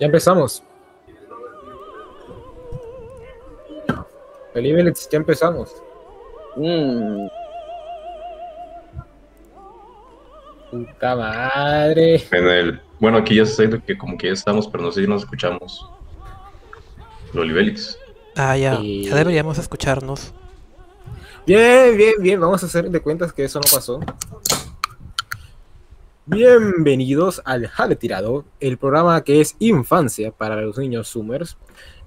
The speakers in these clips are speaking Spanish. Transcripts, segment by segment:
Ya empezamos. Felipe, ya empezamos. Mm, Puta madre. En el, bueno, aquí ya se sabe que como que ya estamos, pero no sé si nos escuchamos. Lolibelix. Ah, ya, Y- ya deberíamos escucharnos. Bien, bien, bien. Vamos a hacer de cuentas que eso no pasó. Bienvenidos al Jale Tirado, el programa que es infancia para los niños Zoomers,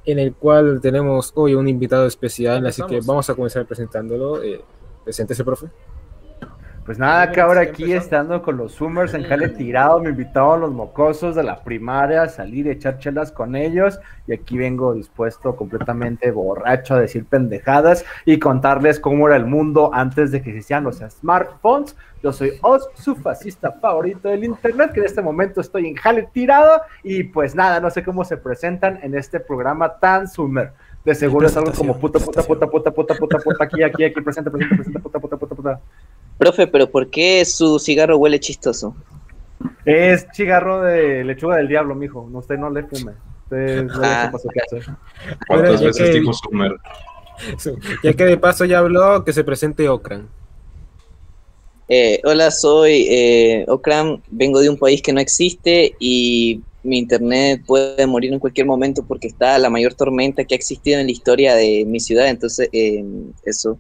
en el cual tenemos hoy un invitado especial, así que vamos a comenzar presentándolo. Eh, preséntese, profe. Pues nada, que ahora aquí estando con los Zoomers en jale tirado, me invitaron los mocosos de la primaria a salir y echar chelas con ellos. Y aquí vengo dispuesto, completamente borracho, a decir pendejadas y contarles cómo era el mundo antes de que existían los smartphones. Yo soy Oz, su fascista favorito del internet, que en este momento estoy en jale tirado. Y pues nada, no sé cómo se presentan en este programa tan Zoomer. De seguro es algo como puta, puta, puta, puta, puta, puta, puta, aquí, aquí, aquí, presente, presente, presente, puta, puta, puta, puta. Profe, pero ¿por qué su cigarro huele chistoso? Es cigarro de lechuga del diablo, mijo. No, usted no le fume. Usted no le Ah. su qué hacer. ¿Cuántas veces que- dijo Sumer? Ya que de paso ya habló, que se presente Okran. Eh, hola, soy eh, Okram, vengo de un país que no existe y mi internet puede morir en cualquier momento porque está la mayor tormenta que ha existido en la historia de mi ciudad, entonces eh, eso.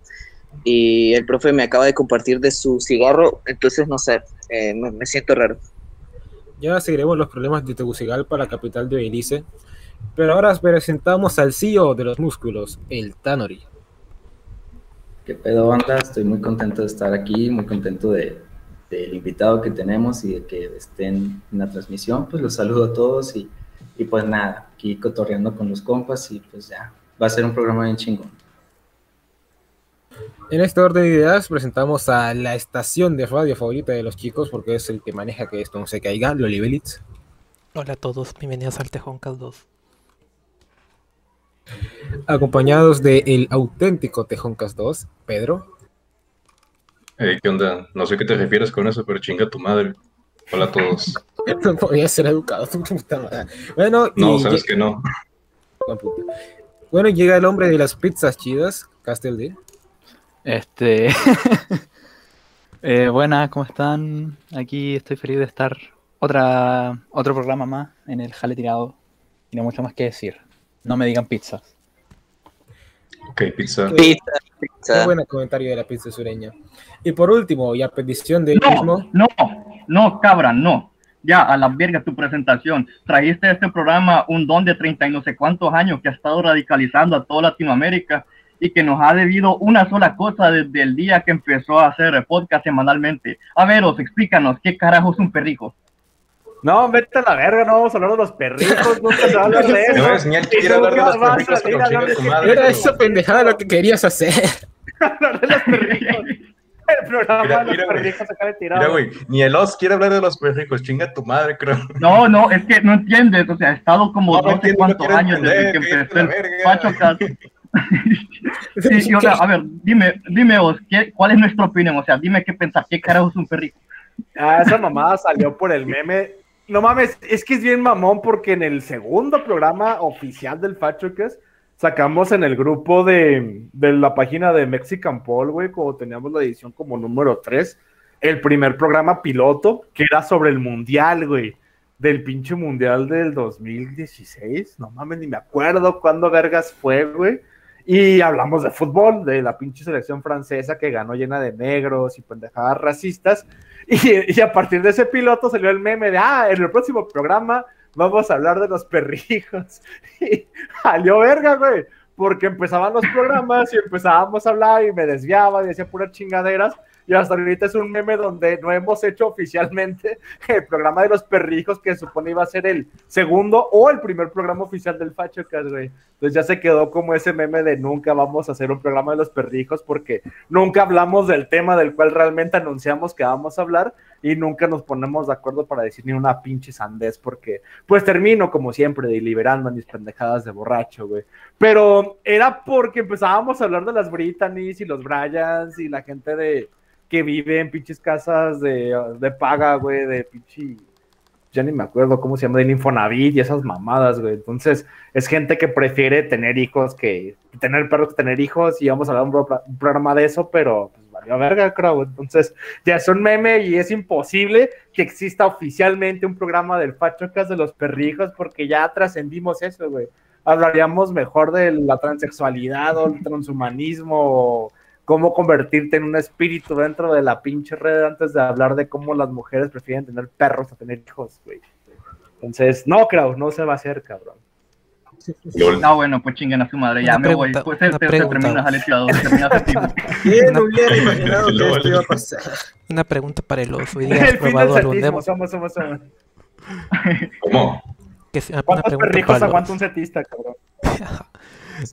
Y el profe me acaba de compartir de su cigarro, entonces no sé, eh, me, me siento raro. Ya seguiremos los problemas de Tegucigalpa, la capital de Belice. Pero ahora presentamos al CEO de los músculos, el Tanori. ¿Qué pedo, banda? Estoy muy contento de estar aquí, muy contento de, del invitado que tenemos y de que estén en la transmisión. Pues los saludo a todos y, y pues nada, aquí cotorreando con los compas y pues ya, va a ser un programa bien chingón. En este orden de ideas presentamos a la estación de radio favorita de los chicos, porque es el que maneja que esto no se caiga, Lolibelitz. Hola a todos, bienvenidos al Tejoncas 2. Acompañados de el auténtico Tejoncas 2, Pedro. Eh, ¿Qué onda? No sé qué te refieres con eso, pero chinga tu madre. Hola a todos. No podía ser educado, tu puta madre. Bueno, No, y sabes que no. Bueno, llega el hombre de las pizzas chidas, Castel D. Este. eh, buenas, ¿cómo están? Aquí estoy feliz de estar otra, otro programa más en el Jale Tirado. Y no mucho más que decir. No me digan pizzas. Ok, pizza. Pizza, Qué pizza. buen comentario de la pizza sureña. Y por último, y a petición de él No, mismo, no, no, cabra, no. Ya, a la verga tu presentación. Trajiste a este programa un don de 30 y no sé cuántos años que ha estado radicalizando a toda Latinoamérica y que nos ha debido una sola cosa desde el día que empezó a hacer podcast semanalmente. A veros, explícanos, ¿qué carajo es un perrijo? No, vete a la verga, no vamos a hablar de los perritos, nunca se va a hablar de eso. No es ni él Y quiere hablar de los pero chinga tu madre. era esa pendejada lo que querías hacer. hablar de los perritos. El programa Mira, de los mira, perritos acá de. Mira, güey, ni el Oz quiere hablar de los perricos. Chinga tu madre, creo. No, no, es que no entiendes, o sea, ha estado como No, no, sé cuántos quiero años desde que empezó el. Pacho Cast. Sí, y, o sea, a ver, dime, dime vos, ¿qué, ¿cuál es nuestra opinión? O sea, dime qué pensás, ¿qué carajo es un perrijo? Ah, esa mamada salió por el meme. No mames, es que es bien mamón porque en el segundo programa oficial del Fachocas sacamos en el grupo de, de la página de Mexican Paul, güey, como teníamos la edición como número 3, el primer programa piloto que era sobre el mundial, güey, del pinche mundial del 2016. No mames, ni me acuerdo cuándo vergas fue, güey. Y hablamos de fútbol, de la pinche selección francesa que ganó llena de negros y pendejadas racistas. Y, a partir de ese piloto salió el meme de, ah, en el próximo programa vamos a hablar de los perrijos. Y salió verga, güey, porque empezaban los programas y empezábamos a hablar y me desviaba y decía puras chingaderas. Y hasta ahorita es un meme donde no hemos hecho oficialmente el programa de los perrijos que supone iba a ser el segundo o el primer programa oficial del Fachocas, güey. Entonces ya se quedó como ese meme de nunca vamos a hacer un programa de los perrijos porque nunca hablamos del tema del cual realmente anunciamos que vamos a hablar y nunca nos ponemos de acuerdo para decir ni una pinche sandez porque pues termino como siempre deliberando mis pendejadas de borracho, güey. Pero era porque empezábamos a hablar de las Britannies y los Bryans y la gente de que vive en pinches casas de, de paga, güey, de pinche ya ni me acuerdo cómo se llama, del Infonavit y esas mamadas, güey. Entonces, es gente que prefiere tener hijos que tener perros que tener hijos y vamos a hablar un, un programa de eso, pero pues valió verga, creo. Entonces, ya es un meme y es imposible que exista oficialmente un programa del Fachocas de los perrijos porque ya trascendimos eso, güey. Hablaríamos mejor de la transexualidad o el transhumanismo cómo convertirte en un espíritu dentro de la pinche red antes de hablar de cómo las mujeres prefieren tener perros a tener hijos, güey. Entonces, no, creo, no se va a hacer, cabrón. No, bueno, pues chinguen a su madre, ya Una me voy. Pues. ¿Quién hubiera imaginado que esto iba a pasar? Una pregunta para el oso. ¿Hoy día has El fin del probado algún setismo, demo? somos, somos, somos. ¿Cómo? Que sea- Una ¿Cuántos perrijos aguanta un setista, cabrón?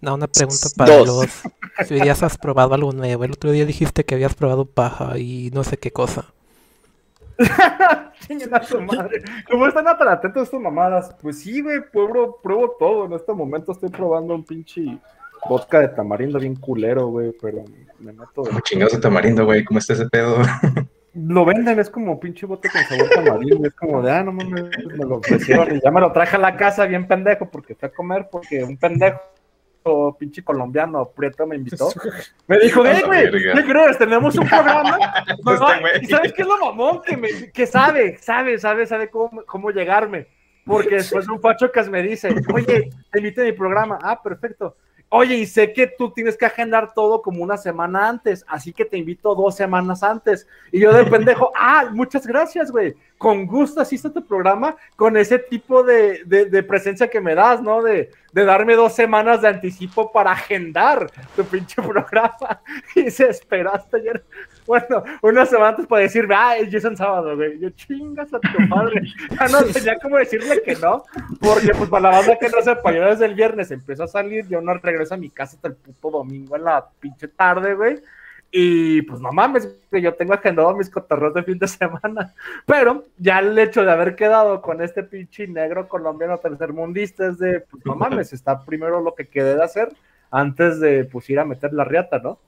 No, una pregunta para Dos. los... Si hoy día has probado algo nuevo. El otro día dijiste que habías probado paja y no sé qué cosa. Chinguen a su madre. ¿Cómo están tan atentos estas mamadas? Pues sí, güey, pruebo, pruebo todo. En este momento estoy probando un pinche vodka de tamarindo bien culero, güey, pero me meto. ¿Cómo chingados de tamarindo, güey? ¿Cómo está ese pedo? Lo venden, es como pinche vodka con sabor tamarindo. Es como de, ah, no mames, me lo ofrecieron y ya me lo traje a la casa bien pendejo porque fui a comer porque un pendejo. Pinche colombiano prieto me invitó. Me dijo, hey, güey. ¿qué crees? Tenemos un programa. No, Este. ¿Y sabes qué es lo mamón? Que, me, que sabe, sabe, sabe, sabe cómo, cómo llegarme. Porque después un Pachocas me dice, oye, te invité a mi programa. Ah, perfecto. Oye, y sé que tú tienes que agendar todo como una semana antes, así que te invito dos semanas antes. Y yo de pendejo, ah, muchas gracias, güey. Con gusto asisto a tu programa con ese tipo de, de- presencia que me das, ¿no? De, de darme dos semanas de anticipo para agendar tu pinche programa. Y se esperó hasta ayer. Bueno, una semana antes para decirme, ah, es en sábado, güey. Yo chingas a tu madre. Ya no tenía como decirle que no, porque pues para la banda que no sepa, yo desde el viernes empiezo a salir, yo no regreso a mi casa hasta el puto domingo en la pinche tarde, güey. Y pues no mames, que yo tengo agendado mis cotorreos de fin de semana. Pero ya el hecho de haber quedado con este pinche negro colombiano tercermundista es de, pues no mames, está primero lo que quedé de hacer antes de pues ir a meter la riata, ¿no?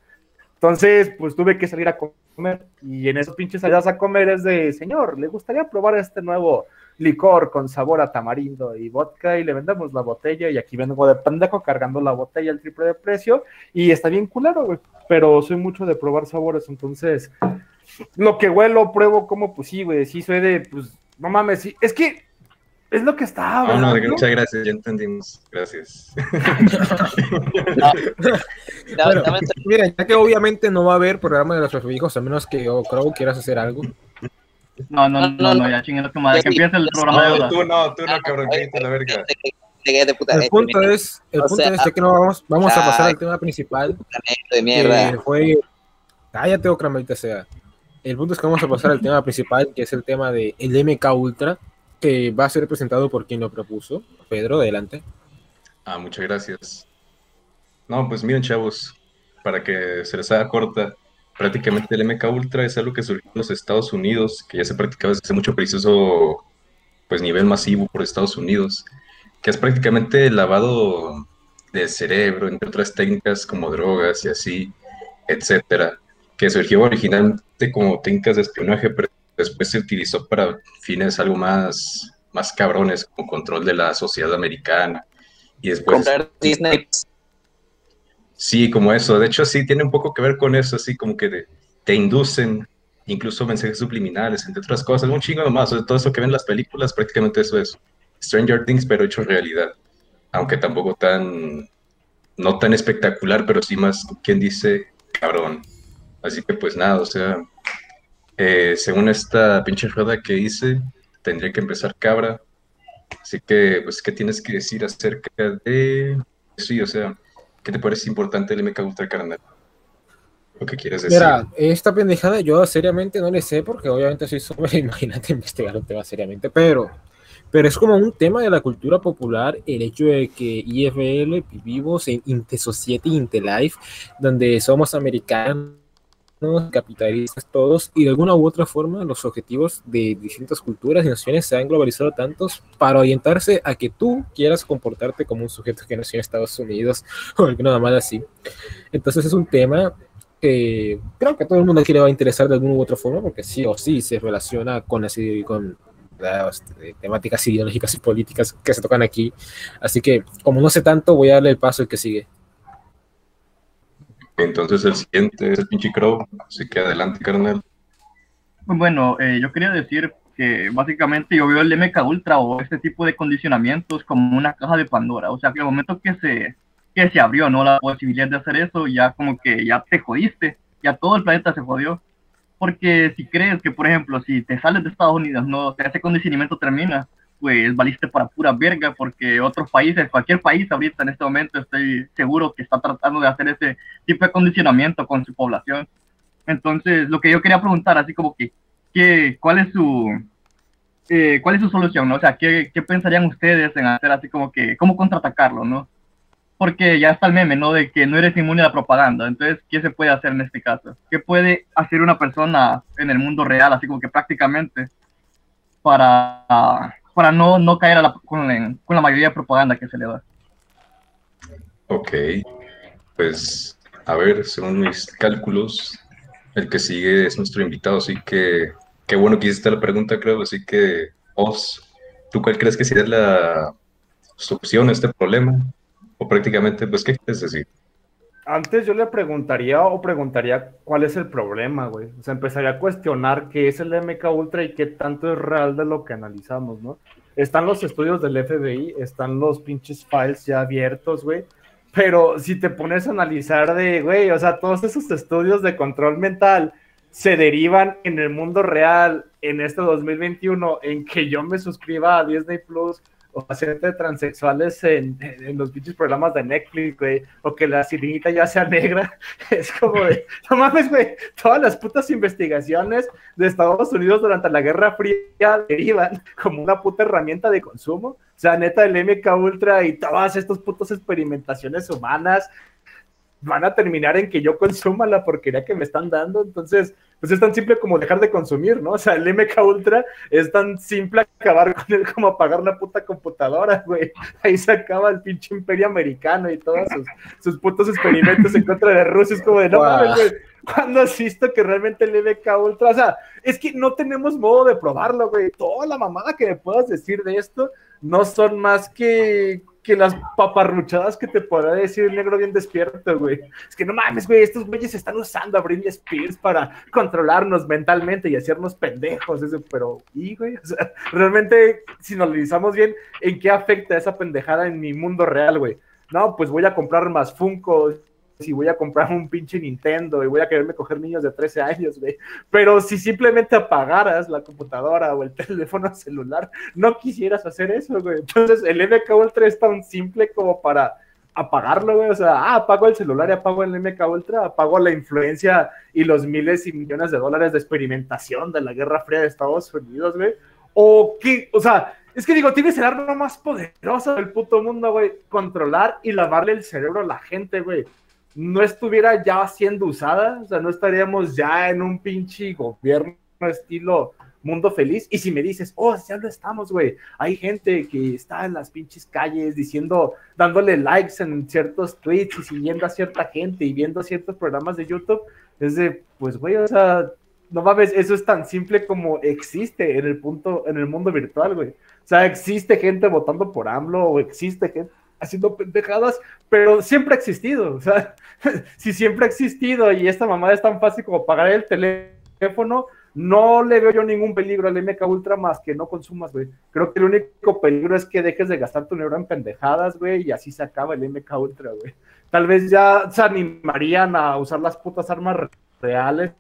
Entonces, pues tuve que salir a comer. Y en esos pinches salidas a comer es de, señor, ¿le gustaría probar este nuevo licor con sabor a tamarindo y vodka? Y le vendemos la botella. Y aquí vengo de pendejo cargando la botella al triple de precio. Y está bien culero, güey. Pero soy mucho de probar sabores. Entonces, lo que huelo, pruebo como, pues sí, güey. Sí, soy de, pues, no mames. Sí. Es que es lo que está. Ah, no, ¿no? muchas gracias, ya entendimos. Gracias. Dame- mira, ya que obviamente no va a haber programa de los hijos, a menos que yo creo quieras hacer algo. No, no, no, no, ya chinguen a tu madre, que empiece el programa de tú no, tú no, cabrón, cállate la verga. de, de puta El punto mira, es, el O punto sea, es ya que no vamos, vamos a pasar al tema principal, de mierda. que fue, cállate otra maldita sea. El punto es que vamos a pasar al tema principal, que es el tema de el MK Ultra, que va a ser presentado por quien lo propuso. Pedro, adelante. Ah, muchas gracias. No, pues miren, chavos, para que se les haga corta, prácticamente el MK Ultra es algo que surgió en los Estados Unidos, que ya se practicaba desde hace mucho preciso, pues nivel masivo por Estados Unidos, que es prácticamente lavado del cerebro, entre otras técnicas como drogas y así, etcétera, que surgió originalmente como técnicas de espionaje, pero después se utilizó para fines algo más, más cabrones, como control de la sociedad americana. Y después... Comprar Disney. Sí, como eso. De hecho, sí, tiene un poco que ver con eso, así como que te inducen incluso mensajes subliminales, entre otras cosas, un chingo nomás, o sea, todo eso que ven las películas, prácticamente eso es Stranger Things, pero hecho realidad, aunque tampoco tan, no tan espectacular, pero sí más, quien dice, cabrón. Así que pues nada, o sea, eh, según esta pinche rueda que hice, tendría que empezar cabra. Así que, pues, ¿qué tienes que decir acerca de... Sí, o sea, ¿qué te parece importante el MK Ultra Carnal? Lo que quieres decir. Mira, esta pendejada yo seriamente no le sé porque obviamente soy súper imagínate investigar un tema seriamente, pero, pero es como un tema de la cultura popular el hecho de que IFL vivimos en Inte Society, Inte Life, donde somos americanos capitalistas todos, y de alguna u otra forma los objetivos de distintas culturas y naciones se han globalizado tantos para orientarse a que tú quieras comportarte como un sujeto que nació en Estados Unidos o alguna más así. Entonces es un tema que creo que a todo el mundo aquí le va a interesar de alguna u otra forma, porque sí o sí se relaciona con, así, con las eh, temáticas ideológicas y políticas que se tocan aquí. Así que, como no sé tanto, voy a darle el paso al que sigue. Entonces el siguiente es el pinche Crow, así que adelante, carnal. Bueno, eh, yo quería decir que básicamente yo veo el MK Ultra o este tipo de condicionamientos como una caja de Pandora. O sea, que el momento que se, que se abrió, ¿no? La posibilidad de hacer eso, ya como que ya te jodiste, ya todo el planeta se jodió. Porque si crees que, por ejemplo, si te sales de Estados Unidos, no, ese condicionamiento termina, pues valiste para pura verga, porque otros países, cualquier país ahorita en este momento, estoy seguro que está tratando de hacer ese tipo de condicionamiento con su población. Entonces, lo que yo quería preguntar, así como que, ¿qué, ¿cuál es su eh, cuál es su solución? ¿no? O sea, ¿qué, ¿qué pensarían ustedes en hacer así como que, cómo contraatacarlo, no? Porque ya está el meme, ¿no? De que no eres inmune a la propaganda. Entonces, ¿qué se puede hacer en este caso? ¿Qué puede hacer una persona en el mundo real, así como que prácticamente, para para no, no caer a la, con, la, con, la, mayoría de propaganda que se le da. Ok, pues a ver, según mis cálculos, el que sigue es nuestro invitado, así que qué bueno que hiciste la pregunta, creo, así que Oz, ¿tú cuál crees que sería la solución a este problema? O prácticamente, pues, ¿qué quieres decir? Antes yo le preguntaría o preguntaría cuál es el problema, güey. O sea, empezaría a cuestionar qué es el MK Ultra y qué tanto es real de lo que analizamos, ¿no? Están los estudios del FBI, están los pinches files ya abiertos, güey. Pero si te pones a analizar de, güey, o sea, todos esos estudios de control mental se derivan en el mundo real en este 2021 en que yo me suscriba a Disney Plus o de transexuales en, en, los pinches programas de Netflix, güey, o que la sirenita ya sea negra, es como de, no mames, güey, todas las putas investigaciones de Estados Unidos durante la Guerra Fría derivan como una puta herramienta de consumo, o sea, neta, el MK Ultra y todas estas putas experimentaciones humanas van a terminar en que yo consuma la porquería que me están dando. Entonces, pues es tan simple como dejar de consumir, ¿no? O sea, el MK Ultra es tan simple acabar con él como apagar una puta computadora, güey. Ahí se acaba el pinche imperio americano y todos sus, sus putos experimentos en contra de Rusia. Es como de, no mames, güey. ¿Cuándo has visto que realmente el MK Ultra? O sea, es que no tenemos modo de probarlo, güey. Toda la mamada que me puedas decir de esto no son más que que las paparruchadas que te podrá decir el negro bien despierto, güey. Es que no mames, güey, estos güeyes están usando a Britney Spears para controlarnos mentalmente y hacernos pendejos, eso, pero, y, güey, o sea, realmente, si nos analizamos bien, ¿en qué afecta esa pendejada en mi mundo real, güey? No, pues voy a comprar más Funko, si voy a comprar un pinche Nintendo y voy a quererme coger niños de 13 años, güey. Pero si simplemente apagaras la computadora o el teléfono celular, no quisieras hacer eso, güey. Entonces, el MK Ultra es tan simple como para apagarlo, güey. O sea, ah, apago el celular y apago el MK Ultra, apago la influencia y los miles y millones de dólares de experimentación de la Guerra Fría de Estados Unidos, güey. O qué, o sea, es que digo, tienes el arma más poderosa del puto mundo, güey. Controlar y lavarle el cerebro a la gente, güey no estuviera ya siendo usada, o sea, no estaríamos ya en un pinche gobierno estilo mundo feliz. Y si me dices, oh, ya lo estamos, güey. Hay gente que está en las pinches calles diciendo, dándole likes en ciertos tweets y siguiendo a cierta gente y viendo ciertos programas de YouTube. Es de, pues, güey, o sea, no mames, eso es tan simple como existe en el punto, en el mundo virtual, güey. O sea, existe gente votando por AMLO o existe gente haciendo pendejadas, pero siempre ha existido. O sea, si siempre ha existido y esta mamada es tan fácil como pagar el teléfono, no le veo yo ningún peligro al MK Ultra más que no consumas, güey. Creo que el único peligro es que dejes de gastar tu dinero en pendejadas, güey, y así se acaba el MK Ultra, güey. Tal vez ya se animarían a usar las putas armas reales,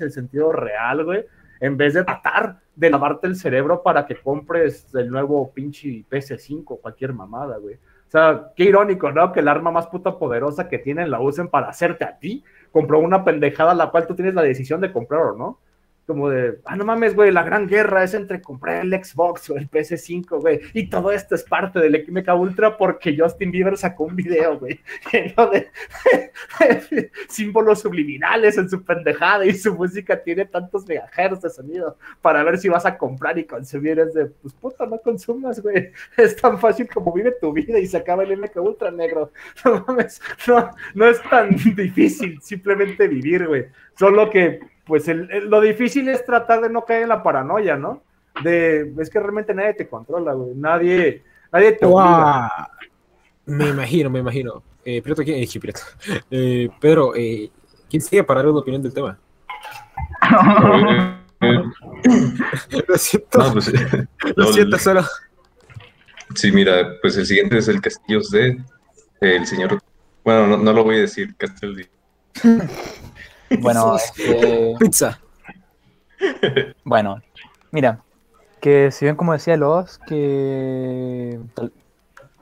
el sentido real, güey, en vez de tratar de lavarte el cerebro para que compres el nuevo pinche PS5 cualquier mamada, güey. O sea, qué irónico, ¿no? Que el arma más puta poderosa que tienen la usen para hacerte a ti. Compró una pendejada la cual tú tienes la decisión de comprar o no como de, ah, no mames, güey, la gran guerra es entre comprar el Xbox o el PS5, güey, y todo esto es parte del MK Ultra porque Justin Bieber sacó un video, güey, lleno de símbolos subliminales en su pendejada y su música tiene tantos megahertz de sonido para ver si vas a comprar y consumir, es de, pues puta, no consumas, güey, es tan fácil como vive tu vida y se acaba el MK Ultra negro, no mames, no, no es tan difícil simplemente vivir, güey, solo que pues lo difícil es tratar de no caer en la paranoia, ¿no? De, es que realmente nadie te controla, güey. Nadie, nadie te obliga. Me imagino, me imagino. Eh, pero, ¿quién? Eh, eh, Pedro, eh, ¿quién sigue para dar una opinión del tema? lo siento. No, pues, lo siento solo. Sí, mira, pues el siguiente es el Castillo de el señor. Bueno, no, no lo voy a decir, Castillo. Bueno, este... Pizza. Bueno, mira, que si bien como decía Los, que,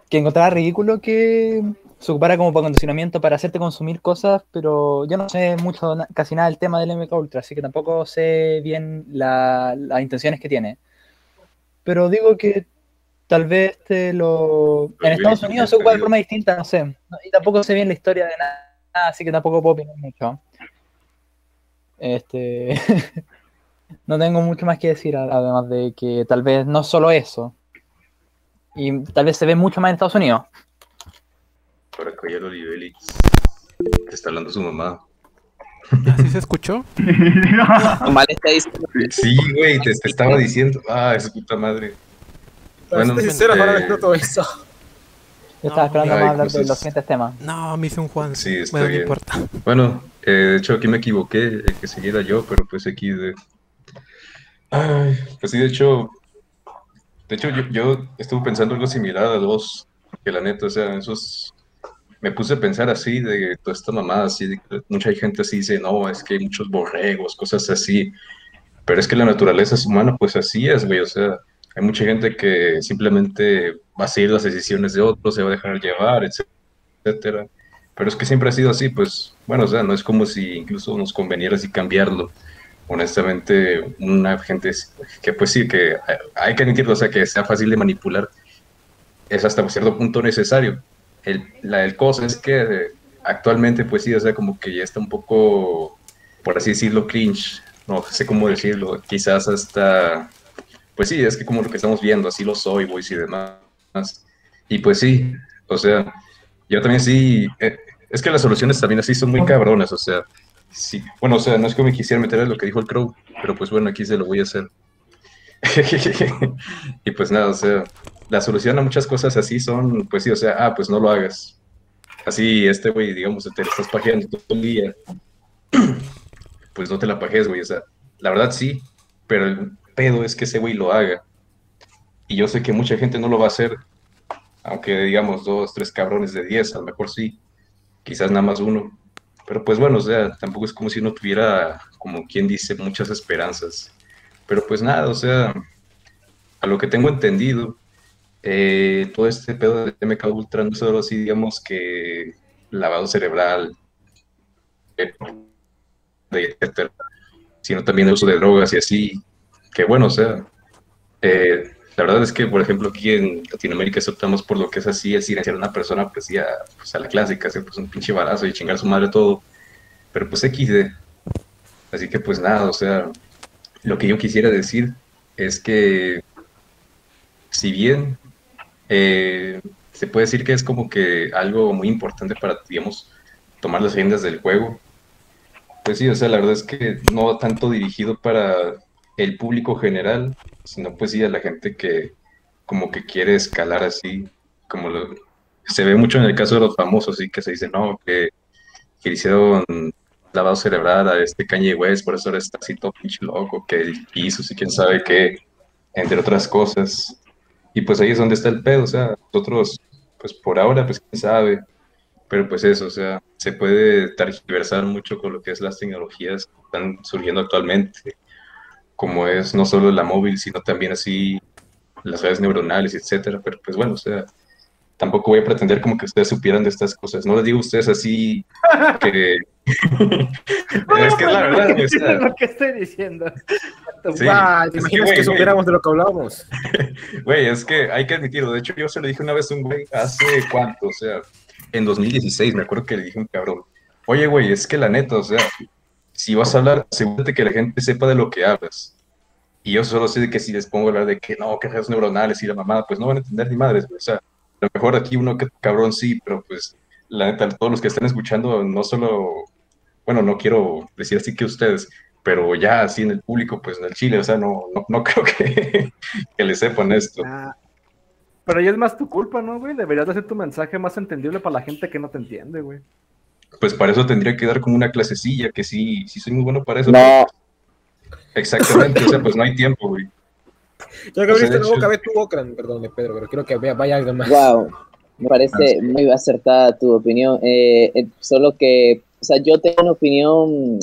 que encontraba ridículo que se ocupara como para condicionamiento para hacerte consumir cosas, pero yo no sé mucho, casi nada del tema del MK Ultra, así que tampoco sé bien las intenciones que tiene. Pero digo que tal vez te lo... en Estados Unidos se ocupa de forma distinta, no sé. Y tampoco sé bien la historia de nada, así que tampoco puedo opinar mucho. Este, no tengo mucho más que decir, además de que tal vez no solo eso. Y tal vez se ve mucho más en Estados Unidos. Para callar Olivelli. Te está hablando su mamá. ¿Así se escuchó? Mal está diciendo. Sí, güey, te, estaba diciendo. Ah, es puta madre. Bueno, sincero, eh... todo eso. Yo estaba esperando más hablar de los siguientes temas. No, me hice un Juan. Sí, está bueno, bien. no importa. Bueno, eh, de hecho aquí me equivoqué, el que siguiera yo, pero pues aquí de... Ay, pues sí, de hecho, de hecho yo, yo estuve pensando algo similar a vos, que la neta, o sea, esos... Me puse a pensar así, de toda esta mamada, así, de mucha gente así dice, no, es que hay muchos borregos, cosas así, pero es que la naturaleza es humana, pues así es, güey, o sea, hay mucha gente que simplemente va a seguir las decisiones de otros, se va a dejar llevar, etcétera. Pero es que siempre ha sido así, pues, bueno, o sea, no es como si incluso nos conveniera así cambiarlo. Honestamente, una gente que pues sí, que hay que admitirlo, o sea, que sea fácil de manipular, es hasta cierto punto necesario. El, la el cosa es que actualmente, pues sí, o sea, como que ya está un poco, por así decirlo, cringe, no sé cómo decirlo, quizás hasta pues sí, es que como lo que estamos viendo, así lo soy, boys y demás. Y pues sí, o sea, yo también sí, eh, es que las soluciones también así son muy cabronas, o sea, sí, bueno, o sea, no es que me quisiera meter en lo que dijo el Crow, pero pues bueno, aquí se lo voy a hacer. y pues nada, o sea, la solución a muchas cosas así son, pues sí, o sea, ah, pues no lo hagas. Así, este güey, digamos, te estás pajeando todo el día, pues no te la pajes, güey, o sea, la verdad sí, pero pedo es que ese güey lo haga. Y yo sé que mucha gente no lo va a hacer, aunque digamos dos, tres cabrones de diez, a lo mejor sí, quizás nada más uno. Pero pues bueno, o sea, tampoco es como si no tuviera, como quien dice, muchas esperanzas. Pero pues nada, o sea, a lo que tengo entendido, eh, todo este pedo de MK Ultra no es solo así, digamos que lavado cerebral, eh, sino también el uso de drogas y así, que bueno, o sea, eh, la verdad es que, por ejemplo, aquí en Latinoamérica optamos por lo que es así, es silenciar a una persona, pues ya, pues a la clásica, hacer pues un pinche balazo y chingar a su madre todo, pero pues XD. Así que pues nada, o sea, lo que yo quisiera decir es que si bien eh, se puede decir que es como que algo muy importante para, digamos, tomar las riendas del juego, pues sí, o sea, la verdad es que no tanto dirigido para el público general, sino pues sí a la gente que como que quiere escalar así, como lo, se ve mucho en el caso de los famosos, sí, que se dice, no, que, hicieron lavado cerebral a este Kanye West, por eso ahora está así todo pinche loco, que el piso, sí, quién sabe qué, entre otras cosas. Y pues ahí es donde está el pedo, o sea, nosotros, pues por ahora, pues quién sabe, pero pues eso, o sea, se puede tergiversar mucho con lo que es las tecnologías que están surgiendo actualmente, como es no solo la móvil, sino también así las redes neuronales, etcétera, pero pues bueno, o sea, tampoco voy a pretender como que ustedes supieran de estas cosas. No les digo a ustedes así que... es que la verdad. O sea... lo que estoy diciendo. Sí, wow, ¿Te imaginas que, que supiéramos de lo que hablábamos? Güey, es que hay que admitirlo. De hecho, yo se lo dije una vez a un güey hace cuánto, o sea, en 2016, me acuerdo que le dije a un cabrón, oye, güey, es que la neta, o sea, si vas a hablar, asegúrate que la gente sepa de lo que hablas. Y yo solo sé que si les pongo a hablar de que no, que redes neuronales y la mamada, pues no van a entender ni madres. O sea, a lo mejor aquí uno que cabrón sí, pero pues la neta, todos los que están escuchando, no solo, bueno, no quiero decir así que ustedes, pero ya así en el público, pues en el Chile, o sea, no, no, no creo que, que le sepan esto. Ah, pero ya es más tu culpa, ¿no, güey? Deberías hacer tu mensaje más entendible para la gente que no te entiende, güey. Pues para eso tendría que dar como una clasecilla, que sí, sí soy muy bueno para eso. No. Exactamente, o sea, pues no hay tiempo, güey. Ya que abriste la boca, ve tu boca, perdón, Pedro, pero quiero que vaya algo más. Wow, me parece muy acertada tu opinión. Eh, eh, solo que, o sea, yo tengo una opinión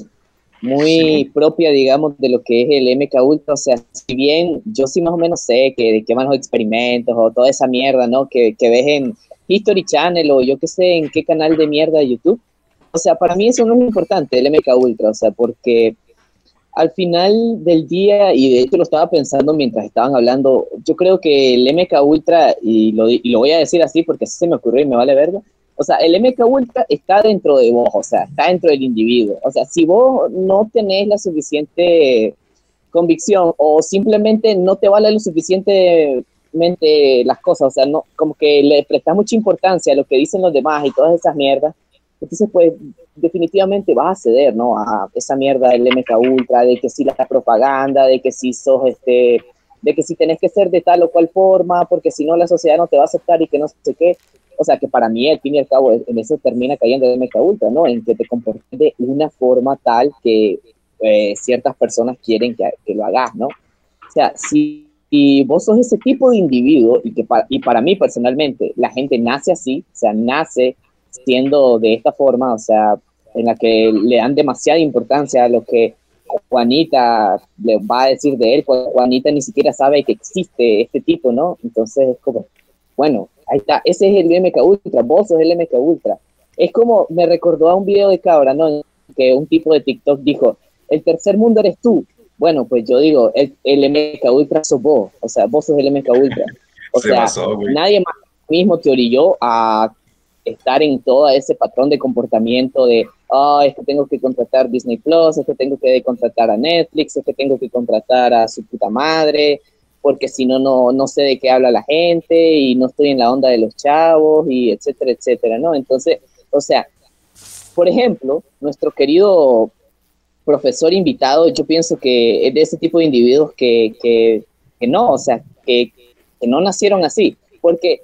muy propia, digamos, de lo que es el MK Ultra. O sea, si bien yo sí más o menos sé que de qué van los experimentos o toda esa mierda, ¿no? Que, que ves en History Channel o yo qué sé en qué canal de mierda de YouTube. O sea, para mí eso no es importante, el MK Ultra, o sea, porque al final del día, y de hecho lo estaba pensando mientras estaban hablando, yo creo que el MK Ultra, y lo, y lo voy a decir así porque así se me ocurrió y me vale verga, o sea, el MK Ultra está dentro de vos, o sea, está dentro del individuo. O sea, si vos no tenés la suficiente convicción o simplemente no te vale lo suficientemente las cosas, o sea, no, como que le prestas mucha importancia a lo que dicen los demás y todas esas mierdas, entonces pues definitivamente vas a ceder, ¿no? A esa mierda del MK Ultra, de que si la propaganda, de que si sos este, de que si tenés que ser de tal o cual forma, porque si no la sociedad no te va a aceptar y que no sé qué. O sea, que para mí, al fin y al cabo, en eso termina cayendo el MK Ultra, ¿no? En que te comportes de una forma tal que eh, ciertas personas quieren que, que, lo hagas, ¿no? O sea, si, si, vos sos ese tipo de individuo y que y para mí personalmente la gente nace así, o sea, nace siendo de esta forma, o sea, en la que le dan demasiada importancia a lo que Juanita le va a decir de él, pues Juanita ni siquiera sabe que existe este tipo, ¿no? Entonces es como, bueno, Ahí está, ese es el MK Ultra, vos sos el MK Ultra. Es como, me recordó a un video de Cabra, ¿no? Que un tipo de TikTok dijo, el tercer mundo eres tú. Bueno, pues yo digo, el, el MK Ultra sos vos, o sea, vos sos el MK Ultra. O sea, nadie más mismo te orilló a estar en todo ese patrón de comportamiento de, ah, es que tengo que contratar Disney Plus, es que tengo que contratar a Netflix, es que tengo que contratar a su puta madre, porque si no, no sé de qué habla la gente y no estoy en la onda de los chavos y etcétera, etcétera, ¿no? Entonces, o sea, por ejemplo, nuestro querido profesor invitado, yo pienso que es de ese tipo de individuos que, que, que no, o sea, que, que no nacieron así, porque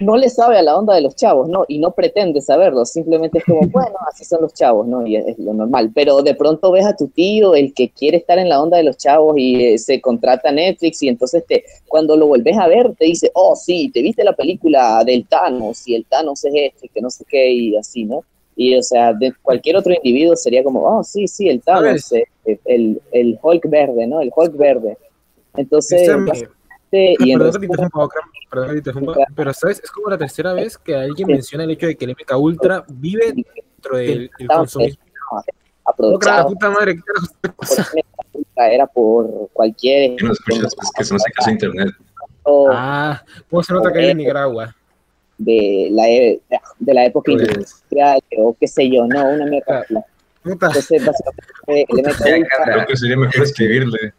no le sabe a la onda de los chavos, ¿no? Y no pretende saberlo, simplemente es como, bueno, así son los chavos, ¿no? Y es, lo normal. Pero de pronto ves a tu tío, el que quiere estar en la onda de los chavos y eh, se contrata Netflix y entonces te, cuando lo vuelves a ver te dice, oh, sí, te viste la película del Thanos y el Thanos es este, que no sé qué y así, ¿no? Y o sea, de cualquier otro individuo sería como, oh, sí, sí, el Thanos, eh, el, el Hulk verde, ¿no? El Hulk verde. Entonces... Este, y perdón, que te pero ¿sabes? Es como la tercera vez que alguien menciona el hecho de que el MK Ultra vive dentro del consumismo. Aprovechado. puta madre, Era por cualquier. no escuchas? Es que se no se casa internet. Ah, ¿cómo se nota que hay en Nicaragua? De la, e, de la época pues, industrial, o qué sé yo, no, una mierda. Entonces, básicamente, el MK Ultra. Creo que sería mejor escribirle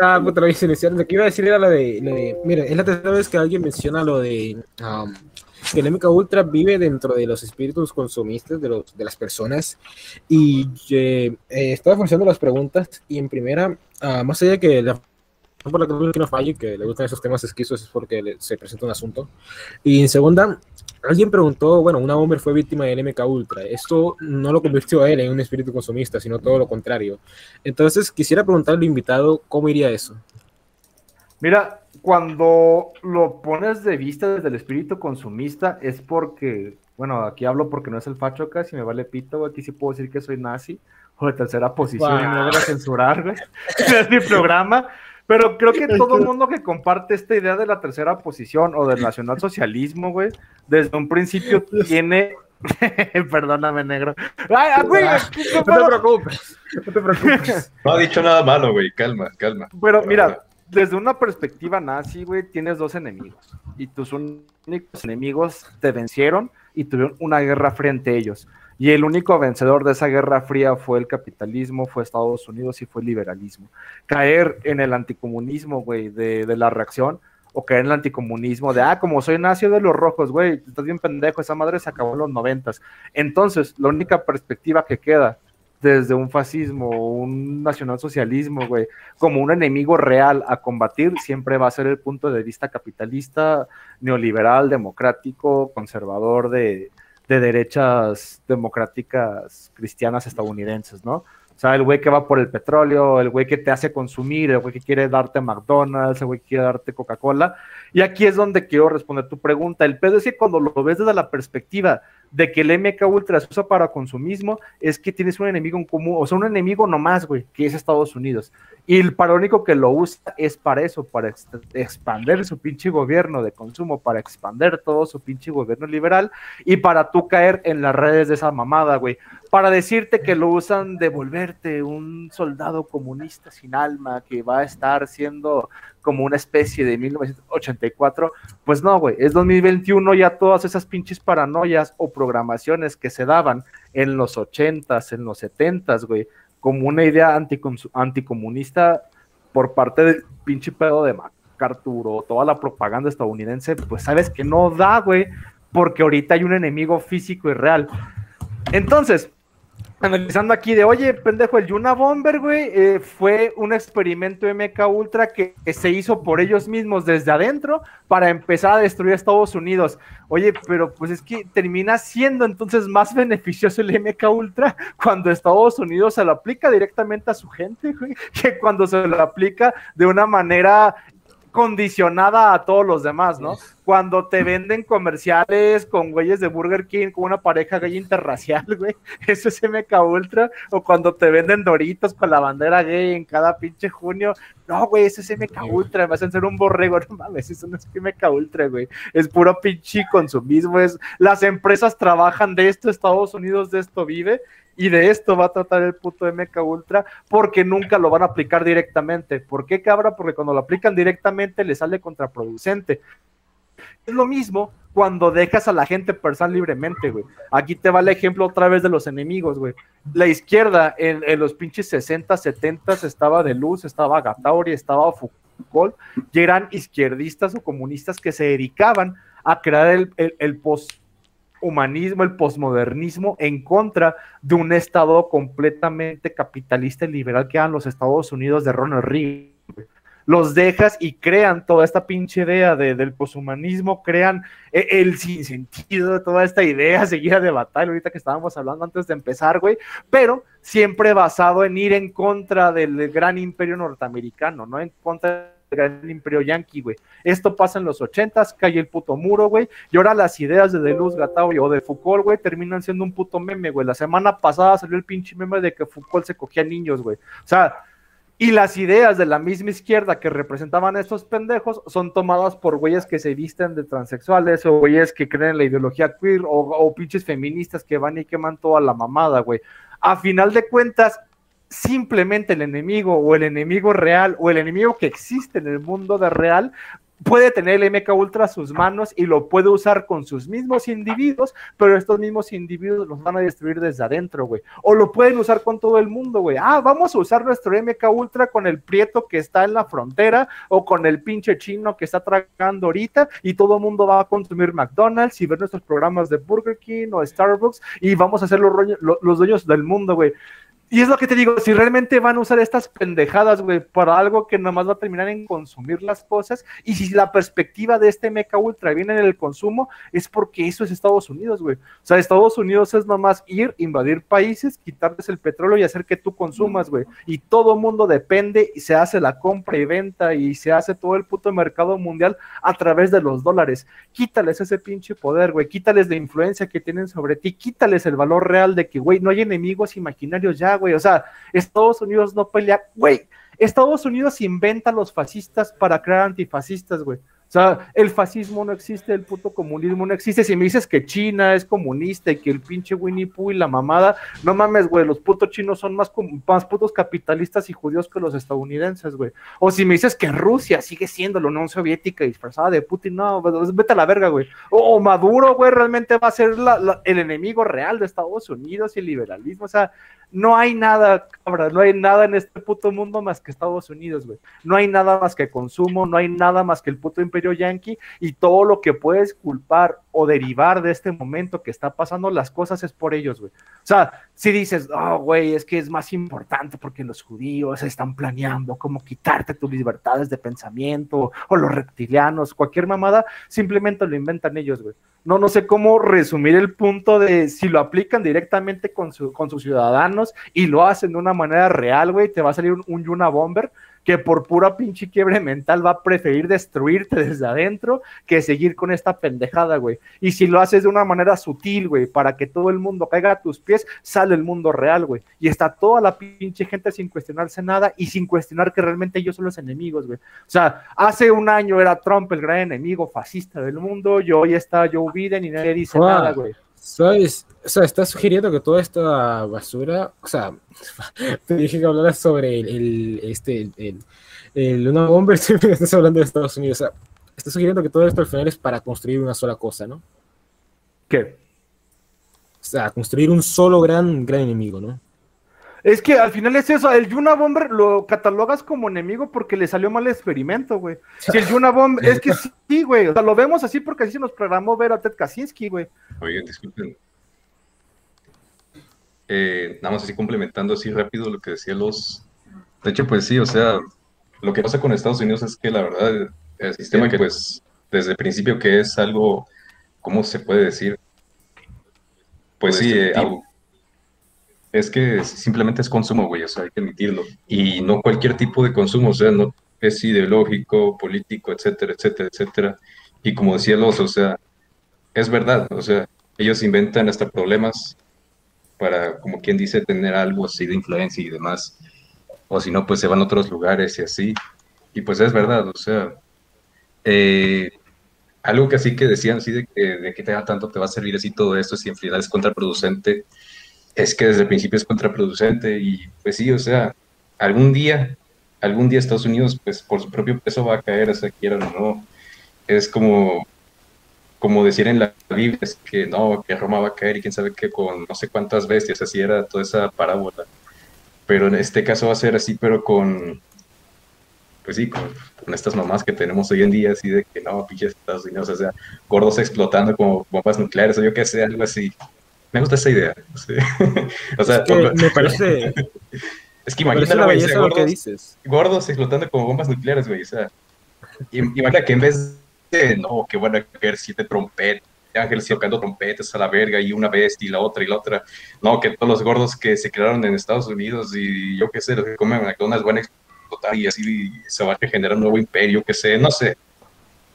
Ah, puta, lo hice iniciar. Lo que iba a decir era lo de, lo de- Mira, es la tercera vez que alguien menciona lo de. um, que el MK Ultra vive dentro de los espíritus consumistas de, los, de las personas. Y eh, eh, estaba forzando las preguntas. Y en primera, ah, más allá de que la por la que no falle, que le gustan esos temas esquizos, es porque le- se presenta un asunto. Y en segunda, alguien preguntó, bueno, una Bomber fue víctima del MK Ultra. Esto no lo convirtió a él en un espíritu consumista, sino todo lo contrario. Entonces, quisiera preguntarle al invitado cómo iría eso. Mira, cuando lo pones de vista desde el espíritu consumista es porque, bueno, aquí hablo porque no es el facho casi, me vale pito, aquí sí puedo decir que soy nazi o de tercera posición y me Wow. voy a censurar, güey. es mi programa. Pero creo que todo el mundo que comparte esta idea de la tercera posición o del nacionalsocialismo, güey, desde un principio tiene... Perdóname, negro. Ay, ah, güey, Ah, no No te preocupes, no te preocupes. No ha dicho nada malo, güey. Calma, calma. Pero mira, desde una perspectiva nazi, güey, tienes dos enemigos. Y tus únicos enemigos te vencieron y tuvieron una guerra frente a ellos. Y el único vencedor de esa guerra fría fue el capitalismo, fue Estados Unidos y fue el liberalismo. Caer en el anticomunismo, güey, de, la reacción, o caer en el anticomunismo de, ah, como soy nazi de los rojos, güey, estás bien pendejo, esa madre se acabó en los noventas. Entonces, la única perspectiva que queda desde un fascismo, un nacionalsocialismo, güey, como un enemigo real a combatir, siempre va a ser el punto de vista capitalista, neoliberal, democrático, conservador de, de derechas democráticas cristianas estadounidenses, ¿no? O sea, el güey que va por el petróleo, el güey que te hace consumir, el güey que quiere darte McDonald's, el güey que quiere darte Coca-Cola. Y aquí es donde quiero responder tu pregunta. El pedo es que cuando lo ves desde la perspectiva de que el MK Ultra se usa para consumismo, es que tienes un enemigo en común, o sea, un enemigo nomás, güey, que es Estados Unidos. Y el para que lo usa es para eso, para ex- su pinche gobierno de consumo, para expander todo su pinche gobierno liberal y para tú caer en las redes de esa mamada, güey. Para decirte que lo usan de volverte un soldado comunista sin alma que va a estar siendo como una especie de 1984, pues no, güey, es 2021 ya todas esas pinches paranoias o programaciones que se daban en los 80s, en los 70s, güey, como una idea anticomunista por parte del pinche pedo de MacArthur toda la propaganda estadounidense, pues sabes que no da, güey, porque ahorita hay un enemigo físico y real. Entonces, analizando aquí de, oye, pendejo, el Yuna Bomber, güey, eh, fue un experimento MK Ultra que, que se hizo por ellos mismos desde adentro para empezar a destruir a Estados Unidos. Oye, pero pues es que termina siendo entonces más beneficioso el MK Ultra cuando Estados Unidos se lo aplica directamente a su gente, güey, que cuando se lo aplica de una manera condicionada a todos los demás, ¿no? Cuando te venden comerciales con güeyes de Burger King, con una pareja gay interracial, güey, eso es MK Ultra, o cuando te venden Doritos con la bandera gay en cada pinche junio, no, güey, eso es MK Ultra, me hacen ser un borrego, no mames, eso no es MK Ultra, güey, es puro pinche consumismo, es, las empresas trabajan de esto, Estados Unidos de esto vive, y de esto va a tratar el puto MK Ultra porque nunca lo van a aplicar directamente. ¿Por qué, cabra? Porque cuando lo aplican directamente le sale contraproducente. Es lo mismo cuando dejas a la gente pensar libremente, güey. Aquí te va el ejemplo otra vez de los enemigos, güey. La izquierda en, los pinches 60, 70 estaba de luz, estaba Gatauri, estaba Foucault, y eran izquierdistas o comunistas que se dedicaban a crear el post humanismo, el posmodernismo en contra de un Estado completamente capitalista y liberal que eran los Estados Unidos de Ronald Reagan. Los dejas y crean toda esta pinche idea de, del poshumanismo, crean el, el sinsentido de toda esta idea seguida de batalla, ahorita que estábamos hablando antes de empezar, güey, pero siempre basado en ir en contra del gran imperio norteamericano, no en contra el imperio yanqui, güey. Esto pasa en los ochentas, cae el puto muro, güey, y ahora las ideas de Deleuze, Gattari o de Foucault, güey, terminan siendo un puto meme, güey. La semana pasada salió el pinche meme de que Foucault se cogía niños, güey. O sea, y las ideas de la misma izquierda que representaban a estos pendejos son tomadas por güeyes que se visten de transexuales o güeyes que creen en la ideología queer o, o pinches feministas que van y queman toda la mamada, güey. A final de cuentas, simplemente el enemigo o el enemigo real o el enemigo que existe en el mundo de real puede tener el MK Ultra a sus manos y lo puede usar con sus mismos individuos, pero estos mismos individuos los van a destruir desde adentro, güey. O lo pueden usar con todo el mundo, güey. Ah, vamos a usar nuestro MK Ultra con el prieto que está en la frontera o con el pinche chino que está tragando ahorita y todo el mundo va a consumir McDonald's y ver nuestros programas de Burger King o Starbucks y vamos a ser los, los dueños del mundo, güey. Y es lo que te digo, si realmente van a usar estas pendejadas, güey, para algo que nomás va a terminar en consumir las cosas, y si la perspectiva de este mecha ultra viene en el consumo, es porque eso es Estados Unidos, güey. O sea, Estados Unidos es nomás ir, invadir países, quitarles el petróleo y hacer que tú consumas, güey. Y todo mundo depende y se hace la compra y venta y se hace todo el puto mercado mundial a través de los dólares. Quítales ese pinche poder, güey. Quítales la influencia que tienen sobre ti. Quítales el valor real de que, güey, no hay enemigos imaginarios ya, güey. O sea, Estados Unidos no pelea, güey. Estados Unidos inventa los fascistas para crear antifascistas, güey. O sea, el fascismo no existe, el puto comunismo no existe. Si me dices que China es comunista y que el pinche Winnie Pooh y la mamada, no mames, güey, los putos chinos son más, más putos capitalistas y judíos que los estadounidenses, güey. O si me dices que Rusia sigue siendo la Unión Soviética disfrazada de Putin, no, vete a la verga, güey. O, Maduro, güey, realmente va a ser el enemigo real de Estados Unidos y el liberalismo. O sea, no hay nada, cabra, no hay nada en este puto mundo más que Estados Unidos, güey. No hay nada más que consumo, no hay nada más que el puto imperio yanqui y todo lo que puedes culpar o derivar de este momento que está pasando las cosas es por ellos, güey. O sea, si dices, oh, güey, es que es más importante porque los judíos están planeando cómo quitarte tus libertades de pensamiento o los reptilianos, cualquier mamada, simplemente lo inventan ellos, güey no, no sé cómo resumir el punto de si lo aplican directamente con, su, con sus ciudadanos y lo hacen de una manera real, güey, te va a salir un, un Yuna Bomber que por pura pinche quiebre mental va a preferir destruirte desde adentro que seguir con esta pendejada, güey. Y si lo haces de una manera sutil, güey, para que todo el mundo caiga a tus pies, sale el mundo real, güey. Y está toda la pinche gente sin cuestionarse nada y sin cuestionar que realmente ellos son los enemigos, güey. O sea, hace un año era Trump el gran enemigo fascista del mundo y hoy está Joe Biden y nadie dice nada, güey. ¿Sabes? O sea, estás sugiriendo que toda esta basura, o sea, te dije que hablaras sobre el, este, el, el, una bomba, estás hablando de Estados Unidos, o sea, estás sugiriendo que todo esto al final es para construir una sola cosa, ¿no? ¿Qué? O sea, construir un solo gran, gran enemigo, ¿no? Es que al final es eso, el Yuna Bomber lo catalogas como enemigo porque le salió mal el experimento, güey. Si el Yuna Bomber, es que sí, güey, o sea, lo vemos así porque así se nos programó ver a Ted Kaczynski, güey. Oigan, disculpen. Eh, nada más así complementando así rápido lo que decía los... De hecho, pues sí, o sea, lo que pasa con Estados Unidos es que la verdad, el sistema que pues desde el principio que es algo, ¿cómo se puede decir? Pues sí, eh, es que simplemente es consumo, güey, o sea, hay que admitirlo. Y no cualquier tipo de consumo, o sea, no es ideológico, político, etcétera, etcétera, etcétera. Y como decía Los, o sea, es verdad, o sea, ellos inventan hasta problemas para, como quien dice, tener algo así de influencia y demás. O si no, pues se van a otros lugares y así. Y pues es verdad, o sea, eh, algo que así que decían, así de, que, de da tanto te va a servir así todo esto, si en realidad es contraproducente es que desde el principio es contraproducente y pues sí, o sea, algún día, algún día Estados Unidos, pues por su propio peso va a caer, o sea, quieran o no. Es como, como decir en la Biblia, que no, que Roma va a caer y quién sabe qué con no sé cuántas bestias, así era toda esa parábola. Pero en este caso va a ser así, pero con, pues sí, con, estas mamás que tenemos hoy en día, así de que no, pinches Estados Unidos, o sea, gordos explotando como bombas nucleares o yo qué sé, algo así. Me gusta esa idea. o sea, me parece. Es que imagínate güey, gordos, que dices. gordos explotando como bombas nucleares, güey. O sea, imagina que en vez de, no, que van a caer siete trompetas, ángeles tocando trompetas a la verga y una vez y la otra y la otra. No, que todos los gordos que se crearon en Estados Unidos y yo qué sé, los que comen McDonald's van a explotar y así se va a generar un nuevo imperio, qué sé, no sé.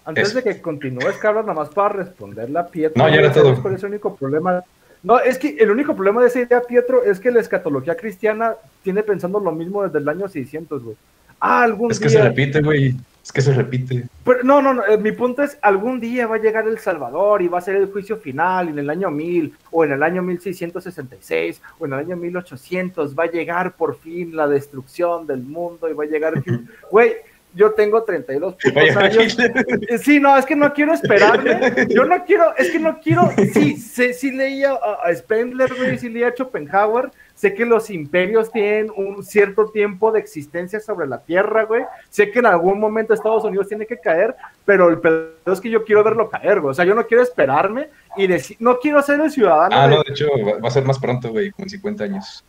Antes de que continúes, Carlos, nada más para responder la piedra. No, ya era todo. ¿Cuál es el único problema no, es que el único problema de esa idea, Pietro, es que la escatología cristiana tiene pensando lo mismo desde el año 600, güey. Ah, algún Es que se repite, güey. Es que se repite. Pero, no, no, no. Eh, mi punto es, algún día va a llegar el Salvador y va a ser el juicio final en el año 1000 o en el año 1666 o en el año 1800. Va a llegar por fin la destrucción del mundo y va a llegar... Güey, yo tengo 32 putos Vaya, años. Eh, Sí, no, es que no quiero esperarme. Yo no quiero, es que no quiero. Sí, sí, sí leía a, Spengler, güey, sí leía a Schopenhauer. Sé que los imperios tienen un cierto tiempo de existencia sobre la Tierra, güey. Sé que en algún momento Estados Unidos tiene que caer, pero el pedo es que yo quiero verlo caer, güey. O sea, yo no quiero esperarme y decir, no quiero ser el ciudadano. Ah, de- no, de hecho, va va a ser más pronto, güey, con 50 años.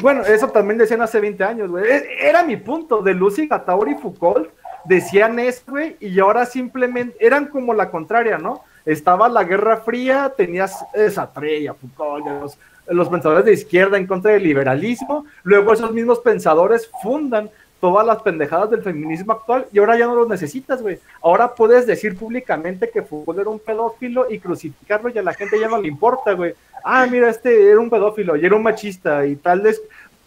Bueno, eso también decían hace 20 años, güey. E- Era mi punto. De Lucy Gatauri y Foucault decían eso, güey, y ahora simplemente eran como la contraria, ¿no? Estaba la Guerra Fría, tenías esa Trella, Foucault, los, los pensadores de izquierda en contra del liberalismo. Luego esos mismos pensadores fundan todas las pendejadas del feminismo actual y ahora ya no los necesitas, güey. Ahora puedes decir públicamente que Foucault era un pedófilo y crucificarlo y a la gente ya no le importa, güey. Ah, mira, este era un pedófilo y era un machista y tal vez...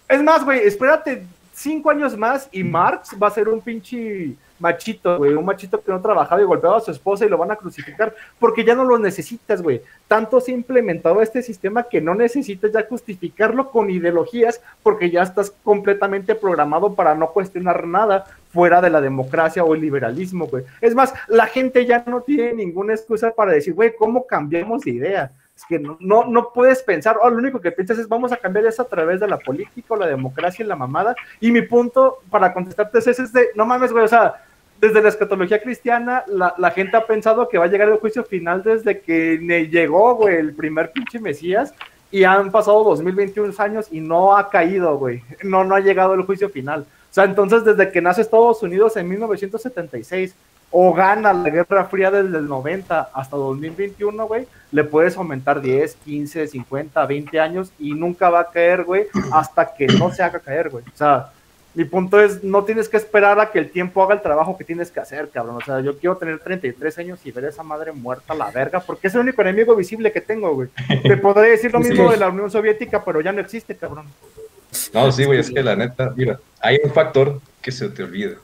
Es más, güey, espérate cinco años más y Marx va a ser un pinche machito, güey, un machito que no trabajaba y golpeaba a su esposa y lo van a crucificar porque ya no lo necesitas, güey. Tanto se ha implementado este sistema que no necesitas ya justificarlo con ideologías porque ya estás completamente programado para no cuestionar nada fuera de la democracia o el liberalismo, güey. Es más, la gente ya no tiene ninguna excusa para decir, güey, ¿cómo cambiamos de idea? Es que no, no, no puedes pensar, oh, lo único que piensas es vamos a cambiar eso a través de la política, o la democracia y la mamada. Y mi punto para contestarte es es de, no mames, güey, o sea, desde la escatología cristiana, la, la gente ha pensado que va a llegar el juicio final desde que llegó, güey, el primer pinche Mesías, y han pasado 2021 años y no ha caído, güey, no, no ha llegado el juicio final. O sea, entonces desde que nace Estados Unidos en 1976, o gana la Guerra Fría desde el 90 hasta 2021, güey, le puedes aumentar 10, 15, 50, 20 años y nunca va a caer, güey, hasta que no se haga caer, güey. O sea, mi punto es, no tienes que esperar a que el tiempo haga el trabajo que tienes que hacer, cabrón. O sea, yo quiero tener 33 años y ver a esa madre muerta a la verga, porque es el único enemigo visible que tengo, güey. Te podré decir lo mismo de la Unión Soviética, pero ya no existe, cabrón. No, sí, güey, es que la neta, mira, hay un factor que se te olvida.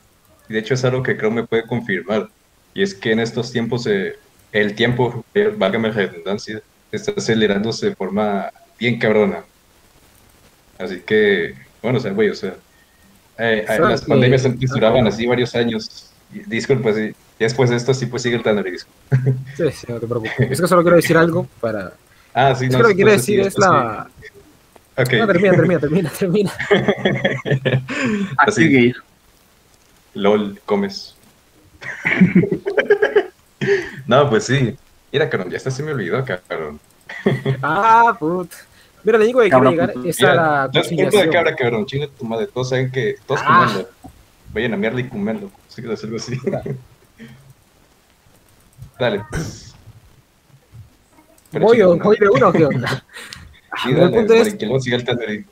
Y de hecho es algo que creo me puede confirmar. Y es que en estos tiempos, eh, el tiempo, válgame la redundancia, está acelerándose de forma bien cabrona. Así que, bueno, o sea, güey, o sea, eh, eh, las que- pandemias antes duraban así varios años. Disculpa, sí. Y después de esto sí pues sigue el Tanner, disculpa. Sí, sí, no te preocupes. Es que solo quiero decir algo para. Ah, sí, Es no, que lo que quiero sí, decir es la. No, termina, termina, termina, termina. Así Así. gays. LOL, comes. no, pues sí. Mira, cabrón, ya hasta se me olvidó, cabrón. Ah, put. Mira, lo único que quiero llegar puto. es a Mira, la no es punto de cabra, cabrón. Chinga tu madre. Todos saben que. Todos Ah. comerlo. Vayan a mearle y comerlo. Sí, que algo así. Dale. pues. Pero Voy, voy de uno, ¿qué onda? Sí, el dale, punto es- que el.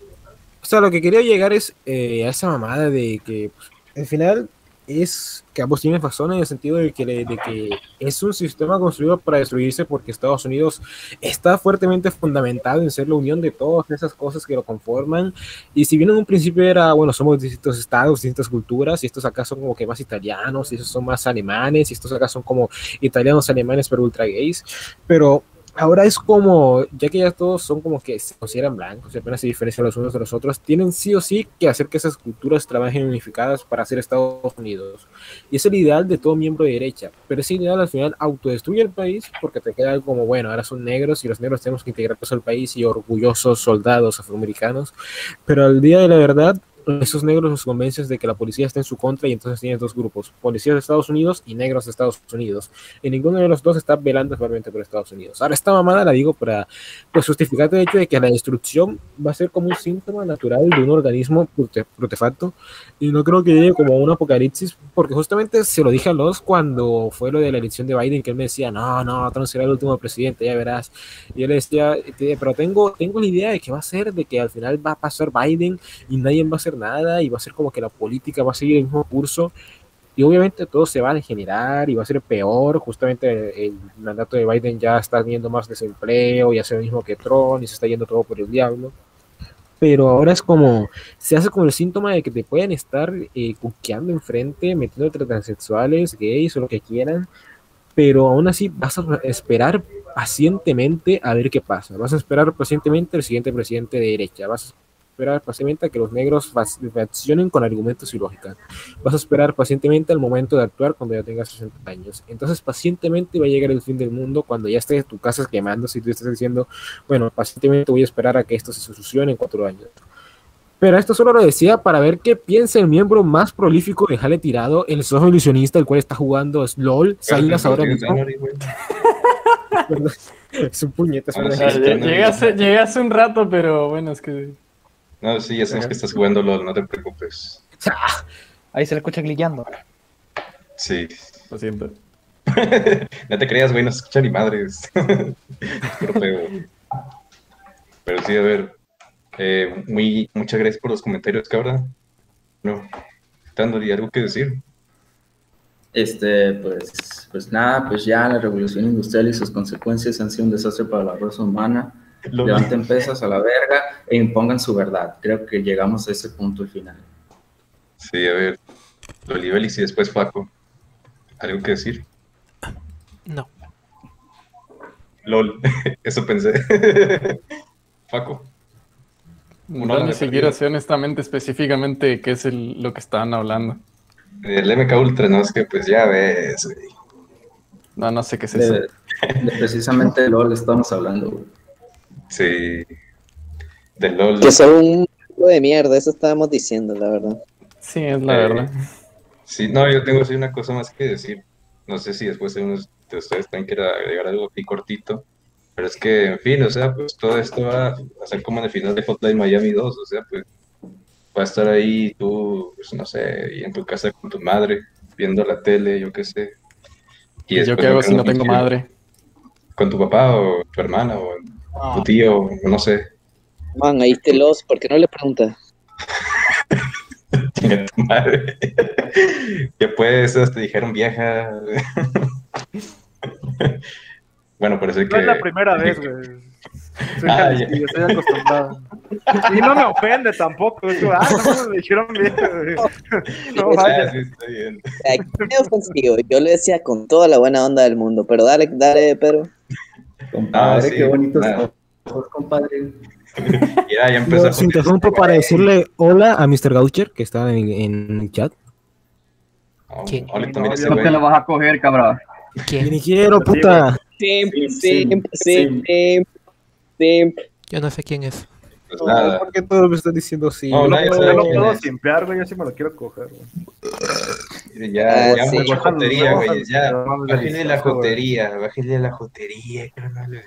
O sea, lo que quería llegar es eh, a esa mamada de que pues, al final es que ambos tienen razón en el sentido de que, de que es un sistema construido para destruirse porque Estados Unidos está fuertemente fundamentado en ser la unión de todas esas cosas que lo conforman. Y si bien en un principio era, bueno, somos distintos estados, distintas culturas, y estos acá son como que más italianos, y estos son más alemanes, y estos acá son como italianos, alemanes, pero ultra gays, pero ahora es como, ya que ya todos son como que se consideran blancos y apenas se diferencian los unos de los otros, tienen sí o sí que hacer que esas culturas trabajen unificadas para hacer Estados Unidos. Y es el ideal de todo miembro de derecha, pero ese ideal al final autodestruye el país porque te queda algo como, bueno, ahora son negros y los negros tenemos que integrarnos al país y orgullosos soldados afroamericanos, pero al día de la verdad, esos negros los convencen de que la policía está en su contra y entonces tienes dos grupos, policías de Estados Unidos y negros de Estados Unidos y ninguno de los dos está velando realmente por Estados Unidos. Ahora, esta mamada la digo para pues, justificar el hecho de que la destrucción va a ser como un síntoma natural de un organismo protefacto y no creo que llegue como un apocalipsis, porque justamente se lo dije a los cuando fue lo de la elección de Biden, que él me decía, no, no, Trump será el último presidente, ya verás. Y yo le decía, "Te- pero tengo, tengo la idea de que va a ser, de que al final va a pasar Biden y nadie va a hacer nada y va a ser como que la política va a seguir el mismo curso y obviamente todo se va a degenerar y va a ser peor. Justamente el mandato de Biden ya está teniendo más desempleo y hace lo mismo que Trump y se está yendo todo por el diablo. Pero ahora es como, se hace como el síntoma de que te pueden estar eh, cuqueando enfrente, metiendo transexuales, gays o lo que quieran, pero aún así vas a esperar pacientemente a ver qué pasa. Vas a esperar pacientemente el siguiente presidente de derecha. Vas esperar pacientemente a que los negros reaccionen con argumentos y lógica. Vas a esperar pacientemente al momento de actuar cuando ya tengas 60 años. Entonces, pacientemente va a llegar el fin del mundo cuando ya estés tu casa quemándose y tú estás diciendo, bueno, pacientemente voy a esperar a que esto se solucione en cuatro años. Pero esto solo lo decía para ver qué piensa el miembro más prolífico de Jale Tirado, el socio ilusionista, el cual está jugando LOL, Salinas ahora mismo. Es un es Llegué llegué hace un rato, pero bueno, es que. No, sí, ya sabes que estás jugando LOL, no te preocupes. Ahí se le escucha cliqueando. Sí. Lo siento. no te creas, güey, no se escucha ni madres. Pero sí, a ver. eh, muy, muchas gracias por los comentarios, cabra. No. Dándole algo que decir. Este, pues, pues nada, pues ya la revolución industrial y sus consecuencias han sido un desastre para la raza humana. Lo- Levanten pesas a la verga e impongan su verdad. Creo que llegamos a ese punto al final. Sí, a ver. Lolibelis y después Faco. ¿Algo que decir? No. LOL. Eso pensé. Faco. Una No ni siquiera sé honestamente específicamente qué es el- lo que estaban hablando. El MK Ultra, no, es que pues ya ves, güey. No, no sé qué es eso. De, de precisamente LOL estamos hablando, güey. Sí. Del LOL. Que son un juego de mierda, eso estábamos diciendo, la verdad. Sí, es la Eh, verdad. Sí, no, yo tengo así una cosa más que decir. No sé si después unos de ustedes también quiera agregar algo aquí cortito. Pero es que, en fin, o sea, pues todo esto va a ser como en el final de Hotline Miami 2. O sea, pues va a estar ahí tú, pues no sé, y en tu casa con tu madre, viendo la tele, yo qué sé. Y ¿Yo qué hago si no tengo con- madre? Con tu papá o tu hermana o Ah. tu tío, o no sé. Man, ahí te los, ¿por qué no le preguntas? Chinga tu madre. que pues, te dijeron vieja. bueno, parece que. No es la primera vez, güey. Soy Ah, jalisquillo, estoy acostumbrado. Y no me ofende tampoco. ah, no, me dijeron bien, güey. No Ah, vaya. sí, está bien. Aquí me ofensivo, yo le decía con toda la buena onda del mundo, pero dale, dale, Pedro. Compadre, Ah, sí, qué bonitos ojos, compadre. Ya, ya empezó. Los interrumpo para decirle hola a Mr. Gaucher, que está en, en el chat. Oh, ese No te lo vas a coger, cabrón. Ni quiero, puta. Simp, Simp, simp, simp, simp, simp, simp. Yo no sé quién es. Pues nada. ¿Por qué todos me están diciendo así? No, no, sabe yo no puedo simpear, güey. Yo sí me lo quiero coger, güey. Ya, Ah, ya sí. mucha jotería, güey. Ya, No, no, bájale la jotería, bájale la jotería, carnal.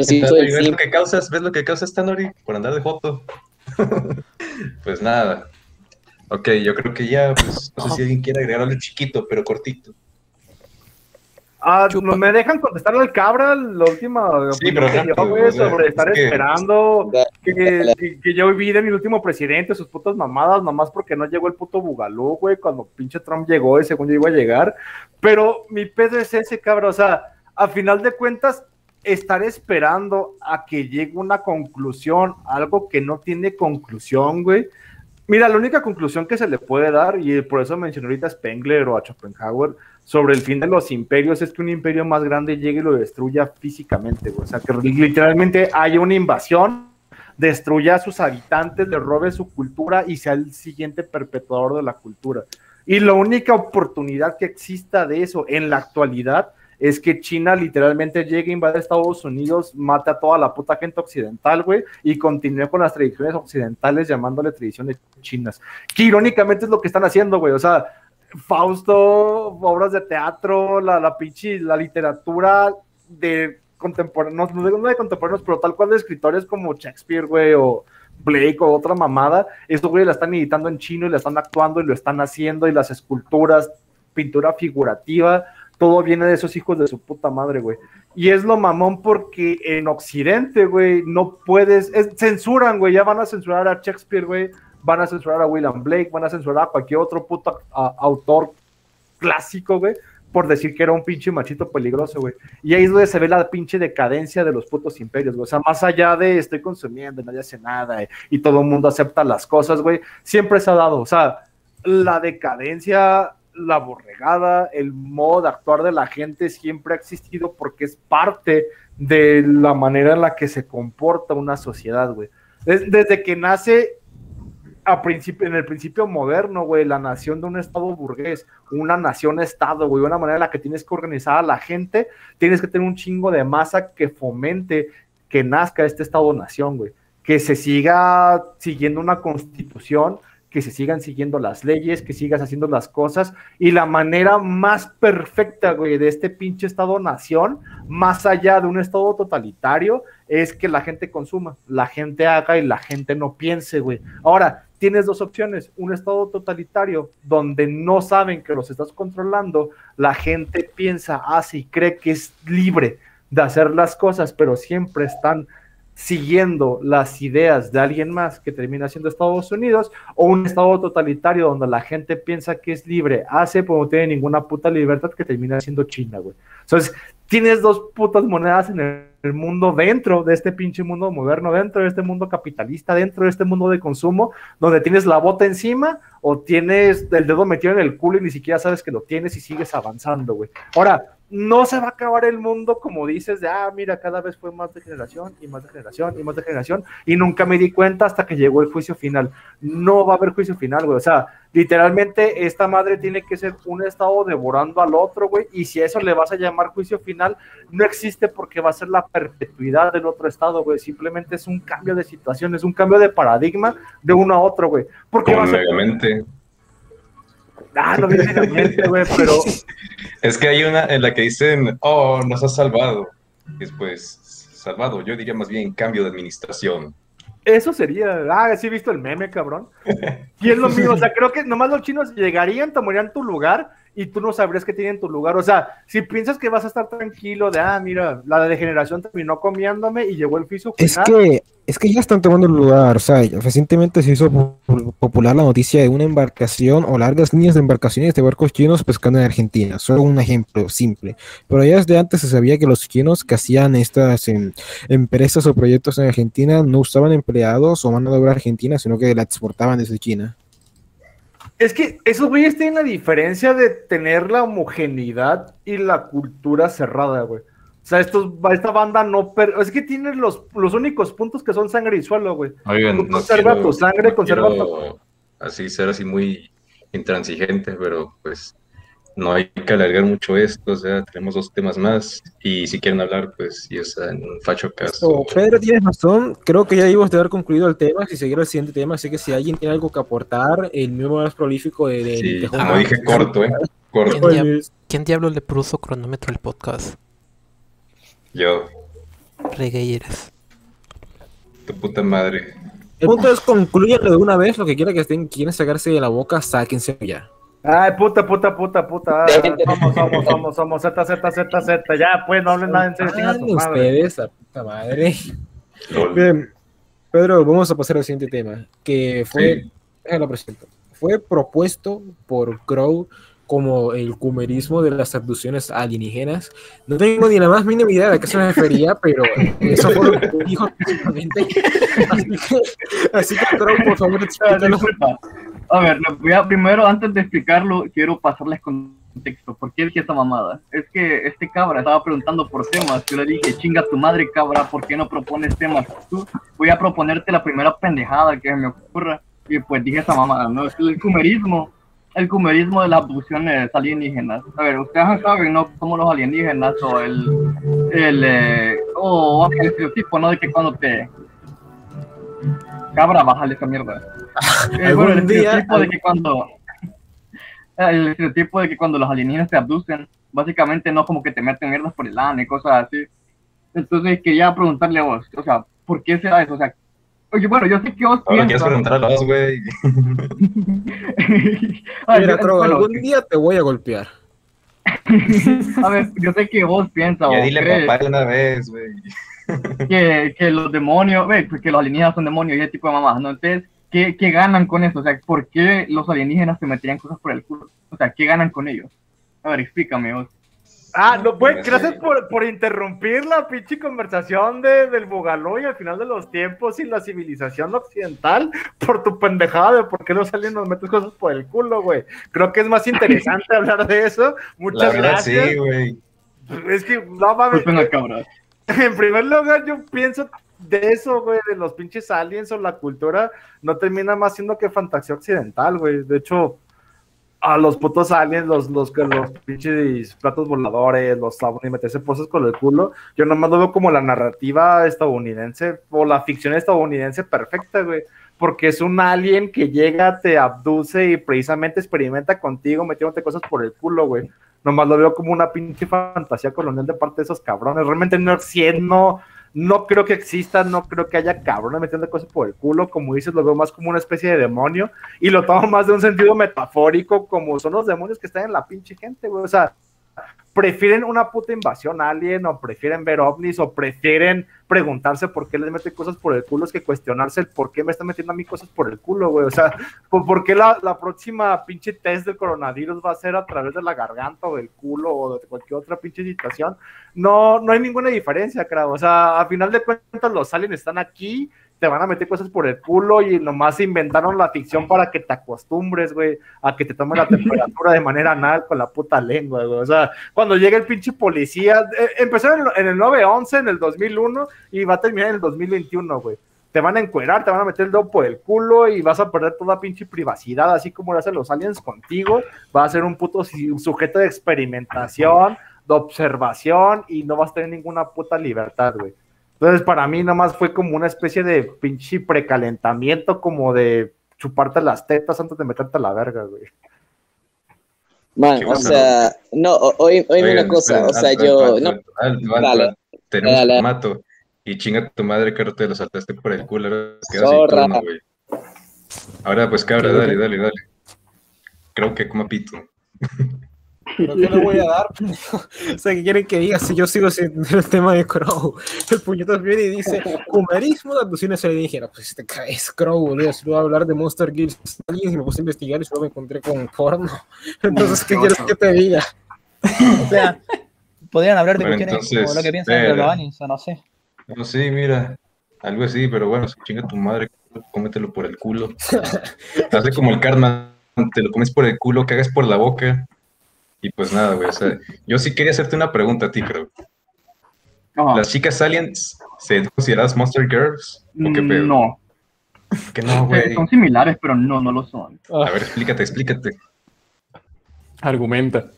sí ¿Ves lo que causas? ¿Ves lo que causas, Tanori? Por andar de joto. pues nada. Ok, yo creo que ya, pues, no sé si alguien quiere agregar algo chiquito, pero cortito. Ah, Chupa. ¿no ¿me dejan contestarle al cabra la última Sí, opinión pero que dio, rápido, güey, o sea, sobre estar es que- esperando que, Dale. que, que yo vi de mi último presidente sus putas mamadas, nomás porque no llegó el puto Bugalú, güey, cuando pinche Trump llegó y según yo iba a llegar. Pero mi pedo es ese, cabra, o sea, a final de cuentas, estar esperando a que llegue una conclusión, algo que no tiene conclusión, güey. Mira, la única conclusión que se le puede dar, y por eso mencioné ahorita a Spengler o a Schopenhauer, sobre el fin de los imperios, es que un imperio más grande llegue y lo destruya físicamente. O sea, que literalmente haya una invasión, destruya a sus habitantes, le robe su cultura y sea el siguiente perpetuador de la cultura. Y la única oportunidad que exista de eso en la actualidad es que China literalmente llegue, invade Estados Unidos, mate a toda la puta gente occidental, güey, y continúe con las tradiciones occidentales llamándole tradiciones chinas. Que irónicamente es lo que están haciendo, güey. O sea, Fausto, obras de teatro, la, la la literatura de contemporáneos, no, no de contemporáneos, pero tal cual de escritores como Shakespeare, güey, o Blake o otra mamada, estos güey la están editando en chino y la están actuando y lo están haciendo y las esculturas, pintura figurativa, todo viene de esos hijos de su puta madre, güey. Y es lo mamón porque en Occidente, güey, no puedes, es- censuran, güey, ya van a censurar a Shakespeare, güey, van a censurar a William Blake, van a censurar a cualquier otro puto autor clásico, güey, por decir que era un pinche machito peligroso, güey. Y ahí es donde se ve la pinche decadencia de los putos imperios, güey. O sea, más allá de estoy consumiendo, nadie hace nada eh, y todo el mundo acepta las cosas, güey, siempre se ha dado. O sea, la decadencia, la borregada, el modo de actuar de la gente siempre ha existido porque es parte de la manera en la que se comporta una sociedad, güey. Es- desde que nace en el principio moderno, güey, la nación de un estado burgués, una nación-estado, güey, una manera en la que tienes que organizar a la gente, tienes que tener un chingo de masa que fomente que nazca este estado-nación, güey, que se siga siguiendo una constitución, que se sigan siguiendo las leyes, que sigas haciendo las cosas, y la manera más perfecta, güey, de este pinche estado-nación, más allá de un estado totalitario, es que la gente consuma, la gente haga y la gente no piense, güey. Ahora, tienes dos opciones, un estado totalitario donde no saben que los estás controlando, la gente piensa, hace y cree que es libre de hacer las cosas, pero siempre están siguiendo las ideas de alguien más que termina siendo Estados Unidos, o un estado totalitario donde la gente piensa que es libre, hace, pero no tiene ninguna puta libertad que termina siendo China, güey. Entonces, tienes dos putas monedas en el, el mundo dentro de este pinche mundo moderno, dentro de este mundo capitalista, dentro de este mundo de consumo, donde tienes la bota encima o tienes el dedo metido en el culo y ni siquiera sabes que lo tienes y sigues avanzando, güey. Ahora, no se va a acabar el mundo como dices de, ah, mira, cada vez fue más de generación y más de generación y más de generación y nunca me di cuenta hasta que llegó el juicio final. No va a haber juicio final, güey. O sea, literalmente esta madre tiene que ser un estado devorando al otro, güey. Y si a eso le vas a llamar juicio final, no existe porque va a ser la perpetuidad del otro estado, güey. Simplemente es un cambio de situación, es un cambio de paradigma de uno a otro, güey. Porque va. Ah, no viene en mente, güey, pero... Es que hay una en la que dicen, oh, nos has salvado. Después, salvado, yo diría más bien cambio de administración. Eso sería. Ah, sí he visto el meme, cabrón. Y es lo mismo. O sea, creo que nomás los chinos llegarían, tomarían tu lugar y tú no sabrías que tienen tu lugar. O sea, si piensas que vas a estar tranquilo de, ah, mira, la degeneración terminó comiéndome y llegó el piso Es que, es que ya están tomando el lugar. O sea, recientemente se hizo po- popular la noticia de una embarcación o largas líneas de embarcaciones de barcos chinos pescando en Argentina. Solo un ejemplo simple. Pero ya desde antes se sabía que los chinos que hacían estas em, empresas o proyectos en Argentina no usaban empleados o mano de obra argentina, sino que la exportaban desde China. Es que esos güeyes tienen la diferencia de tener la homogeneidad y la cultura cerrada, güey. O sea, estos, esta banda no... per- es que tienen los, los únicos puntos que son sangre y suelo, güey. Oigan, Tú no conserva quiero- tu sangre, no conserva tu... así ser así muy intransigente, pero pues no hay que alargar mucho esto, o sea, tenemos dos temas más y si quieren hablar, pues y es en un facho caso. Oh, Pedro, tienes razón. Creo que ya íbamos de haber concluido el tema. Si seguir el siguiente tema, así que si alguien tiene algo que aportar, el miembro más prolífico de, de- Sí, de- como dije, corto, ¿eh? Corto. ¿Quién, dia- quién diablos le puso cronómetro al podcast? Yo, Reggae eres. tu puta madre. El punto es concluyanlo de una vez. Lo que quiera que estén, quieren sacarse de la boca, sáquense ya. Ay, puta, puta, puta, puta. Ah, Vamos, vamos, vamos, vamos. Z, Z, Z, Z. Ya, pues, no hablen nada en serio. ustedes, a puta madre. Bien, Pedro, vamos a pasar al siguiente tema, que fue, Sí. déjalo presento, fue propuesto por Crow como el cumerismo de las abducciones alienígenas. No tengo ni la más mínima idea de a qué se refería, pero eso fue lo que dijo principalmente. Así que, así que Crow, por favor, Ah, explícanos. disculpa. A ver, voy a- primero, antes de explicarlo, quiero pasarles contexto. ¿Por qué dije esta mamada? Es que este cabra estaba preguntando por temas. Yo le dije, chinga tu madre, cabra, ¿por qué no propones temas tú? Voy a proponerte la primera pendejada que me ocurra. Y pues dije esa mamada, ¿no? Es el cumerismo. El cumerismo de las abducciones alienígenas. A ver, ustedes saben, ¿no? Como los alienígenas o el. el eh, o el estereotipo, ¿no? De que cuando te. Cabra, bájale esa mierda. Eh, bueno, el Algún día- estereotipo de que cuando el estereotipo de que cuando los alienígenas te abducen, básicamente no como que te meten mierdas por el ano y cosas así. Entonces quería preguntarle a vos, o sea, ¿por qué será eso? O sea, oye, bueno, yo sé que vos Ahora quieres piensas. preguntar a los, güey. Mira, Crow, bueno, algún día te voy a golpear. a ver, yo sé que vos piensas Ya o dile crees papá de una vez, güey. que, que los demonios, ve, pues, que los alienígenas son demonios y ese tipo de mamás, ¿no? Entonces, ¿qué, ¿qué ganan con eso? O sea, ¿por qué los alienígenas se meterían cosas por el culo? O sea, ¿qué ganan con ellos? A ver, explícame vos. Ah, no, No sé. gracias por, por interrumpir la pinche conversación de, del Bugaló y al final de los tiempos y la civilización occidental por tu pendejada de por qué los aliens nos meten cosas por el culo, güey. Creo que es más interesante hablar de eso. La Muchas verdad, gracias. sí, güey. Es que, no mames, Disculpen al. en primer lugar, yo pienso de eso, güey, de los pinches aliens o la cultura, no termina más siendo que fantasía occidental, güey. De hecho, a los putos aliens, los, los, los pinches platos voladores, los y meterse cosas con el culo, yo nomás lo veo como la narrativa estadounidense o la ficción estadounidense perfecta, güey. Porque es un alien que llega, te abduce y precisamente experimenta contigo metiéndote cosas por el culo, güey. Nomás lo veo como una pinche fantasía colonial de parte de esos cabrones. Realmente no siendo no creo que exista, no creo que haya cabrones metiendo cosas por el culo. Como dices, lo veo más como una especie de demonio y lo tomo más de un sentido metafórico, como son los demonios que están en la pinche gente, güey. O sea, prefieren una puta invasión alien o prefieren ver ovnis o prefieren preguntarse por qué les meten cosas por el culo es que cuestionarse el por qué me están metiendo a mí cosas por el culo, güey. O sea, ¿por qué la, la, próxima pinche test del coronavirus va a ser a través de la garganta o del culo o de cualquier otra pinche situación? No, no hay ninguna diferencia, creo. O sea, a final de cuentas los aliens están aquí te van a meter cosas por el culo y nomás inventaron la ficción para que te acostumbres, güey, a que te tomen la temperatura de manera anal con la puta lengua, güey. O sea, cuando llega el pinche policía, eh, empezó en el, en el 911 en el 2001 y va a terminar en el 2021, güey. Te van a encuerar, te van a meter el dedo por el culo y vas a perder toda pinche privacidad, así como lo hacen los aliens contigo. Va a ser un puto sujeto de experimentación, de observación y no vas a tener ninguna puta libertad, güey. Entonces, para mí, nomás fue como una especie de pinche precalentamiento, como de chuparte las tetas antes de meterte a la verga, güey. Man, o sea, no, oye, una cosa, o sea, yo, no, dale, tenemos dale. mato y chinga tu madre que te lo saltaste por el culo, ahora güey. Ahora, pues cabra, dale, dale, dale. Creo que como pito. ¿Pero qué le voy a dar? o sea, ¿qué quieren que diga si yo sigo sin el tema de Crow? El puñetazo viene y dice, humorismo de abducciones alienígenas. Pues te caes, Crow, boludo. Si voy a hablar de Monster Gears y me puse a investigar y solo me encontré con porno. Entonces, ¿qué quieres que te diga? o sea, podrían hablar de bueno, cuestiones como lo que piensan de los aliens, o no sé. No, sí, mira, algo así, pero bueno, chinga tu madre, cómetelo por el culo. Hace como el karma, te lo comes por el culo, que hagas por la boca y pues nada, güey, o sea, yo sí quería hacerte una pregunta a ti, creo. ¿Las chicas aliens se consideradas Monster Girls? ¿O qué pedo? No. Que no, güey. Son similares, pero no, no lo son. A ver, explícate, explícate. Argumenta.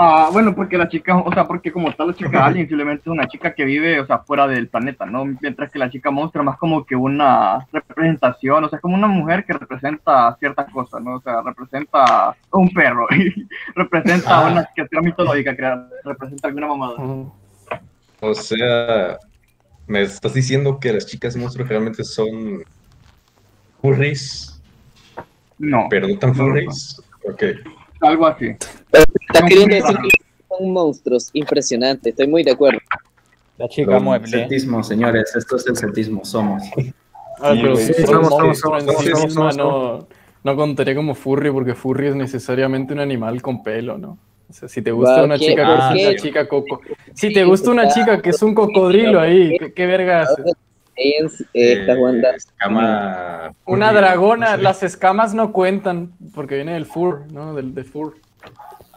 Ah, bueno, porque la chica, o sea, porque como tal la chica alien simplemente es una chica que vive, o sea, fuera del planeta, ¿no? Mientras que la chica monstruo más como que una representación, o sea, como una mujer que representa ciertas cosas, ¿no? O sea, representa un perro, y representa Ah. una criatura mitológica que representa alguna mamada. O sea, me estás diciendo que las chicas monstruos realmente son furries, No, pero no tan furries. Ok. Algo así. Estás Son queriendo decir que son monstruos, impresionante, estoy muy de acuerdo. La chica mueble. Celtismo, señores, esto es el celtismo, somos. Ah, pero sí, no, no contaría como furry porque furry es necesariamente un animal con pelo, ¿no? O sea, si te gusta una ¿qué- chica por que es qué? una chica coco. Si te gusta una chica que es un cocodrilo ahí, ¿qué, qué verga hace? Aliens, eh, esta Eh, banda. escama Una dragona, no sé. las escamas no cuentan porque viene del fur, ¿no? Del de fur.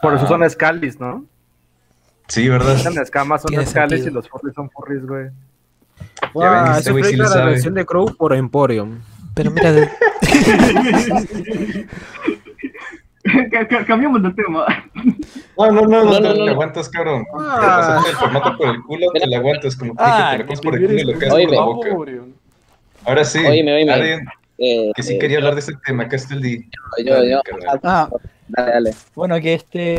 Por eso Ah. son escalis, ¿no? Sí, ¿verdad? Las escamas son escalis sentido. y los furries son furries, güey. Wow, ven, este eso güey sí la sabe. versión de Crow por Emporium. Pero mira, de- Cambiamos de tema. No, no, no, No, no, no, te aguantas, cabrón. Ah. Te pasaste el formato por el culo, te la aguantas como que Ah, te la comes que por el te culo y lo caes por la boca. Ahora sí, Oíme, oíme. alguien Eh, que sí eh, quería hablar de este tema, acá está el di. yo, yo, Carnal. Ah, dale, dale. bueno, que este.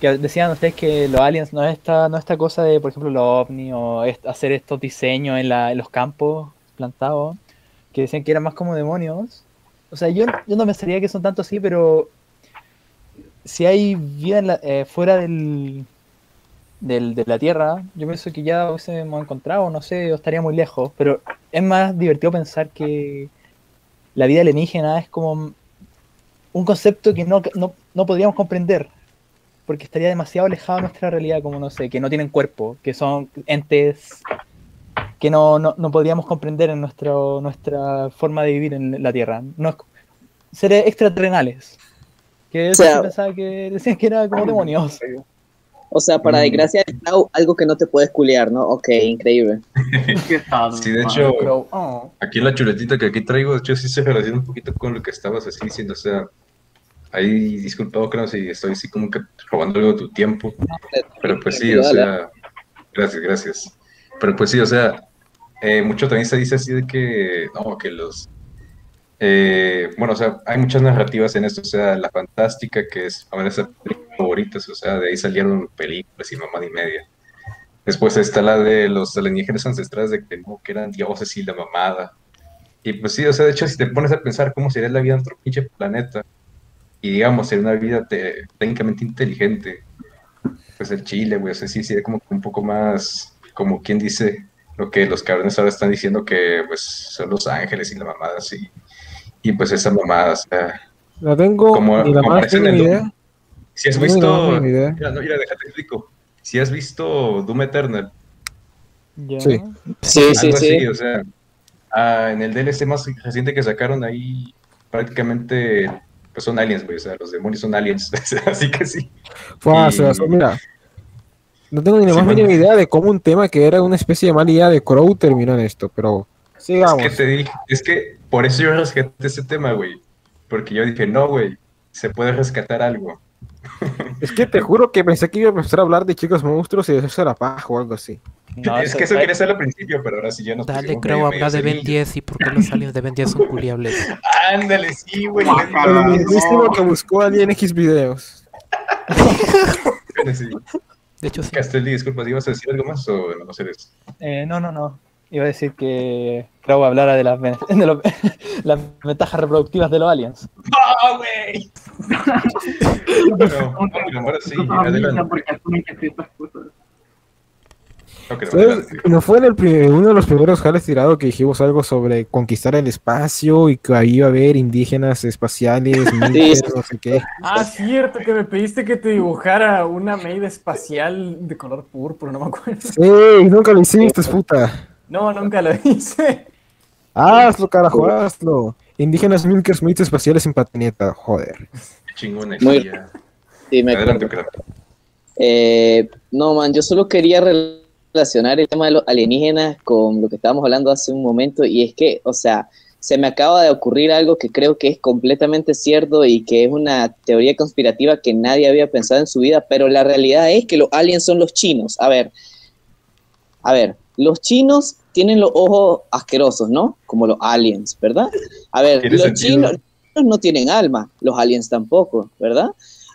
Que decían ustedes que los aliens no es esta, no esta cosa de, por ejemplo, los ovnis o est- hacer estos diseños en, la, en los campos plantados, que decían que eran más como demonios. O sea, yo, yo no pensaría que son tanto así, pero si hay vida en la- eh, fuera del, del, de la Tierra, yo pienso que ya hubiésemos encontrado, no sé, o estaría muy lejos, pero es más divertido pensar que la vida alienígena es como un concepto que no, no, no podríamos comprender, porque estaría demasiado alejado de nuestra realidad, como no sé, que no tienen cuerpo, que son entes que no, no, no podríamos comprender en nuestro, nuestra forma de vivir en la Tierra. No es- seres extraterrenales. Que eso sea- sí pensaba que decían que era como demonios. O sea, para Mm. desgracia de Clau, algo que no te puedes culiar, ¿no? Ok, increíble. Sí, de hecho, oh, aquí la chuletita que aquí traigo, de hecho, sí se relaciona un poquito con lo que estabas así diciendo. O sea, ahí disculpado, creo, si estoy así como que robando algo de tu tiempo. Pero pues sí, o sea, gracias, gracias. Pero pues sí, o sea, eh, mucho también se dice así de que, no, que los, eh, bueno, o sea, hay muchas narrativas en esto, o sea, la fantástica, que es a ver, esas películas favoritas, o sea, de ahí salieron películas y mamá y media. Después está la de los alienígenas ancestrales, de que no, eran dioses y la mamada. Y pues sí, o sea, de hecho, si te pones a pensar cómo sería la vida en otro pinche planeta, y digamos, sería una vida te- técnicamente inteligente, pues el Chile, güey, o sea, sí, sería como un poco más, como quien dice, lo que los cabrones ahora están diciendo que, pues, son los ángeles y la mamada, sí. Y pues esa mamada, o sea, No tengo Como- ni la como más en el idea. si has No la visto, mira, no, mira, déjate explico, si has visto Doom Eternal, Ya. Sí. Sí, sí, algo sí. así, o sea, ah, en el DLC más reciente que sacaron ahí, prácticamente, pues son aliens, güey, o sea, los demonios son aliens, así que sí. Fua, Y- Sebastián, mira. No tengo ni la Sí, más mínima idea de cómo un tema que era una especie de mala idea de Crow terminó en esto, pero sigamos. Es que te dije, es que por eso yo rescaté ese tema, güey, porque yo dije, no, güey, se puede rescatar algo. Es que te juro que pensé que iba a empezar a hablar de chicos monstruos y de paja o algo así. No, es que eso quería hacer al principio, pero ahora sí ya nos Dale, creo, medio- habla medio de Ben serios. 10 y por qué los aliens de Ben 10 son culiables. Ándale, sí, güey. El mismísimo que buscó Alien X videos. De hecho, sí. Castelli, disculpa, ¿ibas a decir algo más o no sé eso? Eh, no, no, no. Iba a decir que Crow hablara de las, de los- las ventajas reproductivas de los aliens. ¡Ah, güey! No, sí, fue en el uno de los primeros jales tirados que dijimos algo sobre conquistar el espacio y que ahí iba a haber indígenas espaciales, miles, no sé qué. Ah, cierto, que me pediste que te dibujara una maid espacial de color púrpura, no me acuerdo. Sí, nunca lo hiciste, puta. No, nunca lo hice. Hazlo, carajo, hazlo. Indígenas milkers maids espaciales en patineta, joder. Qué chingón Muy-. Sí, me Adelante. Eh, no, man, yo solo quería relacionar el tema de los alienígenas con lo que estábamos hablando hace un momento y es que, o sea, se me acaba de ocurrir algo que creo que es completamente cierto y que es una teoría conspirativa que nadie había pensado en su vida, pero la realidad es que los aliens son los chinos. A ver, a ver, los chinos tienen los ojos asquerosos, ¿no? Como los aliens, ¿verdad? A ver, los sentido. chinos no tienen alma, los aliens tampoco, ¿verdad?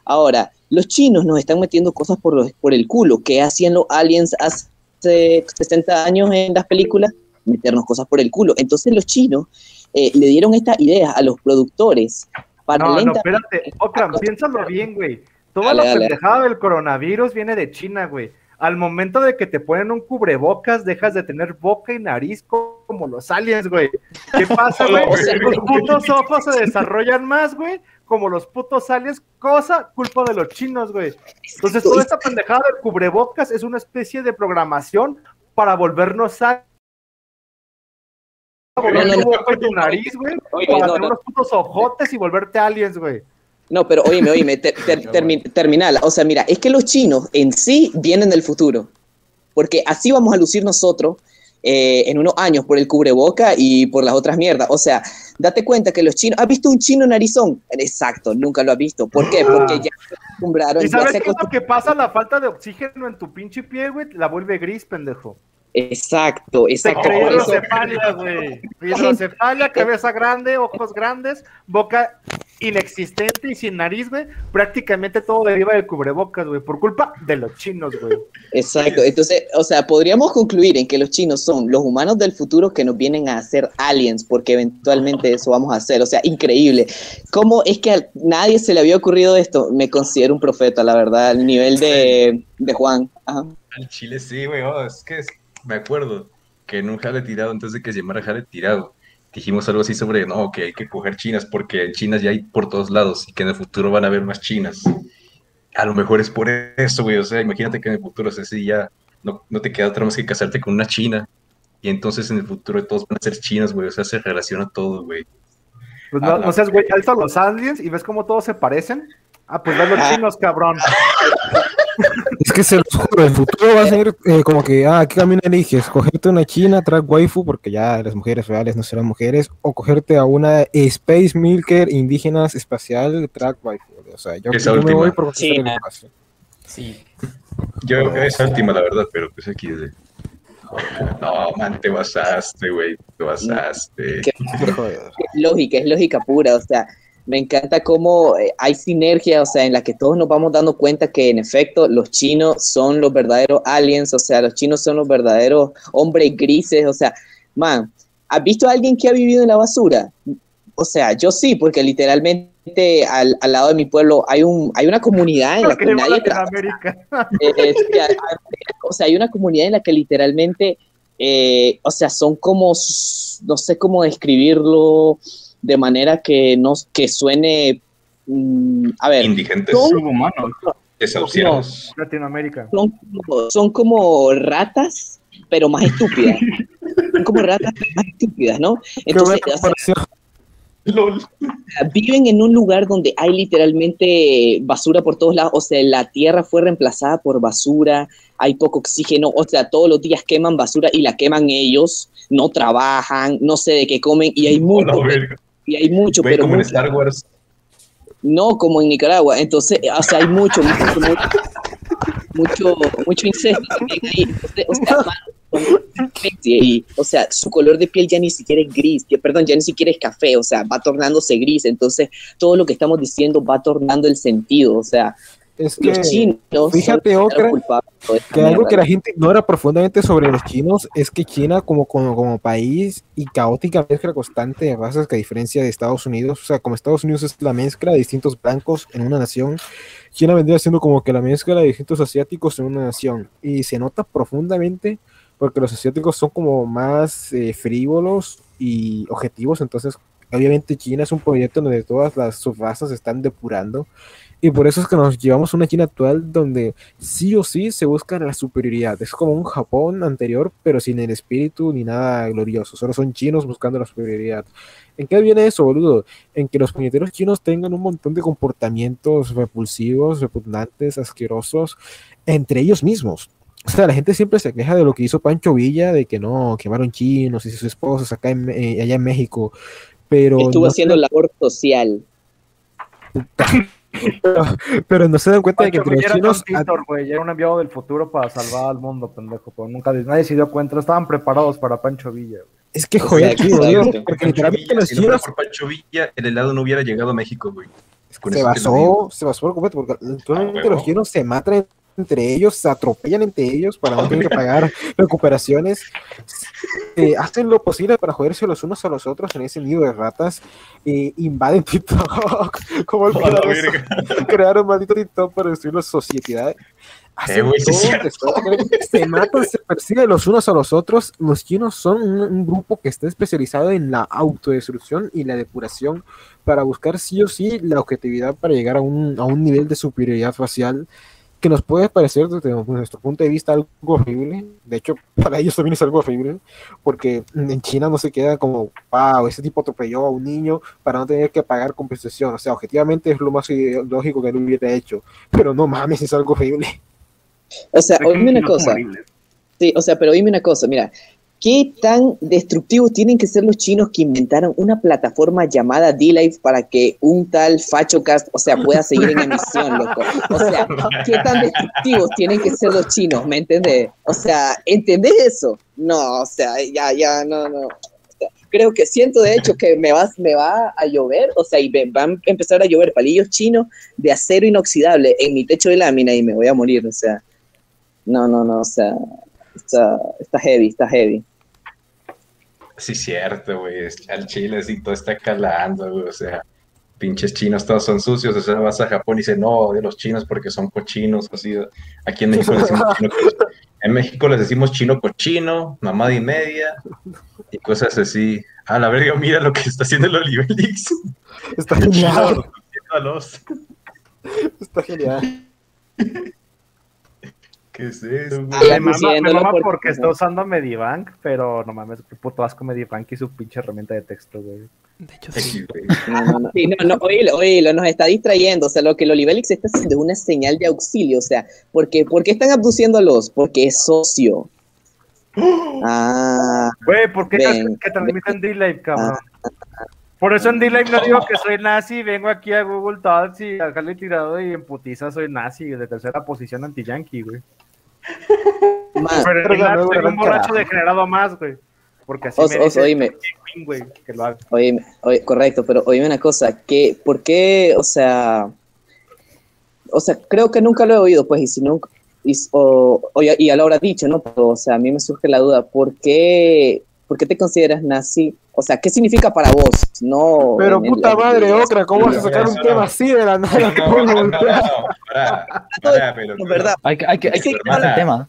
Ahora, los chinos nos están metiendo cosas por, los, por el culo. ¿Qué hacían los aliens hace 60 años en las películas? Meternos cosas por el culo. Entonces los chinos eh, le dieron estas ideas a los productores para No, no, espérate. Okram, piénsalo bien, güey. Toda Dale, la dale. pendejada del coronavirus viene de China, güey. Al momento de que te ponen un cubrebocas, dejas de tener boca y nariz co- como los aliens, güey. ¿Qué pasa, güey? Los putos ojos se desarrollan más, güey, como los putos aliens, cosa culpa de los chinos, güey. Entonces, toda esta pendejada del cubrebocas es una especie de programación para volvernos a volver No, no, tu boca y tu nariz, güey, para tener no. unos putos ojotes y volverte aliens, güey. No, pero oíme, oíme, ter- ter- termi- terminala. O sea, mira, es que los chinos en sí vienen del futuro. Porque así vamos a lucir nosotros eh, en unos años por el cubreboca y por las otras mierdas. O sea, date cuenta que los chinos. ¿Has visto un chino narizón? Exacto, nunca lo has visto. ¿Por qué? Porque ya se acostumbraron. ¿Y sabes qué es lo que pasa? La falta de oxígeno en tu pinche piel, güey, la vuelve gris, pendejo. Exacto, Se exacto. hidrocefalia, güey. Hidrocefalia, cabeza grande, ojos grandes, boca inexistente y sin nariz, güey. Prácticamente todo deriva del cubrebocas, güey, por culpa de los chinos, güey. Exacto. Entonces, o sea, podríamos concluir en que los chinos son los humanos del futuro que nos vienen a hacer aliens, porque eventualmente eso vamos a hacer. O sea, increíble. ¿Cómo es que a nadie se le había ocurrido esto? Me considero un profeta, la verdad, al nivel de, de Juan. Ajá. Al chile sí, güey, oh, es que es- me acuerdo que en un jale tirado, antes de que se llamara jale tirado, dijimos algo así sobre, no, que hay que coger chinas porque en chinas ya hay por todos lados y que en el futuro van a haber más chinas. A lo mejor es por eso, güey, o sea, imagínate que en el futuro, o sea, sí, ya no, no te queda otra más que casarte con una china y entonces en el futuro todos van a ser chinas, güey, o sea, se relaciona todo, güey. Pues Ah, no, no seas, güey, alza los aliens y ves cómo todos se parecen. Ah, pues ves los chinos, cabrón. Es que se los juro, el futuro va a ser eh, como que, ah, ¿qué camino eliges? ¿Cogerte una china, track waifu, porque ya las mujeres reales no serán mujeres, o cogerte a una Space Milker indígenas espacial, track waifu? O sea, yo, Esa yo me voy por Sí, el espacio. Sí. Yo esa última, la verdad, pero pues aquí de... No, man, te basaste, güey, te basaste. Qué- Joder. es lógica, es lógica pura, o sea, me encanta cómo eh, hay sinergia, o sea, en la que todos nos vamos dando cuenta que en efecto los chinos son los verdaderos aliens, o sea, los chinos son los verdaderos hombres grises, o sea, man, ¿has visto a alguien que ha vivido en la basura? O sea, yo sí, porque literalmente al, al lado de mi pueblo hay un hay una comunidad en la que nadie eh, o sea, hay una comunidad en la que literalmente, eh, o sea, son como, no sé cómo describirlo de manera que no que suene, mm, a ver, Indigentes, son, Subhumanos. desahuciados. Latinoamérica. son, como, son como ratas, pero más estúpidas. Son como ratas pero más estúpidas, ¿no? Entonces. LOL. viven en un lugar donde hay literalmente basura por todos lados, o sea, la tierra fue reemplazada por basura, hay poco oxígeno, o sea, todos los días queman basura y la queman ellos, no trabajan, no sé de qué comen y hay verga. Y hay mucho, Güey, pero como en Star Wars. no como en Nicaragua, entonces, o sea, hay mucho, mucho, mucho, mucho, mucho incesto también ahí, Entonces, o sea, y, o sea, su color de piel ya ni siquiera es gris, que, perdón, ya ni siquiera es café, o sea, va tornándose gris, entonces todo lo que estamos diciendo va tornando el sentido, o sea, Es que, los chinos fíjate, esta que algo que la gente ignora profundamente sobre los chinos es que China como, como, como país y caótica mezcla constante de razas que a diferencia de Estados Unidos, o sea, como Estados Unidos es la mezcla de distintos blancos en una nación, China vendría siendo como que la mezcla de distintos asiáticos en una nación. Y se nota profundamente porque los asiáticos son como más eh, frívolos y objetivos, entonces obviamente China es un proyecto donde todas las subrazas están depurando y por eso es que nos llevamos a una China actual donde sí o sí se busca la superioridad. Es como un Japón anterior, pero sin el espíritu ni nada glorioso. Solo son chinos buscando la superioridad. ¿En qué viene eso, boludo? En que los puñeteros chinos tengan un montón de comportamientos repulsivos, repugnantes, asquerosos, entre ellos mismos. O sea, la gente siempre se queja de lo que hizo Pancho Villa, de que no, quemaron chinos y sus esposas acá en, eh, allá en México. Pero Estuvo no haciendo labor social. Pero, pero no se dan cuenta de que entre los era chinos era un enviado del futuro para salvar al mundo, pendejo, pero nunca nadie se dio cuenta, estaban preparados para Pancho Villa. güey. Es que joder, tío, exacto. tío, porque literalmente los si no chinos por Pancho Villa, el helado no hubiera llegado a México, güey. Se basó, se basó por completo, porque actualmente huevo. los chinos se matan entre ellos, se atropellan entre ellos para no tener que pagar recuperaciones, eh, hacen lo posible para joderse los unos a los otros en ese nido de ratas, eh, invaden TikTok, como eso? verga. crearon maldito TikTok para destruir la sociedad. Eh, sí se matan, se persiguen los unos a los otros. Los chinos son un, un grupo que está especializado en la autodestrucción y la depuración para buscar sí o sí la objetividad para llegar a un, a un nivel de superioridad facial que nos puede parecer desde nuestro punto de vista algo horrible. De hecho, para ellos también es algo horrible, porque en China no se queda como, wow, ese tipo atropelló a un niño para no tener que pagar compensación. O sea, objetivamente es lo más lógico que él hubiera hecho, pero no mames, es algo horrible. O sea, oíme una cosa. Sí, o sea, pero oíme una cosa, mira, ¿qué tan destructivos tienen que ser los chinos que inventaron una plataforma llamada D-Live para que un tal FachoCast, o sea, pueda seguir en emisión, loco? O sea, ¿qué tan destructivos tienen que ser los chinos? ¿Me entendés? O sea, ¿entendés eso? No, o sea, ya, ya, no, no. Creo que siento de hecho que me va, me va a llover, o sea, y van a empezar a llover palillos chinos de acero inoxidable en mi techo de lámina y me voy a morir, o sea. No, no, no, o sea, está, está heavy, está heavy. Sí, cierto, güey. Al Chile sí todo está calando, güey. O sea, pinches chinos todos son sucios. O sea, vas a Japón y dices, no, de los chinos porque son cochinos. Así, aquí en México les decimos chino cochino. En México les decimos chino cochino, mamada y media, y cosas así. A la verga, mira lo que está haciendo el Olivelix. Está genial, A los- está genial. ¿Qué es eso? Ah, Me mama, me mama porque- porque está usando Medibank, pero no mames, qué puto asco Medibank y su pinche herramienta de texto, güey. De hecho, sí. X, güey. No, no, no. Sí, no, no, oílo, oílo, nos está distrayendo. O sea, lo que el está haciendo es una señal de auxilio. O sea, porque, ¿por qué están abduciéndolos? Porque es socio. Ah, Güey, ¿por qué Ven, que transmiten D-Live, cabrón? Por eso en D-Live no digo que soy nazi, vengo aquí a Google Talks y acá le he tirado y en putiza soy nazi de tercera posición anti-yankee, güey. Man, Pero en Pero soy un borracho carajo. degenerado más, güey. Porque así Os- me os, dice oíme. Queen, güey, que lo haga. oíme, oí- correcto, pero oíme una cosa, que, ¿por qué, o sea, o sea, creo que nunca lo he oído, pues, y si nunca, y, o, o ya, y ya lo habrás dicho, ¿no? Pero, o sea, a mí me surge la duda, ¿por qué, ¿por qué te consideras nazi? O sea, ¿qué significa para vos? No. Pero el- puta madre, en- Ocra, ¿cómo vas a sacar un Eso tema no. así de la nada? No, no, no, no, no, pará, pará, pero- Es verdad. Hay que, hay que, hay que terminar el tema.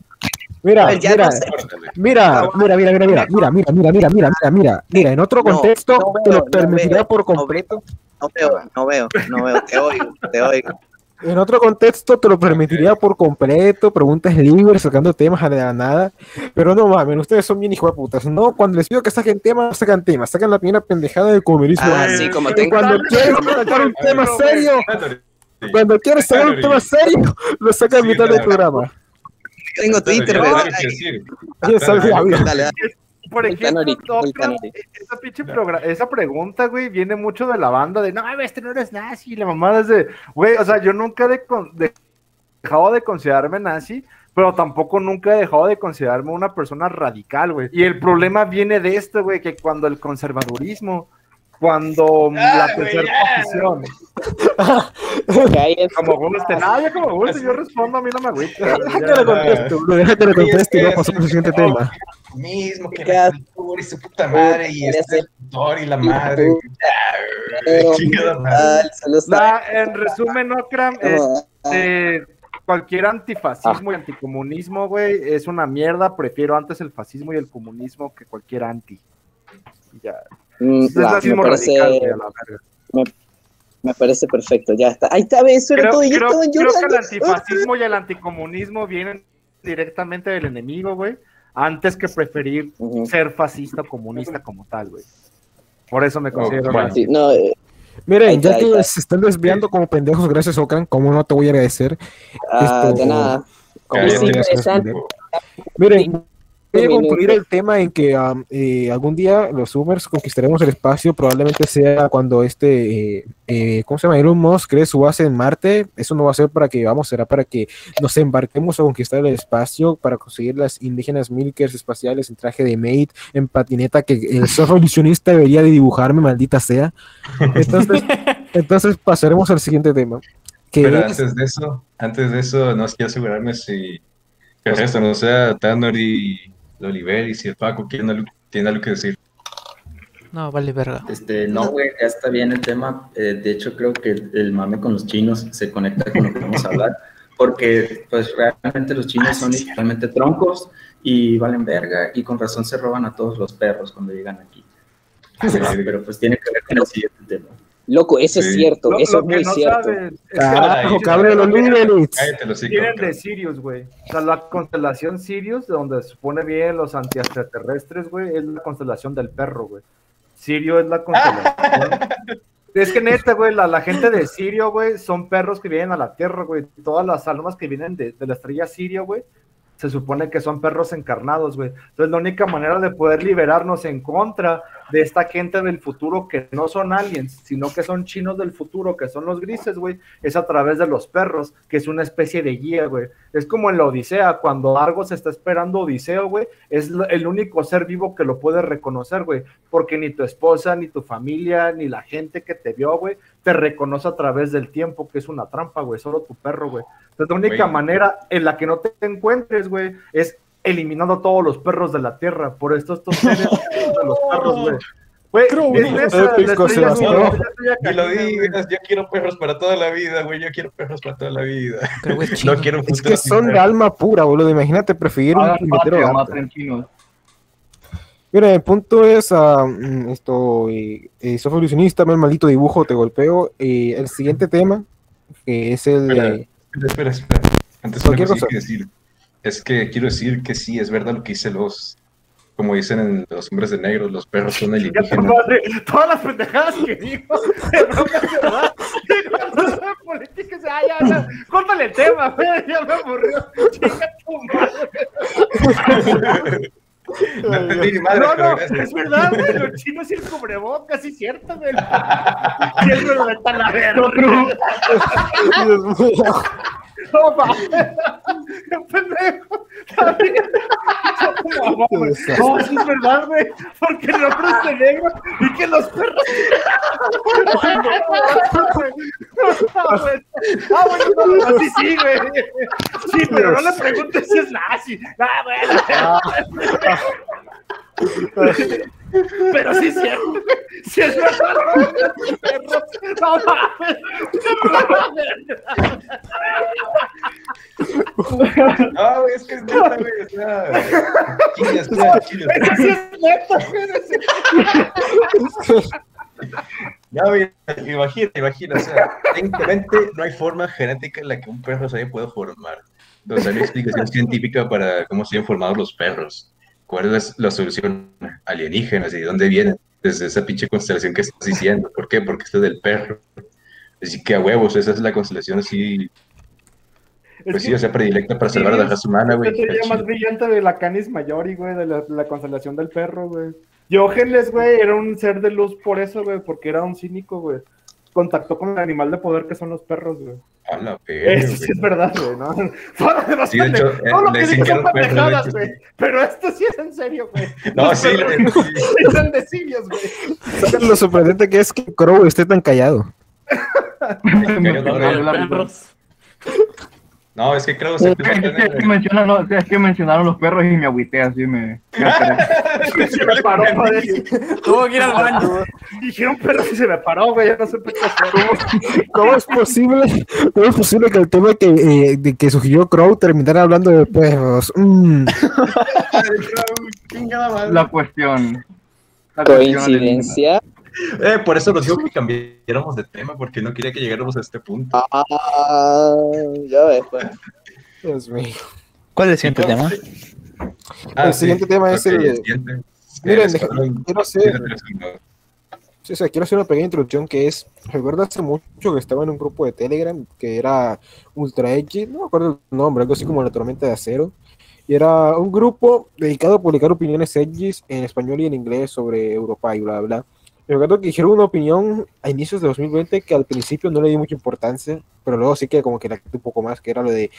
Mira, Pues mira, no mira, mira, mira, mira, mira, mira, mira, mira, mira, mira, mira, mira, mira, en otro No, contexto no te lo no permitirá veo, por no completo. No veo, no veo, no veo, te oigo, te oigo. En otro contexto te lo permitiría por completo, preguntas libres, sacando temas de la nada. Pero no mames, ustedes son bien hijos de putas. No, cuando les pido que saquen temas, sacan temas. Sacan la primera pendejada del comunismo. Ah, sí, como tengo. cuando quieren sacar un tema serio, cuando quieres sacar un tema serio, lo sacan a mitad del programa. Tengo Twitter, ¿verdad? Dale, dale. Por ejemplo, esa pinche progra- esa pregunta, güey, viene mucho de la banda de, no, este no eres nazi, la mamada es de, güey, o sea, yo nunca he de con- de- dejado de considerarme nazi, pero tampoco nunca he dejado de considerarme una persona radical, güey. Y el problema viene de esto, güey, que cuando el conservadurismo, cuando la tercera posición, es- como guste, nada, yo como guste, yo respondo, a mí no me agüita. Déjate lo contesto, bro, déjate lo contesto y no pasamos al siguiente tema. Mismo que ¿Qué la cultura y su puta madre y este y la madre. La- en resumen, Okram, es Ah, Eh, cualquier antifascismo y anticomunismo, güey, es una mierda. Prefiero antes el fascismo y el comunismo que cualquier anti. Ya. mm, Es radical, güey, a la verga. me parece perfecto, ya está. Ahí está, eso era Creo, todo. y yo creo- creo que el antifascismo y el anticomunismo vienen directamente del enemigo, güey, antes que preferir ser fascista o comunista como tal, güey. Por eso me considero bueno. Sí, no, eh, Miren, ya que está. se están desviando como pendejos, gracias, Ocran, como no te voy a agradecer. ah, Esto- de nada. Cállate, Es Cállate, interesante. Miren, voy concluir el tema en que eh, algún día los Zoomers conquistaremos el espacio, probablemente sea cuando este, eh, eh, ¿cómo se llama? Elon Musk cree su base en Marte. Eso no va a ser para que, vamos, será para que nos embarquemos a conquistar el espacio, para conseguir las indígenas milkers espaciales en traje de maid, en patineta, que el revolucionista debería de dibujarme, maldita sea. Entonces, entonces pasaremos al siguiente tema. Que Pero es- antes de eso, antes de eso, no quiero asegurarme si que el resto, no sea Tanner y Oliver y si el Paco tiene algo, tiene algo que decir. No, vale verga. Este, no, güey, ya está bien el tema. Eh, de hecho, creo que el, mame con los chinos se conecta con lo que vamos a hablar, porque pues realmente los chinos son literalmente troncos y valen verga y con razón se roban a todos los perros cuando llegan aquí. Sí, pero pues tiene que ver con el siguiente tema. Loco, eso es cierto, Lo- eso lo es que muy no cierto. Carajo, los cabrón, los. Vienen de Sirius, güey. O sea, la constelación Sirius, donde se supone bien los antiextraterrestres, güey, es la constelación del perro, güey. Sirio es la constelación. es que neta, güey, la, la gente de Sirio, güey, son perros que vienen a la Tierra, güey. Todas las almas que vienen de, de la estrella Sirio, güey, se supone que son perros encarnados, güey. Entonces, la única manera de poder liberarnos en contra de esta gente del futuro que no son aliens, sino que son chinos del futuro, que son los grises, güey, es a través de los perros, que es una especie de guía, güey. Es como en la Odisea, cuando Argos está esperando Odiseo, güey, es el único ser vivo que lo puede reconocer, güey, porque ni tu esposa, ni tu familia, ni la gente que te vio, güey, te reconoce a través del tiempo, que es una trampa, güey, solo tu perro, güey. Entonces, la única manera en la que no te encuentres, güey, es eliminando a todos los perros de la tierra. Por esto estos seres de los perros, güey. Güey, yo quiero perros para toda la vida, güey. Yo quiero perros para toda la vida. Creo es No quiero un Es que son de alma pura, boludo. Imagínate preferir un gato. maten chinos. Mira, el punto es ah, mm, esto, eh, eh, soy evolucionista, me el maldito dibujo, te golpeo. Eh, el siguiente tema, que es el Espera. de... Espera, espera. Antes una cosa. que decir. Es que quiero decir que sí, es verdad lo que dice los, como dicen en los hombres de negro, los perros son alienígenas. madre, todas las pendejadas que dijo, se ah, ya, ya, córtale el tema, ya me aburrió. Chinga tu madre. No entendí ni madre, No, pero no, gracias. es verdad, güey, los chinos y el cubrebocas, sí, cierto, güey. Siempre lo está la verga. Dios mío. No mames, pendejo. No, sí es verdad, güey, porque el hombre es de negro y que los perros. Ah. Ah, bueno, no, sí, sí, güey. Sí, pero no le preguntes si es nazi. Ah, bueno. Pero sí es cierto, güey. Sí es verdad. No mames. No, güey, es que es neta, güey, o sea. Chingas, claro, chingas. Pero sí es neta. Ya, güey, imagina, imagina, o sea, técnicamente no hay forma genética en la que un perro se haya podido formar. Entonces, hay una explicación científica para cómo se han formado los perros. ¿Cuál es la solución alienígenas y de dónde vienen? Desde esa pinche constelación que estás diciendo. ¿Por qué? Porque esto es del perro. Así que a huevos, esa es la constelación así, pues sí, o sea, predilecta para salvar a la raza humana, güey. Teoría más brillante de la Canis Majori, güey, de la, la constelación del perro, güey. Diógenes, güey, era un ser de luz por eso, güey, porque era un cínico, güey. Contactó con el animal de poder que son los perros, güey. A la verga, Eso sí güey. es verdad, güey, ¿no? Lo demás Sí, de hecho, todo lo que dicen son pendejadas, de hecho, güey. Pero esto sí es en serio, güey. No, Los sí, perros sí son de simios, güey. ¿Sabes lo sorprendente que es que Crow esté tan callado? No, Los no, perros. No, es que creo que se Es que, es que- es que mencionaron, no, es que mencionaron los perros y me agüité así, me... me Se me paró, joder. Tuvo que ir al baño. Dijeron perro y se me paró, güey. Ya no sé qué hacer. ¿Cómo es posible, cómo es posible que el tema que, eh, de que sugirió Crow terminara hablando de perros? Mm. La cuestión. La cuestión Coincidencia. Eh, por eso nos digo que cambiáramos de tema, porque no quería que llegáramos a este punto. Ah, ya ves, pues. Dios mío. ¿Cuál es el siguiente tema? Ah, el siguiente tema es el- siguiente. Miren, El escuadrón quiero hacer, 731. sí, o sea, quiero hacer una pequeña introducción que es, recuerdo hace mucho que estaba en un grupo de Telegram que era Ultra Edgy, no me acuerdo el nombre, algo así como La Tormenta de Acero, y era un grupo dedicado a publicar opiniones edgys en español y en inglés sobre Europa y bla, bla. Y recuerdo que dijeron una opinión a inicios de 2020 que al principio no le di mucha importancia, pero luego sí que como que la un poco más, que era lo de,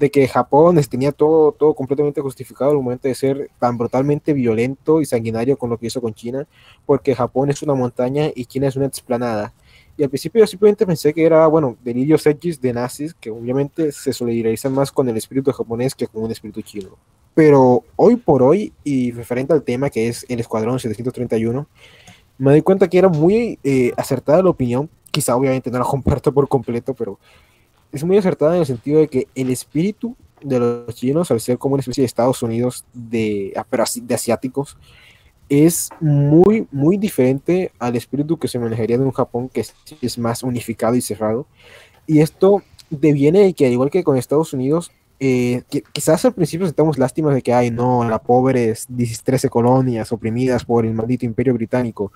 de que Japón tenía todo, todo completamente justificado al momento de ser tan brutalmente violento y sanguinario con lo que hizo con China, porque Japón es una montaña y China es una explanada. Y al principio yo simplemente pensé que era, bueno, delirios X de nazis, que obviamente se solidarizan más con el espíritu japonés que con un espíritu chino. Pero hoy por hoy, y referente al tema que es el Escuadrón 731, me doy cuenta que era muy eh, acertada la opinión, quizá obviamente no la comparto por completo, pero es muy acertada en el sentido de que el espíritu de los chinos, al ser como una especie de Estados Unidos de, ah, pero de asiáticos, es muy, muy diferente al espíritu que se manejaría en un Japón que es, es más unificado y cerrado. Y esto deviene de que, al igual que con Estados Unidos, eh, quizás al principio sentamos lástimas de que, ay, no, la pobres 13 colonias oprimidas por el maldito imperio británico.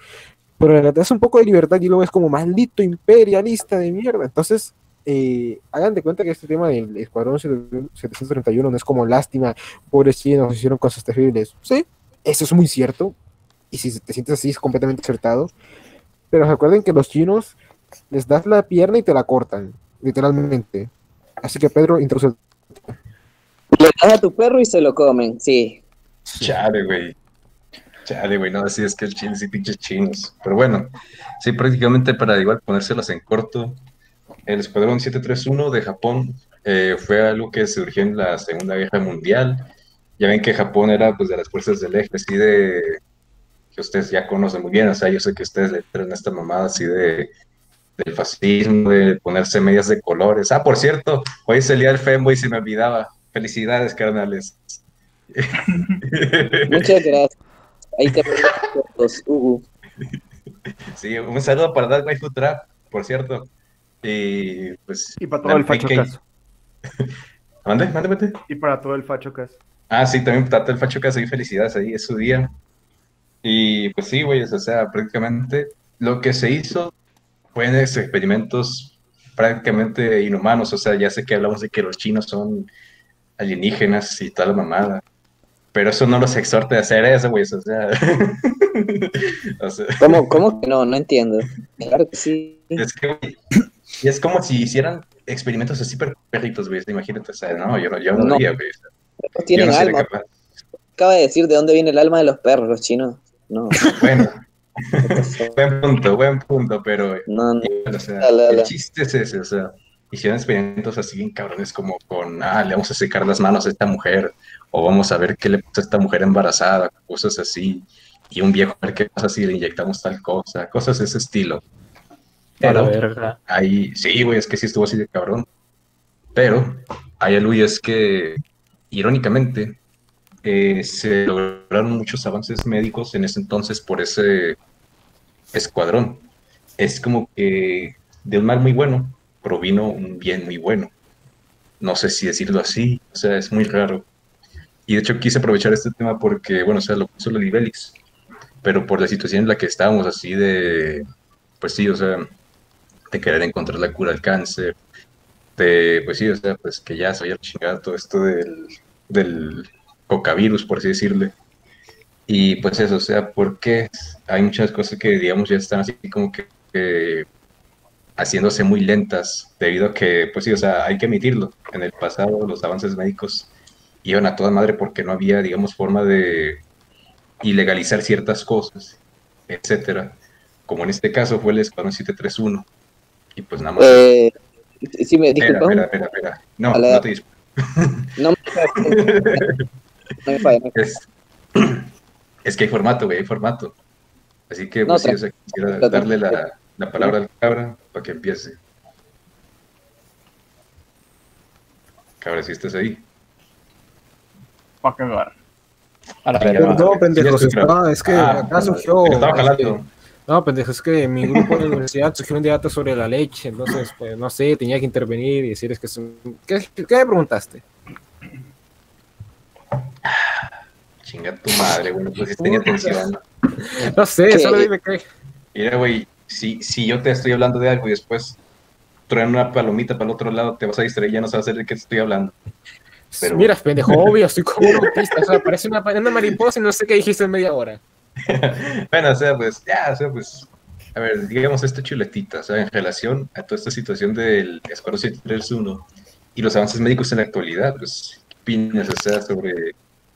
Pero la verdad es un poco de libertad y luego es como maldito imperialista de mierda. Entonces, eh, hagan de cuenta que este tema del Escuadrón 731 no es como lástima, pobres chinos hicieron cosas terribles. Sí, eso es muy cierto. Y si te sientes así, es completamente acertado. Pero recuerden que los chinos les das la pierna y te la cortan, literalmente. Así que Pedro, introduce. Le das a tu perro y se lo comen, sí. Chale, güey. Chale, güey, no, así es que el chino, sí, pinches chinos. Pero bueno, sí, prácticamente para igual ponérselas en corto, el Escuadrón 731 de Japón eh, fue algo que surgió en la Segunda Guerra Mundial. Ya ven que Japón era pues de las fuerzas del eje, así de que ustedes ya conocen muy bien, o sea, yo sé que ustedes le traen esta mamada así de del fascismo, de ponerse medias de colores. Ah, por cierto, hoy es el día del femboy, se me olvidaba. Felicidades, carnales. Muchas gracias. Ahí te las fotos, Hugo. Sí, un saludo para Dark Waifu Trap, por cierto. Y pues. Y para todo el facho que- caso. Mande, mande, mande. Y para todo el Fachocas. Ah, sí, también para todo el Facho Casa y felicidades ahí, es su día. Y pues sí, güey, o sea, prácticamente lo que se hizo fueron experimentos prácticamente inhumanos, o sea, ya sé que hablamos de que los chinos son alienígenas y toda la mamada, pero eso no los exhorta a hacer eso, güey, o sea... o sea, ¿Cómo, cómo que no? No entiendo. Claro que sí. es que, es como si hicieran experimentos así per- perritos, güey, imagínate, o sea, no, yo no, yo no, No. haría, güey, No tienen no alma. Acaba de decir de dónde viene el alma de los perros, los chinos. No, Bueno, buen punto, buen punto, pero no, no. o sea, Dale, dale. el chiste es ese, o sea, hicieron experimentos así bien cabrones como con, ah, le vamos a secar las manos a esta mujer, o vamos a ver qué le pasa a esta mujer embarazada, cosas así, y un viejo a ver qué pasa si le inyectamos tal cosa, cosas de ese estilo. A la Pero verga. ahí, sí, güey, es que sí estuvo así de cabrón. Pero hay algo y es que, irónicamente, eh, se lograron muchos avances médicos en ese entonces por ese escuadrón. Es como que de un mal muy bueno provino un bien muy bueno. No sé si decirlo así, o sea, es muy raro. Y de hecho quise aprovechar este tema porque, bueno, o sea, lo puso Loli Bélix, pero por la situación en la que estábamos, así de, pues sí, o sea, de querer encontrar la cura al cáncer, de, pues sí, o sea, pues que ya se había chingado todo esto del cocavirus, por así decirle. Y pues eso, o sea, porque hay muchas cosas que, digamos, ya están así como que, que haciéndose muy lentas, debido a que, pues sí, o sea, hay que admitirlo, en el pasado los avances médicos iban a toda madre porque no había, digamos, forma de ilegalizar ciertas cosas, etcétera. Como en este caso fue el Escuadrón 731. Y pues nada más. Eh, sí, me espera, disculpa. espera, espera, espera. No, la- no te disculpo. No me no falla, no Es, es que hay formato, güey, hay formato. Así que, No, pues sí, tra- o sea, quisiera darle la, la palabra al cabra para que empiece. Cabra, si estás ahí. Para cagar. A la Venga, verga. va. Perdón, pendejos, Sí, es que- estaba- es que Ah, acá surgió. este, jalando. no, pendejo, es que mi grupo de la universidad surgió un debate sobre la leche, entonces, pues, no sé, tenía que intervenir y decir es que es un- ¿Qué, qué me preguntaste? Chinga tu madre, güey, no pusiste ni atención. No sé, ¿Qué? solo dime qué. Mira, güey, si, si yo te estoy hablando de algo y después traen una palomita para el otro lado, te vas a distraer y ya no sabes de qué te estoy hablando. Pero- Mira, pendejo, obvio, estoy como un autista, o sea, parece una, una mariposa y no sé qué dijiste en media hora. Bueno, o sea, pues, ya, o sea, pues, a ver, digamos esta chuletita, o sea, en relación a toda esta situación del Escuadrón 731 y los avances médicos en la actualidad, pues, ¿qué opinas, o sea, sobre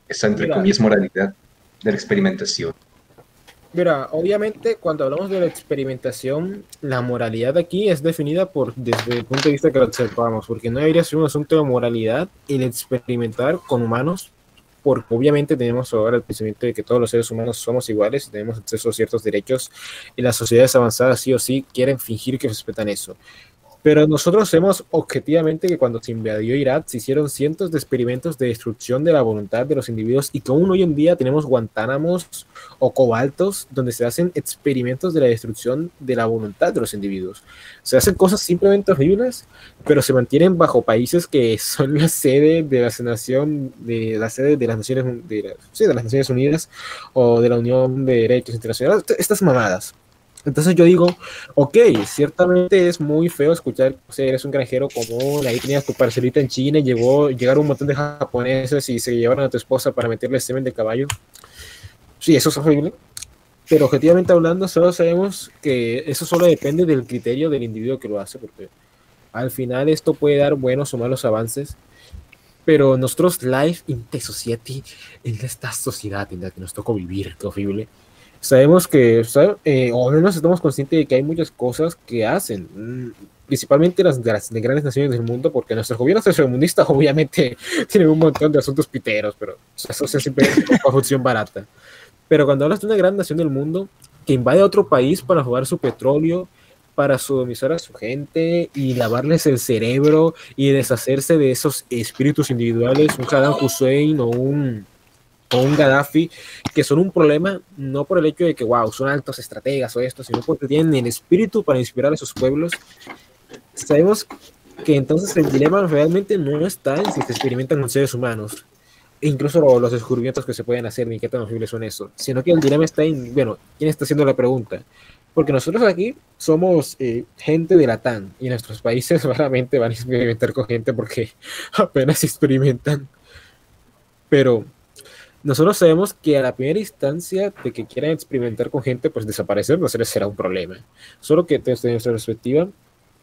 esa, entre Mira. comillas, moralidad de la experimentación? Mira, obviamente cuando hablamos de la experimentación, la moralidad aquí es definida por desde el punto de vista que observamos, porque no debería ser un asunto de moralidad el experimentar con humanos, porque obviamente tenemos ahora el pensamiento de que todos los seres humanos somos iguales y tenemos acceso a ciertos derechos, y las sociedades avanzadas sí o sí quieren fingir que respetan eso. Pero nosotros sabemos objetivamente que cuando se invadió Irak se hicieron cientos de experimentos de destrucción de la voluntad de los individuos y que aún hoy en día tenemos Guantánamos o cobaltos donde se hacen experimentos de la destrucción de la voluntad de los individuos. Se hacen cosas simplemente horribles, pero se mantienen bajo países que son la sede de la nación de la sede de las Naciones de, la- sí, de las Naciones Unidas o de la Unión de Derechos Internacionales, estas mamadas. Entonces yo digo, ok, ciertamente es muy feo escuchar, o sea, eres un granjero común, ahí tenías tu parcelita en China y llegó, llegaron un montón de japoneses y se llevaron a tu esposa para meterle semen de caballo. Sí, eso es horrible. Pero objetivamente hablando, solo sabemos que eso solo depende del criterio del individuo que lo hace, porque al final esto puede dar buenos o malos avances. Pero nosotros, live in the society, en esta sociedad en la que nos tocó vivir, qué horrible, sabemos que, eh, o al menos estamos conscientes de que hay muchas cosas que hacen, mm, principalmente las, de las de grandes naciones del mundo, porque nuestros gobiernos tercermundistas obviamente tienen un montón de asuntos piteros, pero eso es simplemente una corrupción barata. Pero cuando hablas de una gran nación del mundo que invade a otro país para jugar su petróleo, para sodomizar a su gente y lavarles el cerebro y deshacerse de esos espíritus individuales, un Saddam Hussein o un, o un Gaddafi, que son un problema no por el hecho de que, wow, son altos estrategas o esto, sino porque tienen el espíritu para inspirar a sus pueblos. Sabemos que entonces el dilema realmente no está en si se experimentan con seres humanos, e incluso los descubrimientos que se pueden hacer, ni qué tan horribles son eso, sino que el dilema está en, bueno, ¿quién está haciendo la pregunta? Porque nosotros aquí somos eh, gente de la TAN y nuestros países claramente van a experimentar con gente porque apenas experimentan. Pero nosotros sabemos que a la primera instancia de que quieran experimentar con gente, pues desaparecer no será un problema. Solo que desde nuestra perspectiva,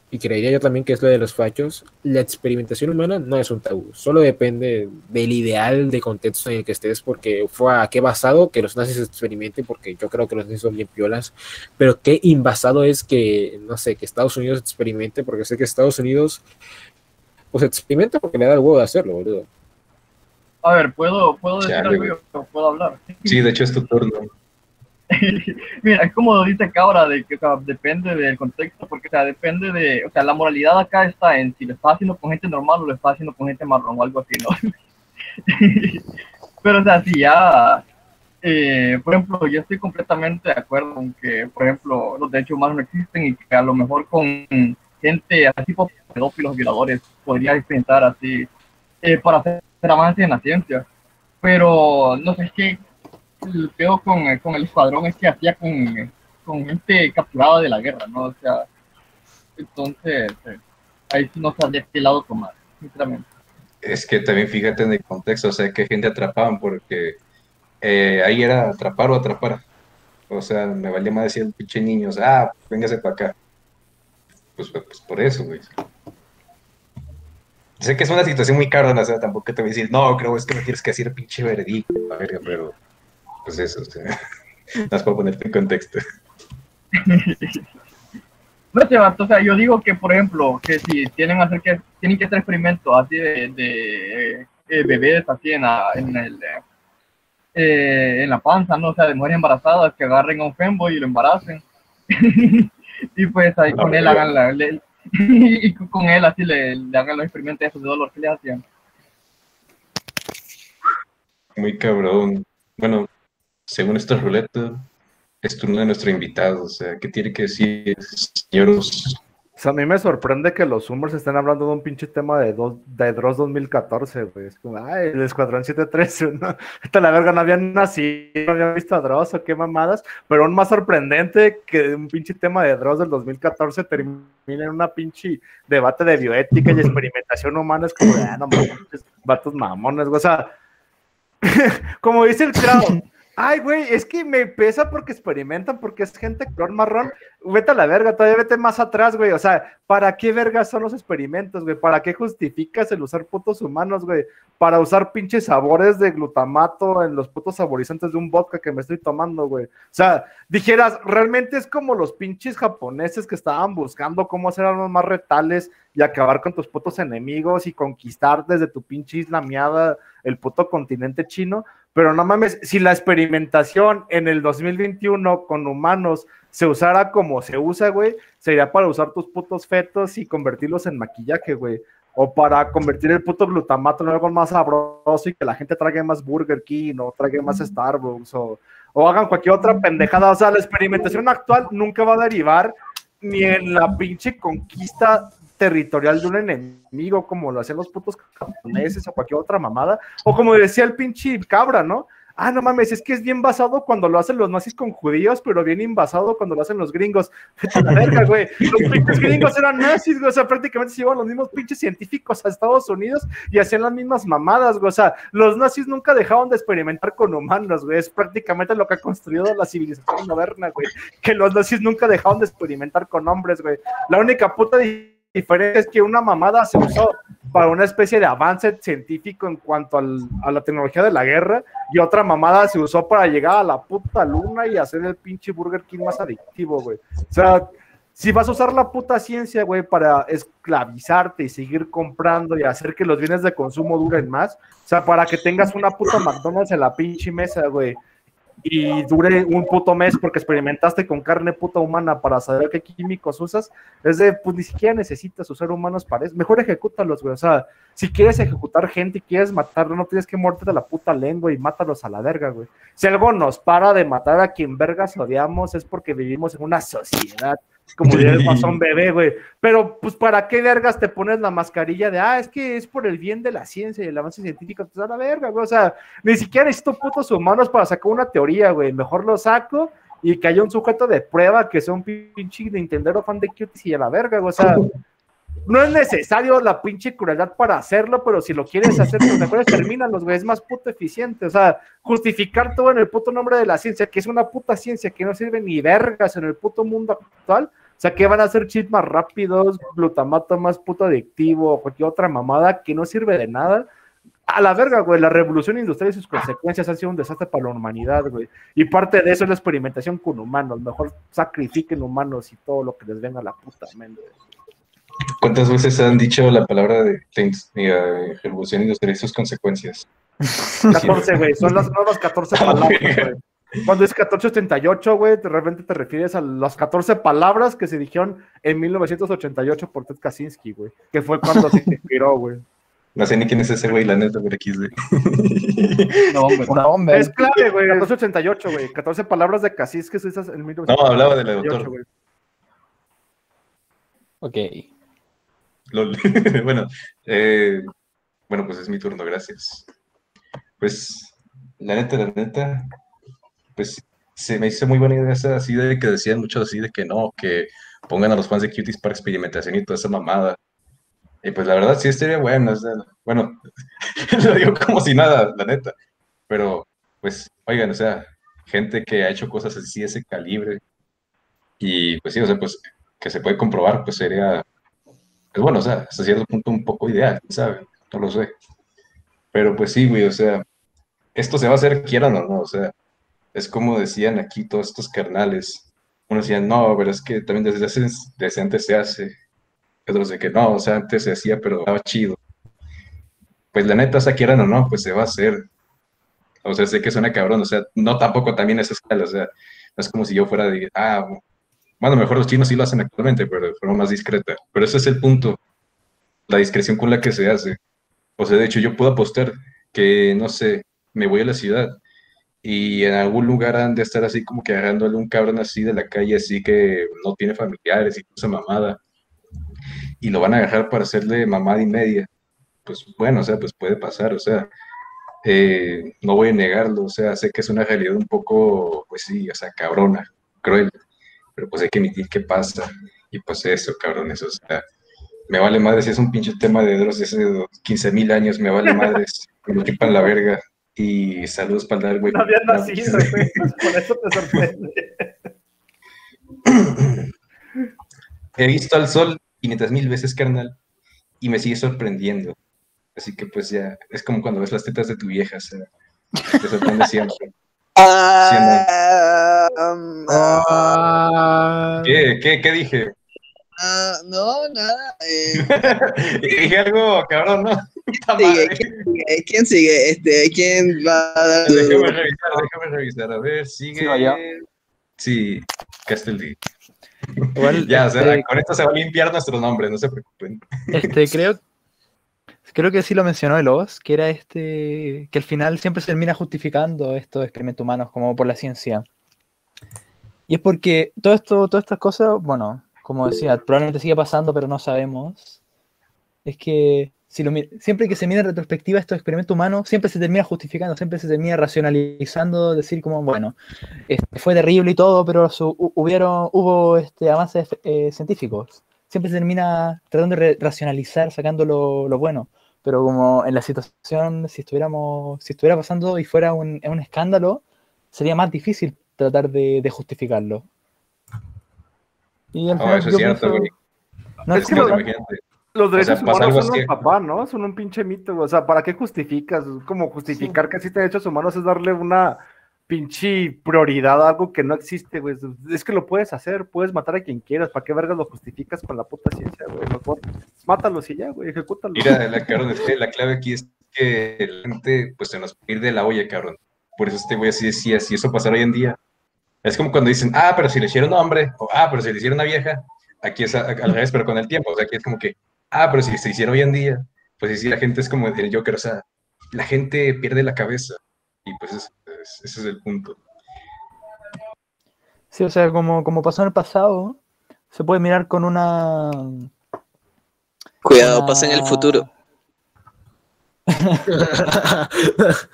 y creería yo también que es lo de los fachos, la experimentación humana no es un tabú, solo depende del ideal de contexto en el que estés, porque fue a qué basado que los nazis experimenten, porque yo creo que los nazis son bien piolas, pero qué invasado es que, no sé, que Estados Unidos experimente, porque sé que Estados Unidos, pues experimenta porque le da el huevo de hacerlo, boludo. A ver, ¿puedo, puedo decir algo? Yo? ¿Puedo hablar? Sí, de hecho es tu turno. Mira, es como dice Cabra, de que o sea, depende del contexto, porque o sea, depende de, o sea, la moralidad acá está en si lo está haciendo con gente normal o lo está haciendo con gente marrón o algo así, ¿no? Pero, o sea, si ya, eh, por ejemplo, yo estoy completamente de acuerdo con que, por ejemplo, los derechos humanos no existen y que a lo mejor con gente así pedófilos, violadores, podría experimentar así eh, para hacer avances en la ciencia. Pero, no sé, es que el peor con, con, el escuadrón es que hacía con, con, gente capturada de la guerra, ¿no? O sea, entonces, eh, ahí sí no sabía qué lado tomar, sinceramente. Es que también fíjate en el contexto, o sea, que gente atrapaban, porque eh, ahí era atrapar o atrapar. O sea, me valía más decir pinche niño, o sea, ah, véngase para acá. Pues, pues por eso, güey. Sé que es una situación muy cara, o sea, tampoco te voy a decir, no, creo es que me tienes que decir pinche veredicto, pero pues eso, o sea, las puedo ponerte en contexto. No sé, o sea, yo digo que, por ejemplo, que si tienen, hacer que, tienen que hacer experimentos así de, de eh, bebés así en, la, en, el, eh, en la panza, ¿no? O sea, de mujeres embarazadas que agarren a un femboy y lo embaracen. y pues ahí con él hagan la, y con él así le, le hagan los experimentos esos de dolor que le hacían. Muy cabrón. Bueno, según esta ruleta, es turno de nuestro invitado. O sea, ¿qué tiene que decir, señores? A mí me sorprende que los Zoomers estén hablando de un pinche tema de, dos, de Dross 2014, güey. Es como, ay, el Escuadrón 713, ¿no? Esta la verga no habían nacido, no habían visto a Dross o qué mamadas, pero aún más sorprendente que un pinche tema de Dross del 2014 termine en una pinche debate de bioética y experimentación humana. Es como, ah, no mames, vatos mamones, güey. O sea, como dice el crowd. Ay, güey, es que me pesa porque experimentan, porque es gente color marrón. Vete a la verga, todavía vete más atrás, güey. O sea, ¿para qué vergas son los experimentos, güey? ¿Para qué justificas el usar putos humanos, güey? Para usar pinches sabores de glutamato en los putos saborizantes de un vodka que me estoy tomando, güey. O sea, dijeras, realmente es como los pinches japoneses que estaban buscando cómo hacer armas más retales y acabar con tus putos enemigos y conquistar desde tu pinche isla miada el puto continente chino. Pero no mames, si la experimentación en el 2021 con humanos se usara como se usa, güey, sería para usar tus putos fetos y convertirlos en maquillaje, güey. O para convertir el puto glutamato en algo más sabroso y que la gente trague más Burger King o trague más Starbucks o, o hagan cualquier otra pendejada. O sea, la experimentación actual nunca va a derivar ni en la pinche conquista territorial de un enemigo, como lo hacían los putos japoneses o cualquier otra mamada, o como decía el pinche cabra, ¿no? Ah, no mames, es que es bien basado cuando lo hacen los nazis con judíos, pero bien invasado cuando lo hacen los gringos. la verga, güey. Los pinches gringos eran nazis, güey. O sea, prácticamente se iban los mismos pinches científicos a Estados Unidos y hacían las mismas mamadas, güey. O sea, los nazis nunca dejaron de experimentar con humanos, güey. Es prácticamente lo que ha construido la civilización moderna, güey. Que los nazis nunca dejaron de experimentar con hombres, güey. La única puta diferente es que una mamada se usó para una especie de avance científico en cuanto a la tecnología de la guerra y otra mamada se usó para llegar a la puta luna y hacer el pinche Burger King más adictivo, güey. O sea, si vas a usar la puta ciencia, güey, para esclavizarte y seguir comprando y hacer que los bienes de consumo duren más, o sea, para que tengas una puta McDonald's en la pinche mesa, güey, y dure un puto mes porque experimentaste con carne puta humana para saber qué químicos usas, es de, pues ni siquiera necesitas usar humanos para eso. Mejor ejecútalos, güey. O sea, si quieres ejecutar gente y quieres matarlo, no tienes que de la puta lengua y mátalos a la verga, güey. Si algo nos para de matar a quien vergas odiamos es porque vivimos en una sociedad como diría el guasón bebé, güey. Pero, pues, ¿para qué vergas te pones la mascarilla de, ah, es que es por el bien de la ciencia y el avance científico? Pues a la verga, güey. O sea, ni siquiera necesito putos humanos para sacar una teoría, güey. Mejor lo saco y que haya un sujeto de prueba que sea un pinche Nintendo fan de cuties y a la verga, güey. O sea, no es necesario la pinche crueldad para hacerlo, pero si lo quieres hacer, pues mejor termínalos, güey, es más puto eficiente. O sea, justificar todo en el puto nombre de la ciencia, que es una puta ciencia que no sirve ni vergas en el puto mundo actual. O sea, que van a hacer chips más rápidos, glutamato más puto adictivo, o cualquier otra mamada que no sirve de nada. A la verga, güey, la revolución industrial y sus consecuencias han sido un desastre para la humanidad, güey. Y parte de eso es la experimentación con humanos. Mejor sacrifiquen humanos y todo lo que les venga a la puta mente. ¿Cuántas veces han dicho la palabra de, revolución industrial y sus consecuencias? 14, güey, son las nuevas 14 palabras, güey. Cuando es 1488, güey, de repente te refieres a las 14 palabras que se dijeron en 1988 por Ted Kaczynski, güey, que fue cuando se inspiró, güey. No sé ni quién es ese güey, la neta, pero aquí No, hombre, una hombre. Es clave, güey, 1488, güey. 14 palabras de Kaczynski esas en 1988. No, hablaba del doctor. Güey. Ok. bueno, eh, bueno, pues es mi turno, gracias. Pues, la neta, la neta, pues se me hizo muy buena idea esa así de que decían mucho así de que no, que pongan a los fans de Cuties para experimentación y toda esa mamada. Y pues la verdad sí estaría bueno, bueno, lo digo como si nada, la neta. Pero, pues, oigan, o sea, gente que ha hecho cosas así de ese calibre. Y pues sí, o sea, pues que se puede comprobar, pues sería pues bueno, o sea, hasta cierto punto un poco ideal, ¿sabes? No lo sé. Pero pues sí, güey, o sea, esto se va a hacer quieran o no, o sea, es como decían aquí todos estos carnales. Uno decía, no, pero es que también desde, desde antes se hace. Otros de que no, o sea, antes se hacía, pero estaba chido. Pues la neta, o sea, quieran o no, pues se va a hacer. O sea, sé que suena cabrón, o sea, no tampoco también esa escala, o sea, no es como si yo fuera de, ah, bueno, mejor los chinos sí lo hacen actualmente, pero de forma más discreta. Pero ese es el punto, la discreción con la que se hace. O sea, de hecho, yo puedo apostar que, no sé, me voy a la ciudad y en algún lugar han de estar así como que agarrándole un cabrón así de la calle, así que no tiene familiares y cosa mamada. Y lo van a agarrar para hacerle mamada y media. Pues bueno, o sea, pues puede pasar, o sea, eh, no voy a negarlo, o sea, sé que es una realidad un poco, pues sí, o sea, cabrona, cruel pero pues hay que emitir qué pasa. Y pues eso, cabrones, o sea, me vale madre si es un pinche tema de Dross de hace 15 mil años, me vale madre, me chupan la verga. Y saludos para el güey. No había nacido, güey, por eso te sorprende. He visto al sol 500 mil veces, carnal, y me sigue sorprendiendo. Así que pues ya, es como cuando ves las tetas de tu vieja, o sea, te sorprende siempre. Ah, ah, ¿Qué, qué, qué dije? Ah, no, nada. Eh. dije algo, cabrón, ¿no? ¿Quién sigue? ¿Quién sigue? Este, ¿Quién va a dar? Déjame revisar, déjame revisar. A ver, sigue. Sí, Casteldi. Igual, ya, o sea, este con esto se va a limpiar nuestro nombre, no se preocupen. Este, creo, creo que sí lo mencionó el Oz, que era este, que al final siempre se termina justificando estos experimentos humanos como por la ciencia. Y es porque todo esto, todas estas cosas, bueno, como decía, probablemente sigue pasando, pero no sabemos. Es que si lo, siempre que se mira en retrospectiva estos experimentos humanos, siempre se termina justificando, siempre se termina racionalizando, decir como, bueno, este, fue terrible y todo, pero hubieron, hubo este, avances eh, científicos. Siempre se termina tratando de racionalizar, sacando lo, lo bueno pero como en la situación, si estuviéramos, si estuviera pasando y fuera un, un escándalo, sería más difícil tratar de, de justificarlo. Y al final, eso es cierto. No, es, que los, derechos humanos son un papá, ¿no? Son un pinche mito, o sea, ¿para qué justificas? Como justificar que existen derechos humanos es darle una pinche prioridad a algo que no existe, güey. Es que lo puedes hacer, puedes matar a quien quieras. ¿Para qué vergas lo justificas con la puta ciencia, güey? Mejor mátalos y ya, güey, ejecútalo. Mira, la, cabrón, la clave aquí es que la gente, pues, se nos puede ir de la olla, cabrón. Por eso este güey así decía, si eso pasara hoy en día. Es como cuando dicen, ah, pero si le hicieron un hombre, o ah, pero si le hicieron una vieja. Aquí es al revés, pero con el tiempo. O sea, aquí es como que, ah, pero si se hicieron hoy en día. Pues sí, la gente es como el Joker, o sea, la gente pierde la cabeza. Y pues es, ese es el punto. Sí, o sea, como, como pasó en el pasado, se puede mirar con una. Cuidado, una- pasa en el futuro.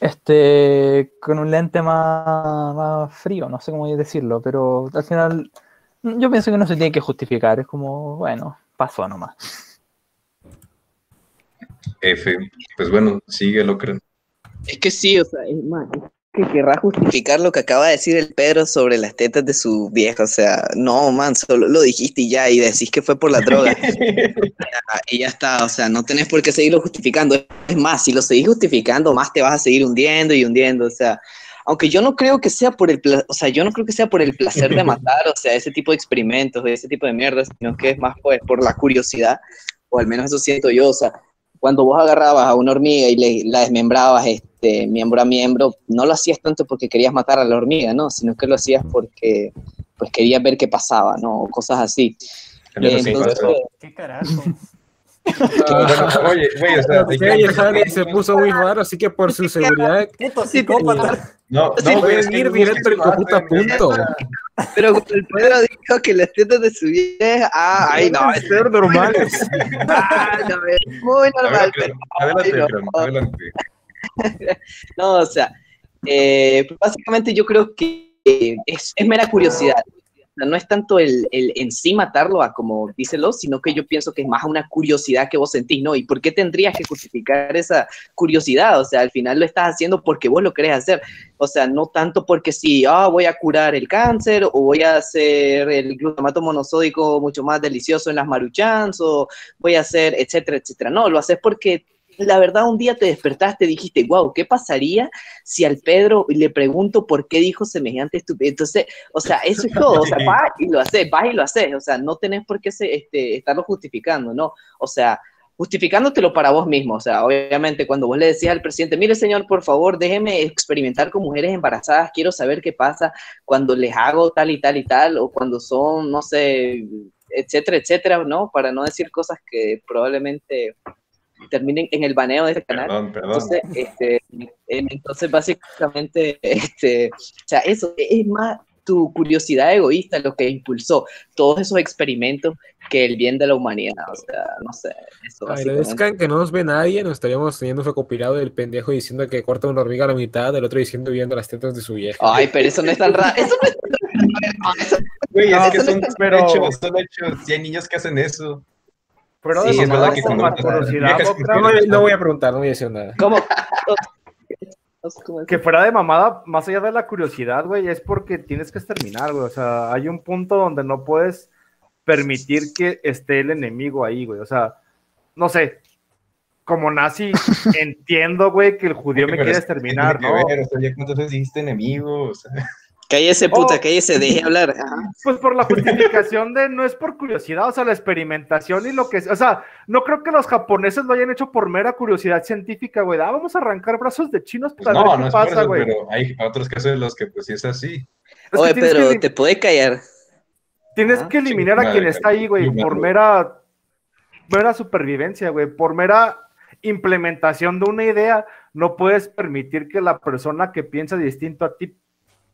Este, con un lente más, más frío, no sé cómo decirlo, pero al final yo pienso que no se tiene que justificar, es como, bueno, pasó nomás. F. Pues bueno, sigue Locran. Es que sí, o sea, es más, es que querrá justificar lo que acaba de decir el Pedro sobre las tetas de su vieja. O sea, no, man, solo lo dijiste y ya, y decís que fue por la droga. Y ya está, o sea, no tenés por qué seguirlo justificando. Es más, si lo seguís justificando, más te vas a seguir hundiendo y hundiendo. O sea, aunque yo no creo que sea por el, o sea, yo no creo que sea por el placer de matar, o sea, ese tipo de experimentos, ese tipo de mierdas, sino que es más pues por la curiosidad, o al menos eso siento yo, o sea, cuando vos agarrabas a una hormiga y le, la desmembrabas este, miembro a miembro, no lo hacías tanto porque querías matar a la hormiga, ¿no? Sino que lo hacías porque pues querías ver qué pasaba, ¿no? O cosas así. Eh, entonces. ¿Qué carajo? Bueno, oye, güey, o sea, se puso muy raro, así que por su seguridad. Puto psicópata. No, no, güey, es ir directo al puta punto. Pero cuando el Pedro dijo que las tetas de su vieja, ah, ay, no, es ser normales. ah, no, es muy normal. ver, pero- adelante, no. Adelante. No, o sea, eh, básicamente yo creo que eh, es, es mera curiosidad. No es tanto el, el en matarlo a como díselo, sino que yo pienso que es más una curiosidad que vos sentís, ¿no? ¿Y por qué tendrías que justificar esa curiosidad? O sea, al final lo estás haciendo porque vos lo querés hacer. O sea, no tanto porque sí, ah, voy a curar el cáncer o voy a hacer el glutamato monosódico mucho más delicioso en las maruchans o voy a hacer, etcétera, etcétera. No, lo haces porque la verdad un día te despertaste y dijiste, wow, ¿qué pasaría si al Pedro le pregunto por qué dijo semejante estupidez? Entonces, o sea, eso es todo, o sea, vas y lo haces, vas y lo haces, o sea, no tenés por qué se- este, estarlo justificando, ¿no? O sea, justificándotelo para vos mismo, o sea, obviamente cuando vos le decías al presidente, mire señor, por favor, déjeme experimentar con mujeres embarazadas, quiero saber qué pasa cuando les hago tal y tal y tal, o cuando son, no sé, etcétera, etcétera, ¿no? Para no decir cosas que probablemente terminen en el baneo de este canal. Perdón, perdón. Entonces, este, entonces básicamente, este, o sea, eso es más tu curiosidad egoísta lo que impulsó todos esos experimentos que el bien de la humanidad. O sea, no sé, eso es que no nos ve nadie, nos estaríamos teniendo recopilado del pendejo diciendo que corta una hormiga a la mitad, el otro diciendo viendo las tetas de su vieja. Ay, pero eso no es tan raro. Eso no es tan raro. Güey, No, es que no son pero- hechos, son hechos. Si hay niños que hacen eso. Pero Sí, de es mamada verdad que curiosidad, No, no voy a preguntar, no voy a decir nada. ¿Cómo? Que fuera de mamada, más allá de la curiosidad, güey, es porque tienes que exterminar, güey. O sea, hay un punto donde no puedes permitir que esté el enemigo ahí, güey. O sea, no sé. Como nazi, entiendo, güey, que el judío me quiere exterminar, ¿no? ver, o sea, ya cuántas veces dijiste enemigo, o sea. Cállese, puta, Oh. cállese, deje hablar. Ajá. Pues por la justificación de no es por curiosidad, o sea, la experimentación y lo que es, o sea, no creo que los japoneses lo hayan hecho por mera curiosidad científica, güey. Ah, vamos a arrancar brazos de chinos para No, ver no qué pasa, eso, güey. pero hay otros casos en los que pues sí es así. Es Oye, pero que- te puedes callar. Tienes Ah, que eliminar a quien está ahí, güey, por mera, mera supervivencia, güey, por mera implementación de una idea. No puedes permitir que la persona que piensa distinto a ti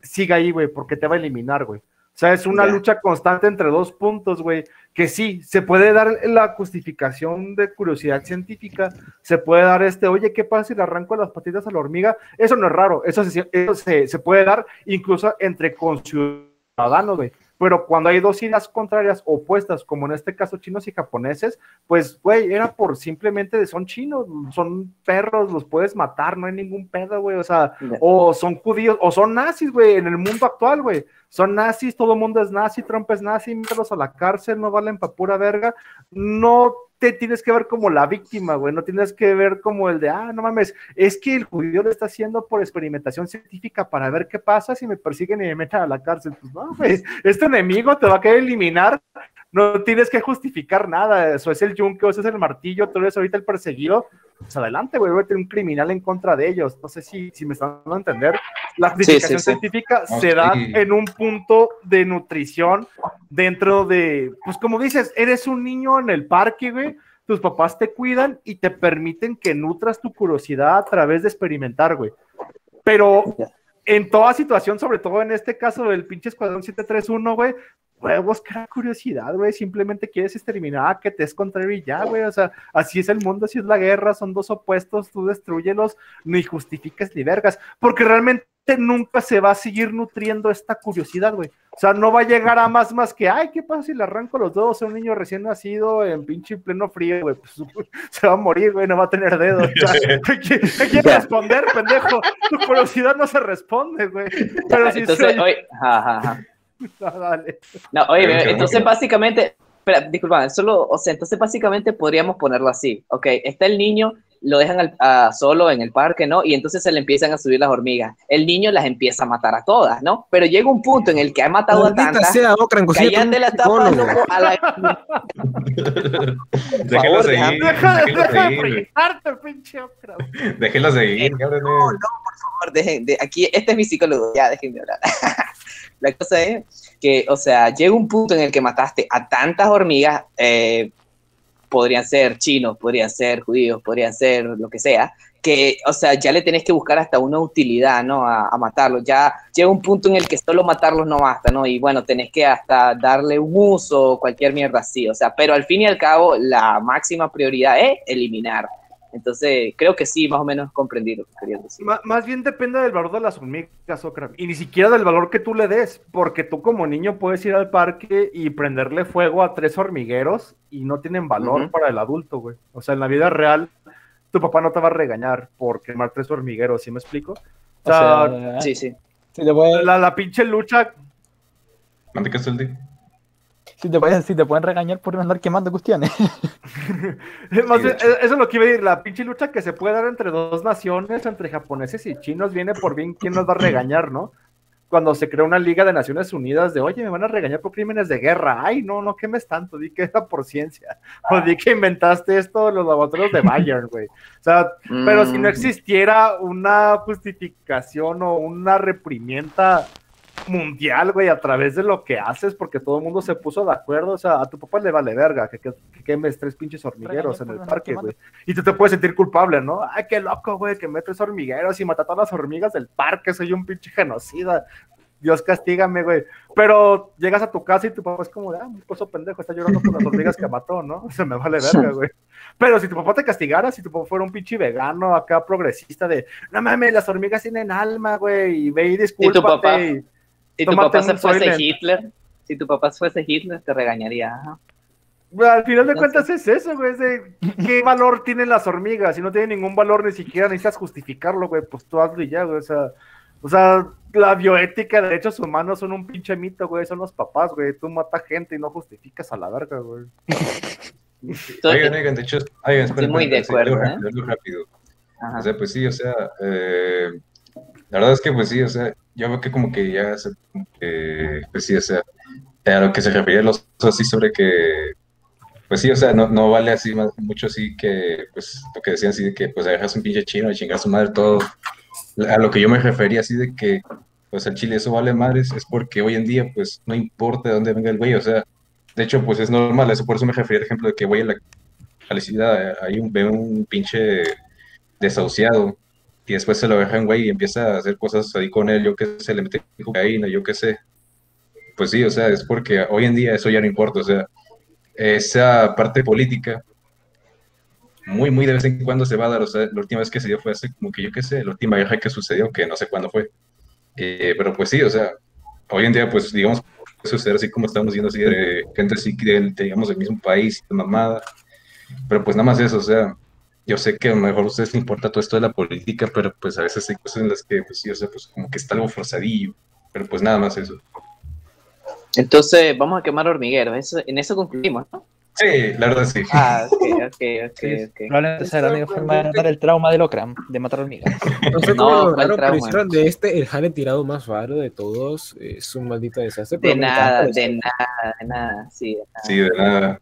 siga ahí, güey, porque te va a eliminar, güey. O sea, es una lucha constante entre dos puntos, güey, que sí, se puede dar la justificación de curiosidad científica, se puede dar este, oye, ¿qué pasa si le arranco las patitas a la hormiga? Eso no es raro, eso se, eso se, se puede dar incluso entre conciudadanos, güey. Pero cuando hay dos ideas contrarias, opuestas, como en este caso chinos y japoneses, pues, güey, era por simplemente de son chinos, son perros, los puedes matar, no hay ningún pedo, güey, o sea, o son judíos, o son nazis, güey, en el mundo actual, güey. Son nazis, todo el mundo es nazi, Trump es nazi, mételos a la cárcel, no valen pa' pura verga. No te tienes que ver como la víctima, güey, no tienes que ver como el de, ah, no mames, es que el judío lo está haciendo por experimentación científica para ver qué pasa si me persiguen y me meten a la cárcel. Pues no, güey, este enemigo te va a querer eliminar, no tienes que justificar nada, eso es el yunque, o eso es el martillo, tú eres ahorita el perseguido, pues adelante, güey, tener un criminal en contra de ellos. No sé si, si me están dando a entender. La justificación sí, sí. científica No, se da sí. en un punto de nutrición dentro de, pues como dices, eres un niño en el parque, güey. Tus papás te cuidan y te permiten que nutras tu curiosidad a través de experimentar, güey. Pero en toda situación, sobre todo en este caso del pinche Escuadrón 731, güey, huevos, era curiosidad, güey. Simplemente quieres exterminar a que te es contrario y ya, güey. O sea, así es el mundo, así es la guerra, son dos opuestos, tú destruyelos, ni justificas ni vergas. Porque realmente nunca se va a seguir nutriendo esta curiosidad, güey. O sea, no va a llegar a más más que, ay, ¿qué pasa si le arranco los dedos a un niño recién nacido en pinche pleno frío, güey? Pues se va a morir, güey, no va a tener dedos. O sea, ¿qué, qué responder, pendejo? Tu curiosidad no se responde, güey. Pero si Entonces, se- oye, ajá, ajá. No, dale. No, oye, entonces básicamente, espera, disculpa, solo, o sea, entonces básicamente podríamos ponerlo así, ok, está el niño, lo dejan al- a- solo en el parque, ¿no? Y entonces se le empiezan a subir las hormigas. El niño las empieza a matar a todas, ¿no? Pero llega un punto en el que ha matado a Maldita tantas, sea, Ocran, te la psicólogo. loco a la... Déjenlo favor, seguir, Deja, de seguir, güey. frijarte, pinche ocra, güey. Déjenlo seguir, cabrones. por favor, dejen de, aquí, este es mi psicólogo, ya déjenme hablar. La cosa es que, o sea, llega un punto en el que mataste a tantas hormigas, eh, podrían ser chinos, podrían ser judíos, podrían ser lo que sea, que, o sea, ya le tenés que buscar hasta una utilidad, ¿no? A, a matarlos. Ya llega un punto en el que solo matarlos no basta, ¿no? Y bueno, tenés que hasta darle un uso cualquier mierda así, o sea, pero al fin y al cabo, la máxima prioridad es eliminar. Entonces, creo que sí, más o menos comprendí lo que querías decir. Más bien depende del valor de las hormigas, Ocra. Y ni siquiera del valor que tú le des, porque tú como niño puedes ir al parque y prenderle fuego a tres hormigueros y no tienen valor para el adulto, güey. O sea, en la vida real, tu papá no te va a regañar por quemar tres hormigueros, ¿sí me explico? O O sea, Sí, sí. la, la pinche lucha, Mande Castaldi. Si te pueden, si te pueden regañar por andar quemando cuestiones. más bien, eh, eso es lo que iba a decir, la pinche lucha que se puede dar entre dos naciones, entre japoneses y chinos, viene por bien quién nos va a regañar, ¿no? Cuando se creó una liga de Naciones Unidas de, oye, me van a regañar por crímenes de guerra. Ay, no, no quemes tanto, di que era por ciencia. O di que inventaste esto en los laboratorios de Bayern, güey. O sea, pero si no Mm. existiera una justificación o una reprimienta mundial, güey, a través de lo que haces, porque todo el mundo se puso de acuerdo, o sea, a tu papá le vale verga que, que- que quemes tres pinches hormigueros en el parque, güey. Y tú te puedes sentir culpable, ¿no? Ay, qué loco, güey, que metes hormigueros y mata a todas las hormigas del parque, soy un pinche genocida. Dios castígame, güey. Pero llegas a tu casa y tu papá es como, ah, mi esposo pendejo está llorando por las hormigas que mató, ¿no? Se me vale verga, güey. Pero si tu papá te castigara, si tu papá fuera un pinche vegano acá progresista de, no mames, las hormigas tienen alma, güey, y ve y discúlpate. papá- y- Si tu papá se fuese Soylent. Hitler, si tu papá fuese Hitler, te regañaría. ajá. Al final de No cuentas es eso, güey, es de qué valor tienen las hormigas, si no tienen ningún valor ni siquiera necesitas justificarlo, güey, pues tú hazlo y ya, güey, o sea, o sea, la bioética de derechos humanos son un pinche mito, güey, son los papás, güey, tú matas gente y no justificas a la verga, güey. Oigan, oigan, de hecho, oigan, esperen, muy de acuerdo, ¿eh? rápido, algo rápido. ajá. O sea, pues sí, o sea, eh, la verdad es que pues sí, o sea, yo veo que como que ya, pues sí, o sea, a lo que se refería los así sobre que, pues sí, o sea, no, no vale así mucho así que, pues, lo que decían así de que, pues, agarras un pinche chino y chingar a su madre todo. A lo que yo me refería así de que, pues, el chile eso vale madres, es porque hoy en día, pues, no importa de dónde venga el güey, o sea, de hecho, pues, es normal, eso por eso me refería al ejemplo de que voy a la, a la ciudad, ahí un, veo un pinche desahuciado y después se lo dejan, güey, y empieza a hacer cosas ahí con él, yo qué sé, le mete cocaína, yo qué sé. Pues sí, o sea, es porque hoy en día eso ya no importa, o sea, esa parte política, muy, muy de vez en cuando se va a dar, o sea, la última vez que se dio fue hace como que yo qué sé, la última guerra que sucedió, que no sé cuándo fue. Eh, pero pues sí, o sea, hoy en día, pues digamos, puede suceder así como estamos viendo, así de gente así, del, digamos, del mismo país, de mamada, pero pues nada más eso, o sea, yo sé que a lo mejor a ustedes les importa todo esto de la política, pero pues a veces hay cosas en las que, pues sí, o sea, pues como que está algo forzadillo, pero pues nada más eso. Entonces, vamos a quemar hormigueros. Eso, en eso concluimos, ¿no? Sí, la verdad sí. Ah, ok, ok, ok, Sí. Probablemente sea la única forma de matar el trauma del Okram, de matar hormigas. No sé No, cómo ¿cuál lograron, pero trauma? hicieron de este el jale tirado más raro de todos. Es un maldito desastre. De nada, de nada, de nada, sí, de nada. Sí, de nada.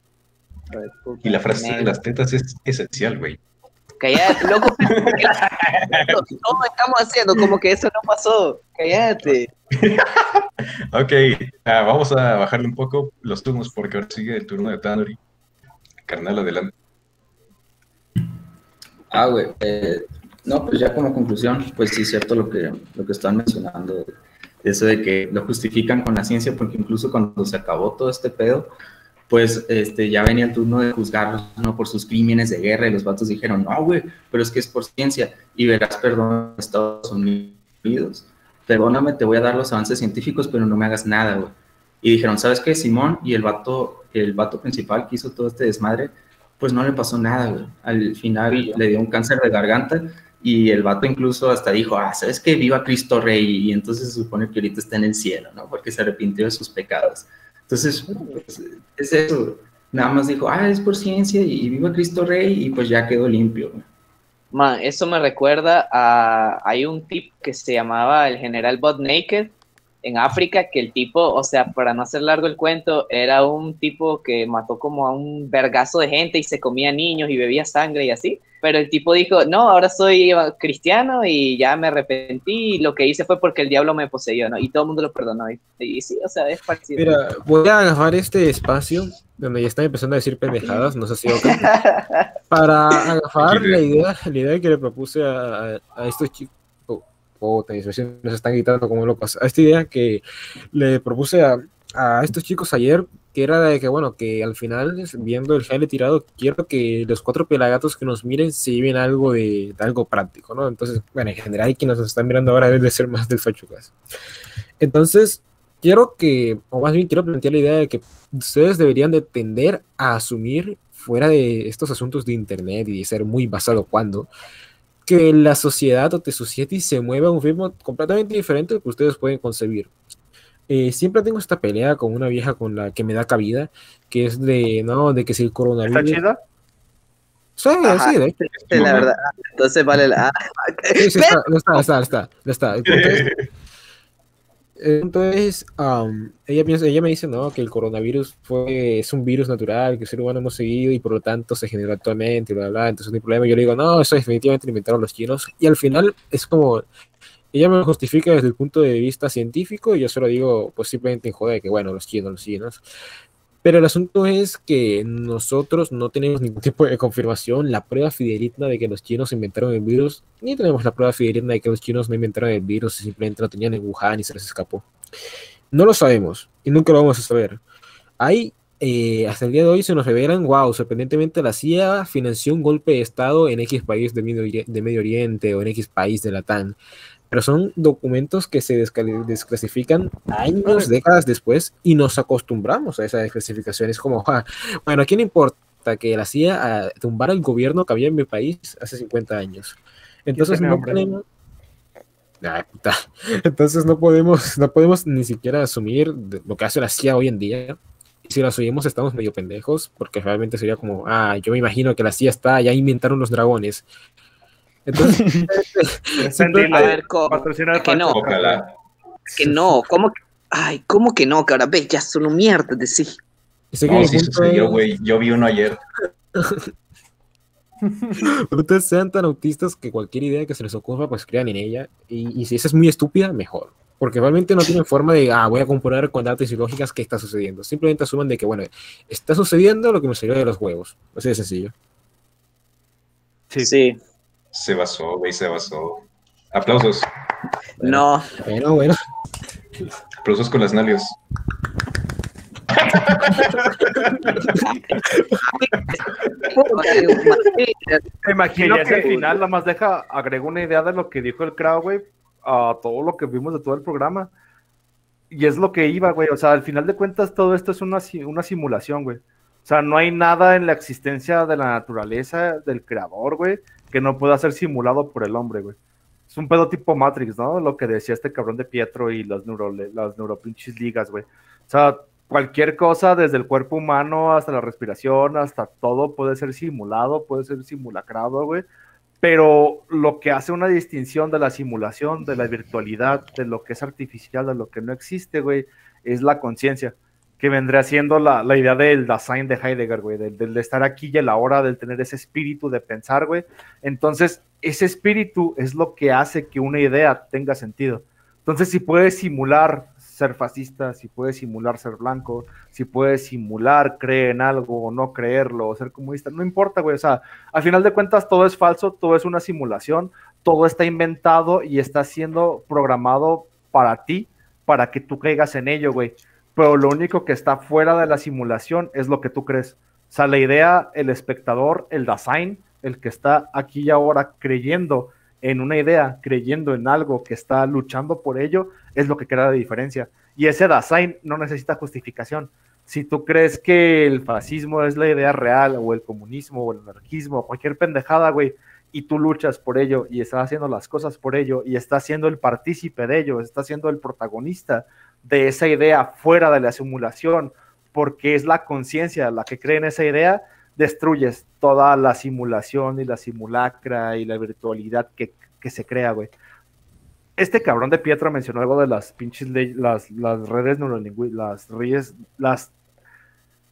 de Y la frase de las tetas es esencial, güey. Cállate, loco. Todos estamos haciendo como que eso no pasó. Cállate. Ok, ah, vamos a bajarle un poco los turnos porque ahora sigue el turno de Tanori. Carnal, adelante. Ah, güey. eh, no, pues ya como conclusión, pues sí, cierto lo que, lo que están mencionando eso de que lo justifican con la ciencia, porque incluso cuando se acabó todo este pedo, pues este, ya venía el turno de juzgarlos ¿no? por sus crímenes de guerra y los vatos dijeron, no, güey, pero es que es por ciencia y verás perdón en Estados Unidos. Perdóname, te voy a dar los avances científicos, pero no me hagas nada, güey. Y dijeron, ¿sabes qué? Simón y el vato, el vato principal que hizo todo este desmadre, pues no le pasó nada, güey. Al final le dio un cáncer de garganta y el vato incluso hasta dijo, ah, ¿sabes qué? Viva Cristo Rey. Y entonces se supone que ahorita está en el cielo, ¿no? Porque se arrepintió de sus pecados. Entonces, pues, es eso. Nada más dijo, ah, es por ciencia y viva Cristo Rey y pues ya quedó limpio. Man, eso me recuerda a. Hay un tipo que se llamaba el general Bud Naked en África, que el tipo, o sea, para no hacer largo el cuento, era un tipo que mató como a un vergazo de gente y se comía niños y bebía sangre y así. Pero el tipo dijo, no, ahora soy cristiano y ya me arrepentí y lo que hice fue porque el diablo me poseyó, ¿no? Y todo el mundo lo perdonó. Y, y sí, o sea, es parecido. Mira, voy a agarrar este espacio donde ya están empezando a decir pendejadas, no sé si para agarrar la idea, la idea que le propuse a, a- estos chicos. Oh, puta, nos están gritando como locos. A esta idea que le propuse a, a estos chicos ayer, que era de que, bueno, que al final, viendo el jale tirado, quiero que los cuatro pelagatos que nos miren se lleven algo de, de algo práctico, ¿no? Entonces, bueno, en general, quienes nos están mirando ahora deben de ser más del fachucas. Entonces, quiero que, o más bien quiero plantear la idea de que ustedes deberían de tender a asumir fuera de estos asuntos de internet y de ser muy basado cuando que la sociedad o the society se mueva a un ritmo completamente diferente al que ustedes pueden concebir. Eh, siempre tengo esta pelea con una vieja con la que me da cabida, que es de, no, de que si el coronavirus... ¿Está chida? Sí, Ajá, sí, de hecho. Sí, la verdad. Entonces vale la. Sí, sí, está, no está, está, está, no está. El punto es, el punto es, am, ella, piensa, ella me dice, no, que el coronavirus fue, es un virus natural que el ser humano hemos seguido y por lo tanto se generó actualmente, bla, bla, bla, entonces no hay problema. Yo le digo, no, eso definitivamente lo inventaron los chinos. Y al final es como, ella me lo justifica desde el punto de vista científico y yo solo digo, pues simplemente en joder, que bueno, los chinos, los chinos. Pero el asunto es que nosotros no tenemos ningún tipo de confirmación, la prueba fidedigna de que los chinos inventaron el virus, ni tenemos la prueba fidedigna de que los chinos no inventaron el virus y simplemente lo tenían en Wuhan y se les escapó. No lo sabemos y nunca lo vamos a saber. Hay, eh, hasta el día de hoy se nos revelan, wow, sorprendentemente la CIA financió un golpe de Estado en X país de Medio, de Medio Oriente o en X país de Latam. Pero son documentos que se desclasifican años, décadas después y nos acostumbramos a esa desclasificación. Es como, "Ah, bueno, ¿a quién importa que la CIA ah, tumbara el gobierno que había en mi país hace 50 años? Entonces no. Ay, puta. Entonces no podemos, no podemos ni siquiera asumir lo que hace la CIA hoy en día. Y si lo asumimos estamos medio pendejos, porque realmente sería como, ah, yo me imagino que la CIA está, ya inventaron los dragones. Entonces, A ver, ¿cómo? patrocina el Que no. Ojalá. Que no, ¿cómo que? Ay, ¿cómo que no? Que ahora ves, ya solo mierda sé que No, sí sucedió, es- güey. Yo vi uno ayer. ustedes sean tan autistas que cualquier idea que se les ocurra, pues crean en ella. Y, y si esa es muy estúpida, mejor. Porque realmente no tienen forma de, ah, voy a componer con datos y lógicas qué está sucediendo. Simplemente asuman de que, bueno, está sucediendo lo que me salió de los huevos. Así de sencillo. Sí. Se basó, güey, se basó. Aplausos. No. Bueno, bueno. Aplausos con las nalgas. Me imagino Que al final nada más deja, agrega una idea de lo que dijo el crowd, güey, a todo lo que vimos de todo el programa. Y es lo que iba, güey. O sea, al final de cuentas, todo esto es una, si- una simulación, güey. O sea, no hay nada en la existencia de la naturaleza, del creador, güey, que no pueda ser simulado por el hombre, güey. Es un pedo tipo Matrix, ¿no? Lo que decía este cabrón de Pietro y las, neuro, las neuropinches ligas, güey. O sea, cualquier cosa, desde el cuerpo humano hasta la respiración, hasta todo puede ser simulado, puede ser simulacrado, güey. Pero lo que hace una distinción de la simulación, de la virtualidad, de lo que es artificial, de lo que no existe, güey, es la conciencia, que vendría siendo la, la idea del Dasein de Heidegger, güey, del, del de estar aquí y a la hora del tener ese espíritu de pensar, güey. Entonces, ese espíritu es lo que hace que una idea tenga sentido. Entonces, si puedes simular ser fascista, si puedes simular ser blanco, si puedes simular creer en algo o no creerlo, o ser comunista, no importa, güey. O sea, al final de cuentas todo es falso, todo es una simulación, todo está inventado y está siendo programado para ti, para que tú caigas en ello, güey. Pero lo único que está fuera de la simulación es lo que tú crees. O sea, la idea, el espectador, el design, el que está aquí y ahora creyendo en una idea, creyendo en algo, que está luchando por ello, es lo que crea la diferencia. Y ese design no necesita justificación. Si tú crees que el fascismo es la idea real, o el comunismo, o el anarquismo, o cualquier pendejada, güey, y tú luchas por ello, y estás haciendo las cosas por ello, y estás siendo el partícipe de ello, estás siendo el protagonista de esa idea fuera de la simulación, porque es la conciencia la que cree en esa idea, destruyes toda la simulación y la simulacra y la virtualidad que, que se crea, güey. Este cabrón de Pietro mencionó algo de las pinches las, las redes neurolingüísticas, las redes, las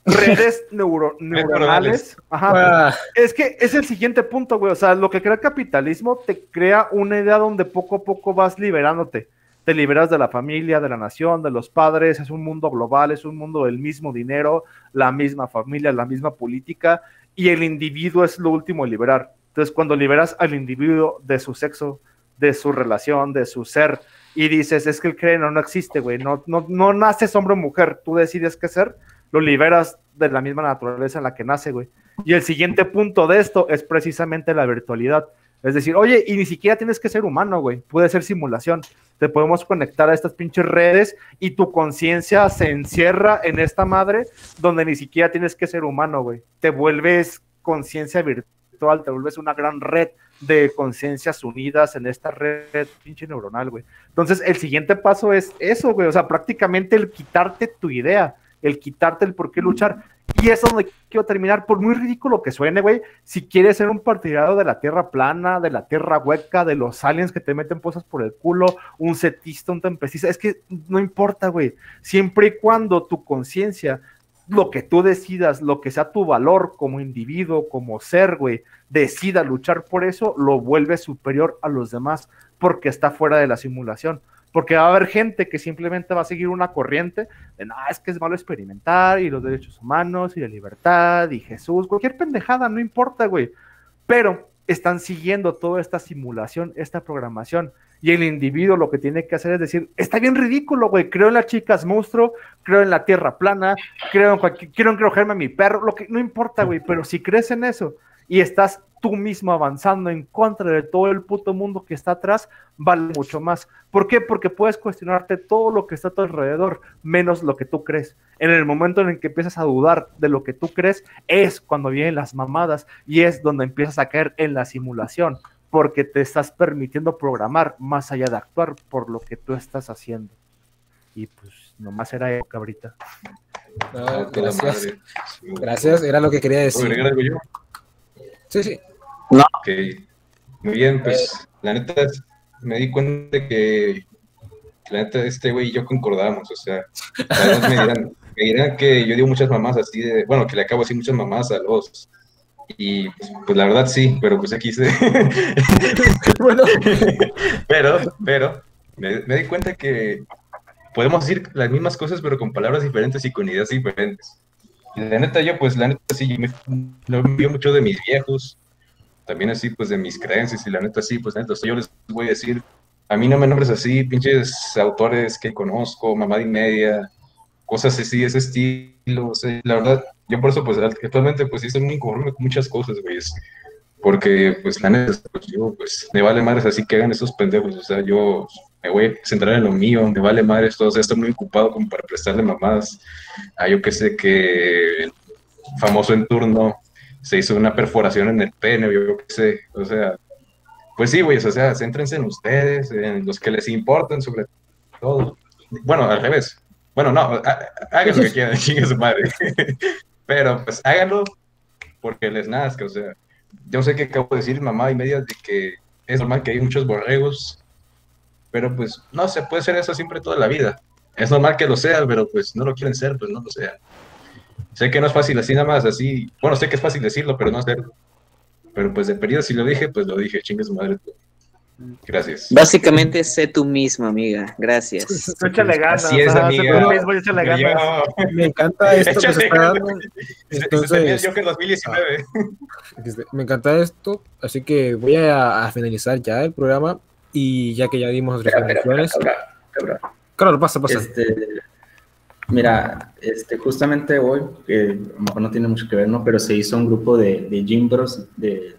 redes neuro- neuronales. Ajá. Ah, Es que es el siguiente punto, güey. O sea, lo que crea el capitalismo te crea una idea donde poco a poco vas liberándote. Te liberas de la familia, de la nación, de los padres. Es un mundo global, es un mundo del mismo dinero, la misma familia, la misma política. Y el individuo es lo último a liberar. Entonces, cuando liberas al individuo de su sexo, de su relación, de su ser, y dices, es que el creencia no existe, güey. No, no, no naces hombre o mujer. Tú decides qué ser, lo liberas de la misma naturaleza en la que nace, güey. Y el siguiente punto de esto es precisamente la virtualidad. Es decir, oye, y ni siquiera tienes que ser humano, güey. Puede ser simulación. Te podemos conectar a estas pinches redes y tu conciencia se encierra en esta madre donde ni siquiera tienes que ser humano, güey. Te vuelves conciencia virtual, te vuelves una gran red de conciencias unidas en esta red pinche neuronal, güey. Entonces, el siguiente paso es eso, güey. O sea, prácticamente el quitarte tu idea, el quitarte el por qué luchar. Y eso es donde quiero terminar, por muy ridículo que suene, güey. Si quieres ser un partidario de la tierra plana, de la tierra hueca, de los aliens que te meten cosas por el culo, un setista, un tempestista, es que no importa, güey. Siempre y cuando tu conciencia, lo que tú decidas, lo que sea tu valor como individuo, como ser, güey, decida luchar por eso, lo vuelve superior a los demás porque está fuera de la simulación. Porque va a haber gente que simplemente va a seguir una corriente de, no, es que es malo experimentar y los derechos humanos y la libertad y Jesús, cualquier pendejada, no importa, güey. Pero están siguiendo toda esta simulación, esta programación. Y el individuo lo que tiene que hacer es decir, está bien ridículo, güey, creo en las chicas monstruo, creo en la tierra plana, creo en cualquier, quiero encrojarme a mi perro, lo que no importa, güey, pero si crees en eso y estás tú mismo avanzando en contra de todo el puto mundo que está atrás, vale mucho más. ¿Por qué? Porque puedes cuestionarte todo lo que está a tu alrededor, menos lo que tú crees. En el momento en el que empiezas a dudar de lo que tú crees, es cuando vienen las mamadas y es donde empiezas a caer en la simulación, porque te estás permitiendo programar más allá de actuar por lo que tú estás haciendo. Y pues nomás era eso, cabrita. no, Ah, gracias. Gracias, era lo que quería ¿Puedo decir. Sí, sí. Ok. Muy bien, pues la neta es- me di cuenta que la neta este güey y yo concordamos, o sea, tal vez me dirán, me dirán que yo digo muchas mamás así de, bueno, que le acabo de decir muchas mamás a los y pues, pues, la verdad sí, pero pues aquí se... Bueno, pero, pero, me, me di cuenta que podemos decir las mismas cosas, pero con palabras diferentes y con ideas diferentes. Y la neta, yo, pues, la neta, sí, me, me envío mucho de mis viejos, también así, pues, de mis creencias, y la neta, sí, pues, neta, yo les voy a decir, a mí no me nombres así, pinches autores que conozco, mamá y media, cosas así, ese estilo, o sea, la verdad, yo por eso, pues, actualmente, pues, sí, estoy muy con muchas cosas, güey, porque, pues, la neta, pues, yo, pues, me vale madres así que hagan esos pendejos, o sea, yo me voy a centrar en lo mío, me vale madres todo, o sea, estoy muy ocupado como para prestarle mamadas a yo que sé que el famoso en turno se hizo una perforación en el pene, yo que sé, o sea, pues sí, güey, o sea, céntrense en ustedes, en los que les importan sobre todo. Bueno, al revés. Bueno, no, ha- hagan lo que quieran, chingue su madre. Pero pues háganlo porque les nazca, o sea, yo sé que acabo de decir mamá y media de que es normal que hay muchos borregos, pero pues no se puede ser eso siempre toda la vida. Es normal que lo sea, pero pues no lo quieren ser, pues no lo sea. Sé que no es fácil así nada más, así, bueno, sé que es fácil decirlo, pero no hacerlo. Pero pues de periodo si lo dije, pues lo dije, chingue su madre. Gracias. Básicamente sé tú mismo, amiga. Gracias. Échale ganas. Así es, ah, amiga. mismo échale ganas. me encanta esto que se está dando. ganas. Se- se Entonces, Joker 2019. Este, Me encanta esto, así que voy a, a finalizar ya el programa y ya que ya dimos nuestras conclusiones. Claro, pasa, pasa. Este, mira, este, justamente hoy, que a lo mejor no tiene mucho que ver, ¿no? Pero se hizo un grupo de, de Gym Bros de,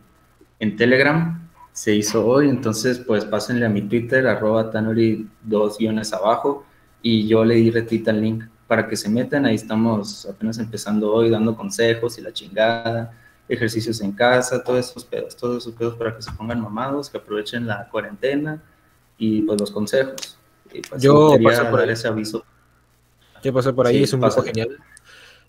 en Telegram, se hizo hoy, entonces pues pásenle a mi Twitter, arroba Tanuri, dos guiones abajo, y yo le di retweet al link para que se metan, ahí estamos apenas empezando hoy, dando consejos y la chingada, ejercicios en casa, todos esos pedos, todos esos pedos para que se pongan mamados, que aprovechen la cuarentena y pues los consejos. Y, pues, Yo paso por dar ahí. ese aviso. ¿Qué pasó por ahí? Sí, es un pásale. genial.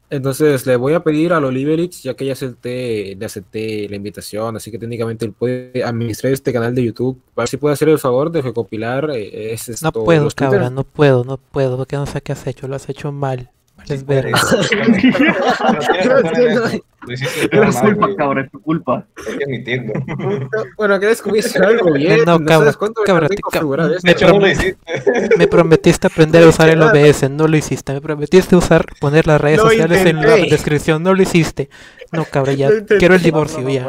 Entonces le voy a pedir a Oliverix, ya que ya acepté, le acepté la invitación, así que técnicamente él puede administrar este canal de YouTube, a ver si puede hacer el favor de recopilar eh, ese No puedo, cabra, no puedo, no puedo, porque no sé qué has hecho, lo has hecho mal. Vales verga. Lo hiciste Es todo tu culpa, güey. cabrón, es tu culpa. Hay que admitirlo. Bueno, que descubriste algo bien, No, me esto. De hecho, no lo prom- hiciste. Me prometiste aprender a usar el OBS, no lo hiciste. Me prometiste usar, poner las redes sociales en la descripción, no lo hiciste. No, cabra, ya quiero el divorcio, ya.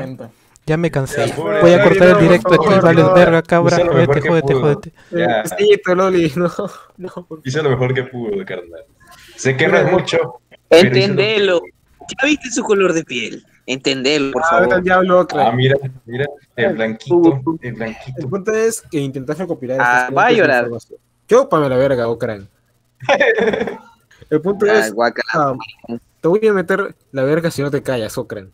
Ya me cansé. Voy a cortar el directo aquí, no. verga, cabra. Jódete, que jódete, pudo. jódete. Sí, Loli, no, Hice lo mejor que pudo, carnal. Sé que no es mucho. Entendelo. ¿Ya viste su color de piel? Entendelo, por favor. favor. al diablo, Ah, crack. mira, mira, el blanquito, el blanquito. El punto es que intentas recopilar Ah, estas va a de llorar. información. Chúpame la verga, Ocran. El punto Ah, es, ah, te voy a meter la verga si no te callas, Ocran.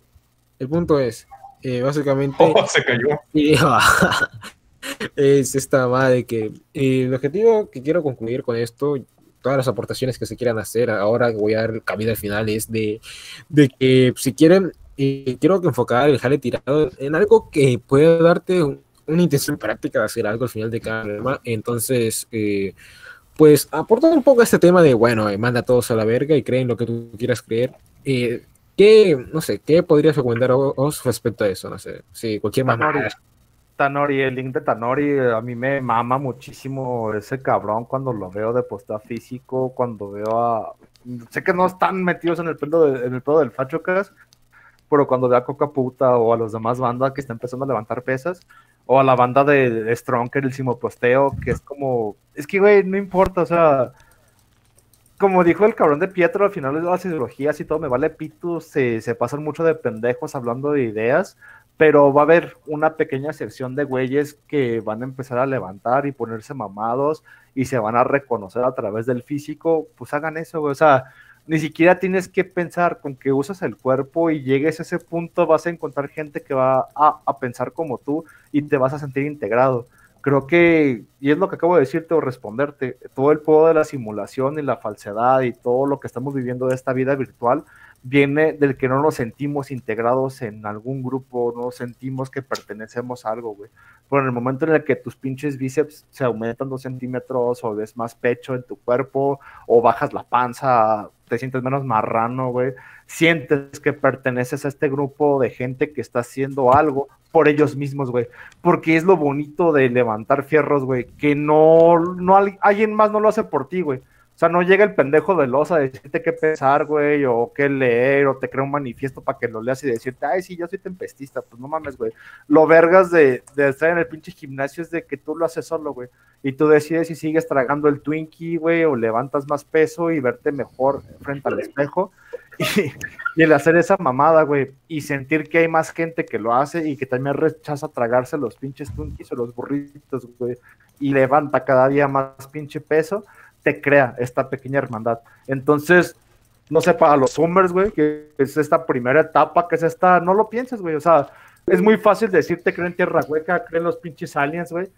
El punto es, eh, básicamente, Oh, se cayó. y- es esta madre que eh, el objetivo que quiero concluir con esto, todas las aportaciones que se quieran hacer, ahora voy a dar camino al final, es de, de que si quieren, eh, quiero que enfocar el jale tirado en algo que pueda darte un- una intención práctica de hacer algo al final de cada programa. Entonces, eh, pues aportar un poco a este tema de, bueno, eh, manda a todos a la verga y creen lo que tú quieras creer. Eh, ¿Qué, no sé, qué podrías recomendar vos respecto a eso? No sé, sí, cualquier Tanori. Tanori, el link de Tanori, a mí me mama muchísimo ese cabrón cuando lo veo de postar físico, cuando veo a... Sé que no están metidos en el pelo, de- en el pelo del Fachocas, pero cuando veo a Coca Puta o a los demás bandas que están empezando a levantar pesas, o a la banda de, de Stronker, el Simoposteo, que es como... Es que, güey, no importa, o sea... Como dijo el cabrón de Pietro, al final de las ideologías y todo, me vale pito, se, se pasan mucho de pendejos hablando de ideas, pero va a haber una pequeña sección de güeyes que van a empezar a levantar y ponerse mamados y se van a reconocer a través del físico, pues hagan eso. O sea, ni siquiera tienes que pensar con que usas el cuerpo y llegues a ese punto, vas a encontrar gente que va a, a pensar como tú y te vas a sentir integrado. Creo que, y es lo que acabo de decirte o responderte, todo el poder de la simulación y la falsedad y todo lo que estamos viviendo de esta vida virtual viene del que no nos sentimos integrados en algún grupo, no sentimos que pertenecemos a algo, güey. Pero en el momento en el que tus pinches bíceps se aumentan dos centímetros o ves más pecho en tu cuerpo o bajas la panza, te sientes menos marrano, güey, sientes que perteneces a este grupo de gente que está haciendo algo por ellos mismos, güey. Porque es lo bonito de levantar fierros, güey, que no, no al- alguien más no lo hace por ti, güey. O sea, no llega el pendejo de los a decirte qué pensar, güey, o qué leer, o te crea un manifiesto para que lo leas y decirte, ay, sí, yo soy tempestista. Pues no mames, güey. Lo vergas de, de estar en el pinche gimnasio es de que tú lo haces solo, güey. Y tú decides si sigues tragando el Twinkie, güey, o levantas más peso y verte mejor frente al espejo. Y, y el hacer esa mamada, güey, y sentir que hay más gente que lo hace y que también rechaza tragarse los pinches Twinkies o los burritos, güey, y levanta cada día más pinche peso, te crea esta pequeña hermandad. Entonces, no sé, para los Summers, güey, que es esta primera etapa, que es esta, no lo pienses, güey, o sea, es muy fácil decirte creen tierra hueca, creen los pinches aliens, güey,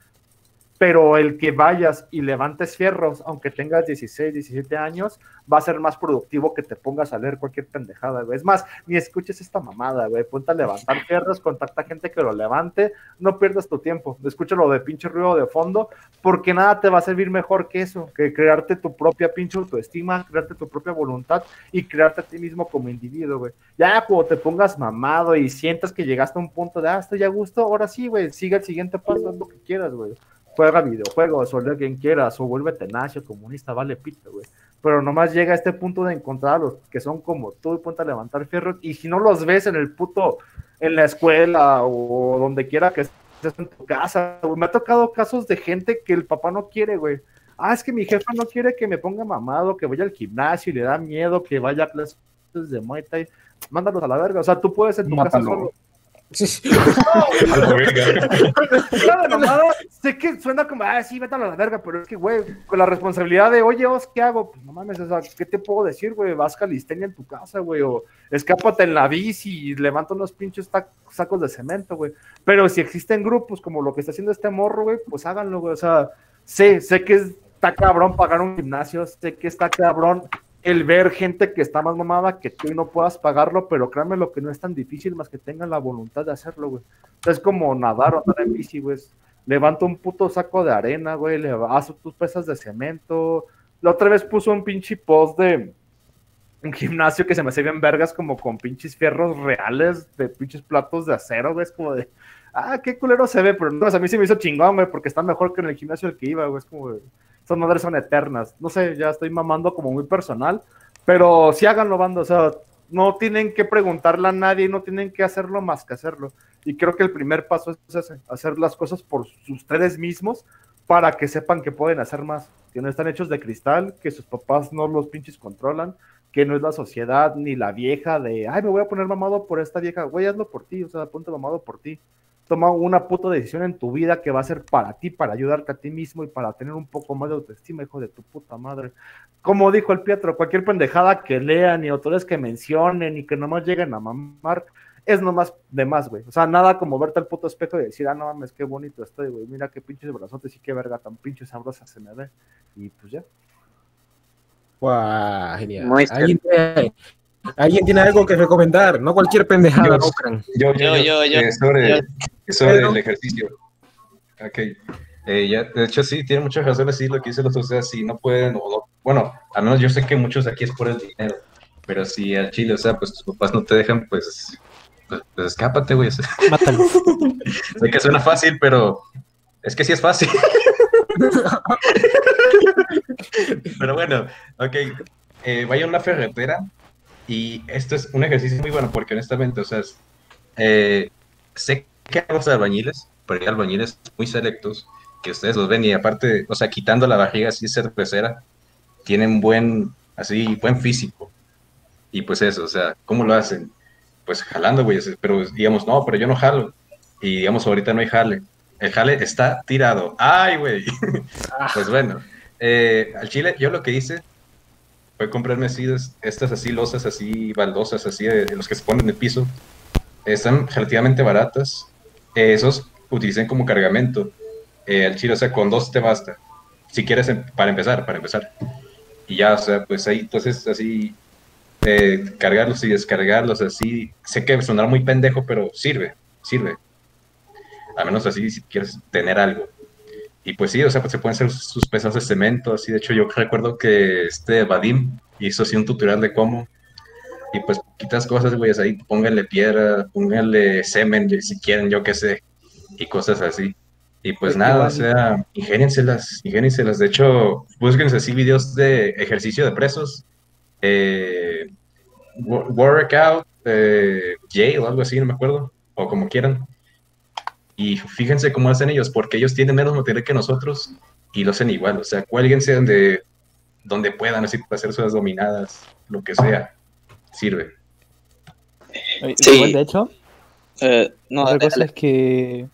pero el que vayas y levantes fierros, aunque tengas 16, 17 años, va a ser más productivo que te pongas a leer cualquier pendejada, güey. Es más, ni escuches esta mamada, güey. Ponte a levantar fierros, contacta gente que lo levante, no pierdas tu tiempo. Escúchalo de pinche ruido de fondo, porque nada te va a servir mejor que eso, que crearte tu propia pinche autoestima, crearte tu propia voluntad y crearte a ti mismo como individuo, güey. Ya cuando te pongas mamado y sientas que llegaste a un punto de, ah, estoy a gusto, ahora sí, güey, sigue el siguiente paso, haz lo que quieras, güey juega videojuegos o lee quien quieras o vuelve nacio, comunista, vale pito, güey. Pero nomás llega a este punto de encontrar a los que son como tú y ponte a levantar fierros y si no los ves en el puto, en la escuela o donde quiera que estés en tu casa, güey. me ha tocado casos de gente que el papá no quiere, güey. ah, es que mi jefa no quiere que me ponga mamado, que vaya al gimnasio y le da miedo que vaya a clases de Muay Thai, mándalos a la verga. O sea, tú puedes en tu casa solo. La mamada, sé que suena como, ah, sí, vete a la verga, pero es que, güey, con la responsabilidad de, oye, Os, ¿qué hago? Pues no mames, o sea, ¿qué te puedo decir, güey? Vas calistenia en tu casa, güey, o escápate en la bici y levanta unos pinches sacos de cemento, güey. Pero si existen grupos como lo que está haciendo este morro, güey, pues háganlo, güey. O sea, sé, sé que está cabrón pagar un gimnasio, sé que está cabrón el ver gente que está más mamada que tú y no puedas pagarlo, pero créanme lo que no es tan difícil más que tengan la voluntad de hacerlo, güey. Es como nadar o andar en bici, güey. Levanta un puto saco de arena, güey, le haz tus pesas de cemento. La otra vez puso un pinche post de un gimnasio que se me hacía bien vergas, como con pinches fierros reales de pinches platos de acero, güey. Es como de, ah, qué culero se ve, pero no, a mí se me hizo chingón, güey, porque está mejor que en el gimnasio al que iba, güey. Es como, de, esas madres son eternas. No sé, ya estoy mamando como muy personal, pero sí háganlo, banda, o sea, no tienen que preguntarle a nadie, no tienen que hacerlo más que hacerlo. Y creo que el primer paso es hacer las cosas por ustedes mismos para que sepan que pueden hacer más, que no están hechos de cristal, que sus papás no los pinches controlan, que no es la sociedad ni la vieja de, ay, me voy a poner mamado por esta vieja, güey, hazlo por ti, o sea, ponte mamado por ti. Toma una puta decisión en tu vida que va a ser para ti, para ayudarte a ti mismo y para tener un poco más de autoestima, hijo de tu puta madre. Como dijo el Pietro, cualquier pendejada que lean y autores que mencionen y que nomás lleguen a mamar, es nomás de más, güey. O sea, nada como verte al puto espejo y decir, ah, no mames, qué bonito estoy, güey. Mira qué pinches brazotes y qué verga tan pinche sabrosa se me ve. Y pues ya. Guau, genial. Muy ¿Alguien tiene, algo que recomendar? No cualquier pendejada, Yo-. Yo, yo, Yo, eh, sobre, yo. sobre Pero- el ejercicio. Ok. Eh, ya, de hecho, sí, tiene muchas razones, sí, lo que dice los o sea, si no pueden, o no- bueno, al menos yo sé que muchos aquí es por el dinero, pero si al chile, o sea, pues tus papás no te dejan, pues, pues, pues escápate, güey. o sea, Mátalo. sé que suena fácil, pero es que sí es fácil. pero bueno, ok, eh, vaya a una ferretera y esto es un ejercicio muy bueno porque honestamente, o sea, es- eh, sé que hay los albañiles, pero hay albañiles muy selectos que ustedes los ven y aparte, o sea, quitando la barriga así cervecera, tienen buen, así, buen físico. Y pues eso, o sea, ¿cómo lo hacen? Pues jalando, güey, pero digamos, no, pero yo no jalo. Y digamos, ahorita no hay jale. El jale está tirado. ¡Ay, güey! pues bueno, eh, al chile, yo lo que hice fue comprarme así, estas así losas, así baldosas, así de, los que se ponen en el piso. Están relativamente baratas. Eh, esos utilicen como cargamento. Eh, al chile, o sea, con dos te basta. Si quieres, em- para empezar, para empezar. Y ya, o sea, pues ahí, entonces, así, eh, cargarlos y descargarlos, así. Sé que sonar muy pendejo, pero sirve, sirve. Al menos así, si quieres tener algo. Y pues sí, o sea, pues se pueden hacer sus pesas de cemento, así. De hecho, yo recuerdo que este Vadim hizo así un tutorial de cómo. Y pues quitas cosas, güey, ahí pónganle piedra, pónganle semen, si quieren, yo qué sé, y cosas así. Y pues Qué nada, o sea, ingénienselas, ingénienselas. De hecho, búsquense así videos de ejercicio de presos, eh, wo- workout, eh, jail algo así, no me acuerdo, o como quieran. Y fíjense cómo hacen ellos, porque ellos tienen menos material que nosotros y lo hacen igual. O sea, cuélguense donde, donde puedan, así para hacer sus dominadas, lo que sea. Sirve. Sí. igual, de hecho, Eh, no, otra dale, cosa dale. es que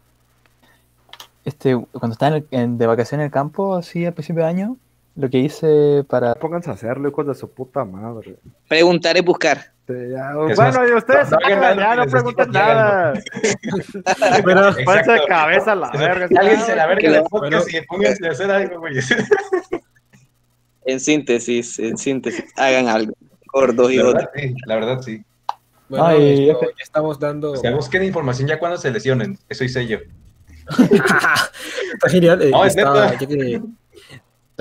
este, cuando estaba en el- en- de vacaciones en el campo, así a principio de año, lo que hice para... Pónganse a hacerlo, hijos de su puta madre. Preguntar es buscar. Bueno, más, y ustedes no ya no que nada. Pero, Pónganse de cabeza a la O sea, verga. Cállense la verga que del lo- podcast y pónganse a hacer algo, güey. En síntesis, en síntesis, hagan algo. Gordos y verdad, sí, la verdad, sí. bueno, Ay, esto, ya estamos dando. O sea, busquen información ya cuando se lesionen. Eso hice yo. Está genial. eh, No, es está- neta. ya que-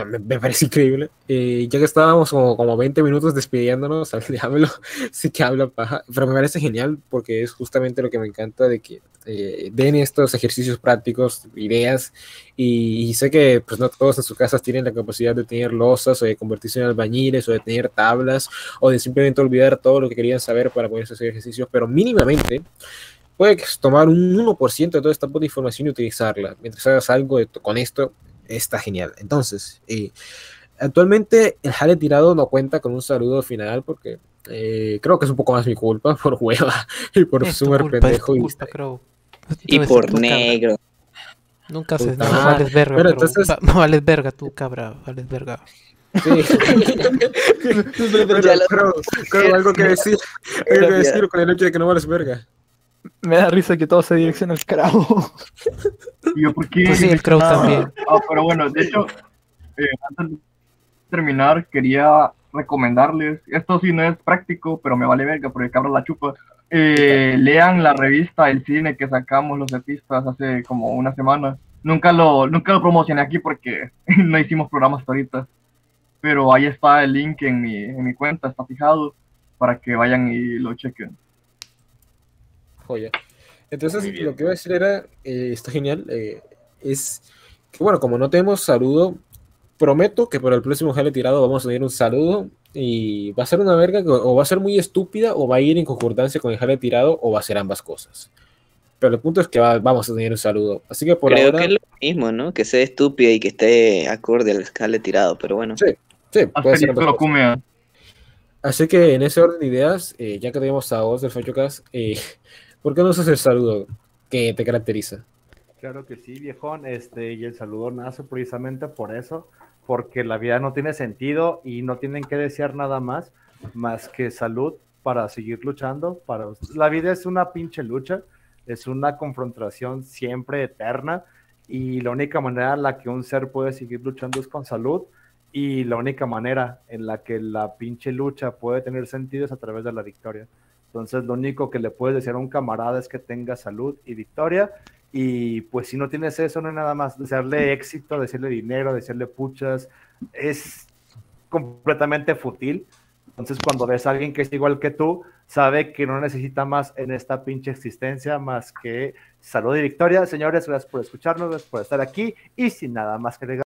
me, me parece increíble. Eh, ya que estábamos como, como 20 minutos despidiéndonos, al diablo, sí que habla paja, pero me parece genial porque es justamente lo que me encanta de que eh, den estos ejercicios prácticos, ideas, y, y sé que pues no todos en sus casas tienen la capacidad de tener losas o de convertirse en albañiles o de tener tablas o de simplemente olvidar todo lo que querían saber para poder hacer ejercicios, pero mínimamente puedes tomar un 1% de toda esta información y utilizarla. Mientras hagas algo de- con esto, está genial. Entonces, eh, actualmente el jale tirado no cuenta con un saludo final porque eh, creo que es un poco más mi culpa por hueva y por Es súper culpa, es pendejo. y- culpa, creo. Y por tú, cabra. negro. Nunca haces nada, madre. vales verga, pero entonces- va- vales verga tú, cabra, vales verga. Sí. Pero, pero algo que decir, algo que decir con el hecho de que no vales verga. Me da risa que todo se direcciona al. Y yo, ¿por qué? Pues sí, el Crow Ah, también. Ah, pero bueno, de hecho, eh, antes de terminar, quería recomendarles, esto sí no es práctico, pero me vale verga porque cabra la chupa. Eh, lean la revista El Cine que sacamos los artistas hace como una semana. Nunca lo, nunca lo promocioné aquí porque no hicimos programas hasta ahorita. Pero ahí está el link en mi, en mi cuenta, está fijado para que vayan y lo chequen. Joya. Entonces, lo que iba a decir era, eh, está genial, eh, es que bueno, como no tenemos saludo, prometo que por el próximo jale tirado vamos a tener un saludo y va a ser una verga que o va a ser muy estúpida o va a ir en concordancia con el jale tirado o va a ser ambas cosas. Pero el punto es que va- vamos a tener un saludo. Así que por Creo ahora, que es lo mismo, ¿no? Que sea estúpida y que esté acorde al escala tirado, pero bueno. Sí. sí, puede ser ambas cosas. Así que en ese orden de ideas, eh, ya que tenemos a vos del Fachocas, eh, ¿por qué no usas el saludo que te caracteriza? Claro que sí, viejón. Este, y el saludo nace precisamente por eso, porque la vida no tiene sentido y no tienen que desear nada más más que salud para seguir luchando. Para... La vida es una pinche lucha, es una confrontación siempre eterna y la única manera en la que un ser puede seguir luchando es con salud y la única manera en la que la pinche lucha puede tener sentido es a través de la victoria. Entonces, lo único que le puedes decir a un camarada es que tenga salud y victoria. Y pues si no tienes eso, no hay nada más. Desearle éxito, decirle dinero, decirle puchas, es completamente fútil. Entonces, cuando ves a alguien que es igual que tú, sabe que no necesita más en esta pinche existencia más que salud y victoria. Señores, gracias por escucharnos, gracias por estar aquí. Y sin nada más que agregar.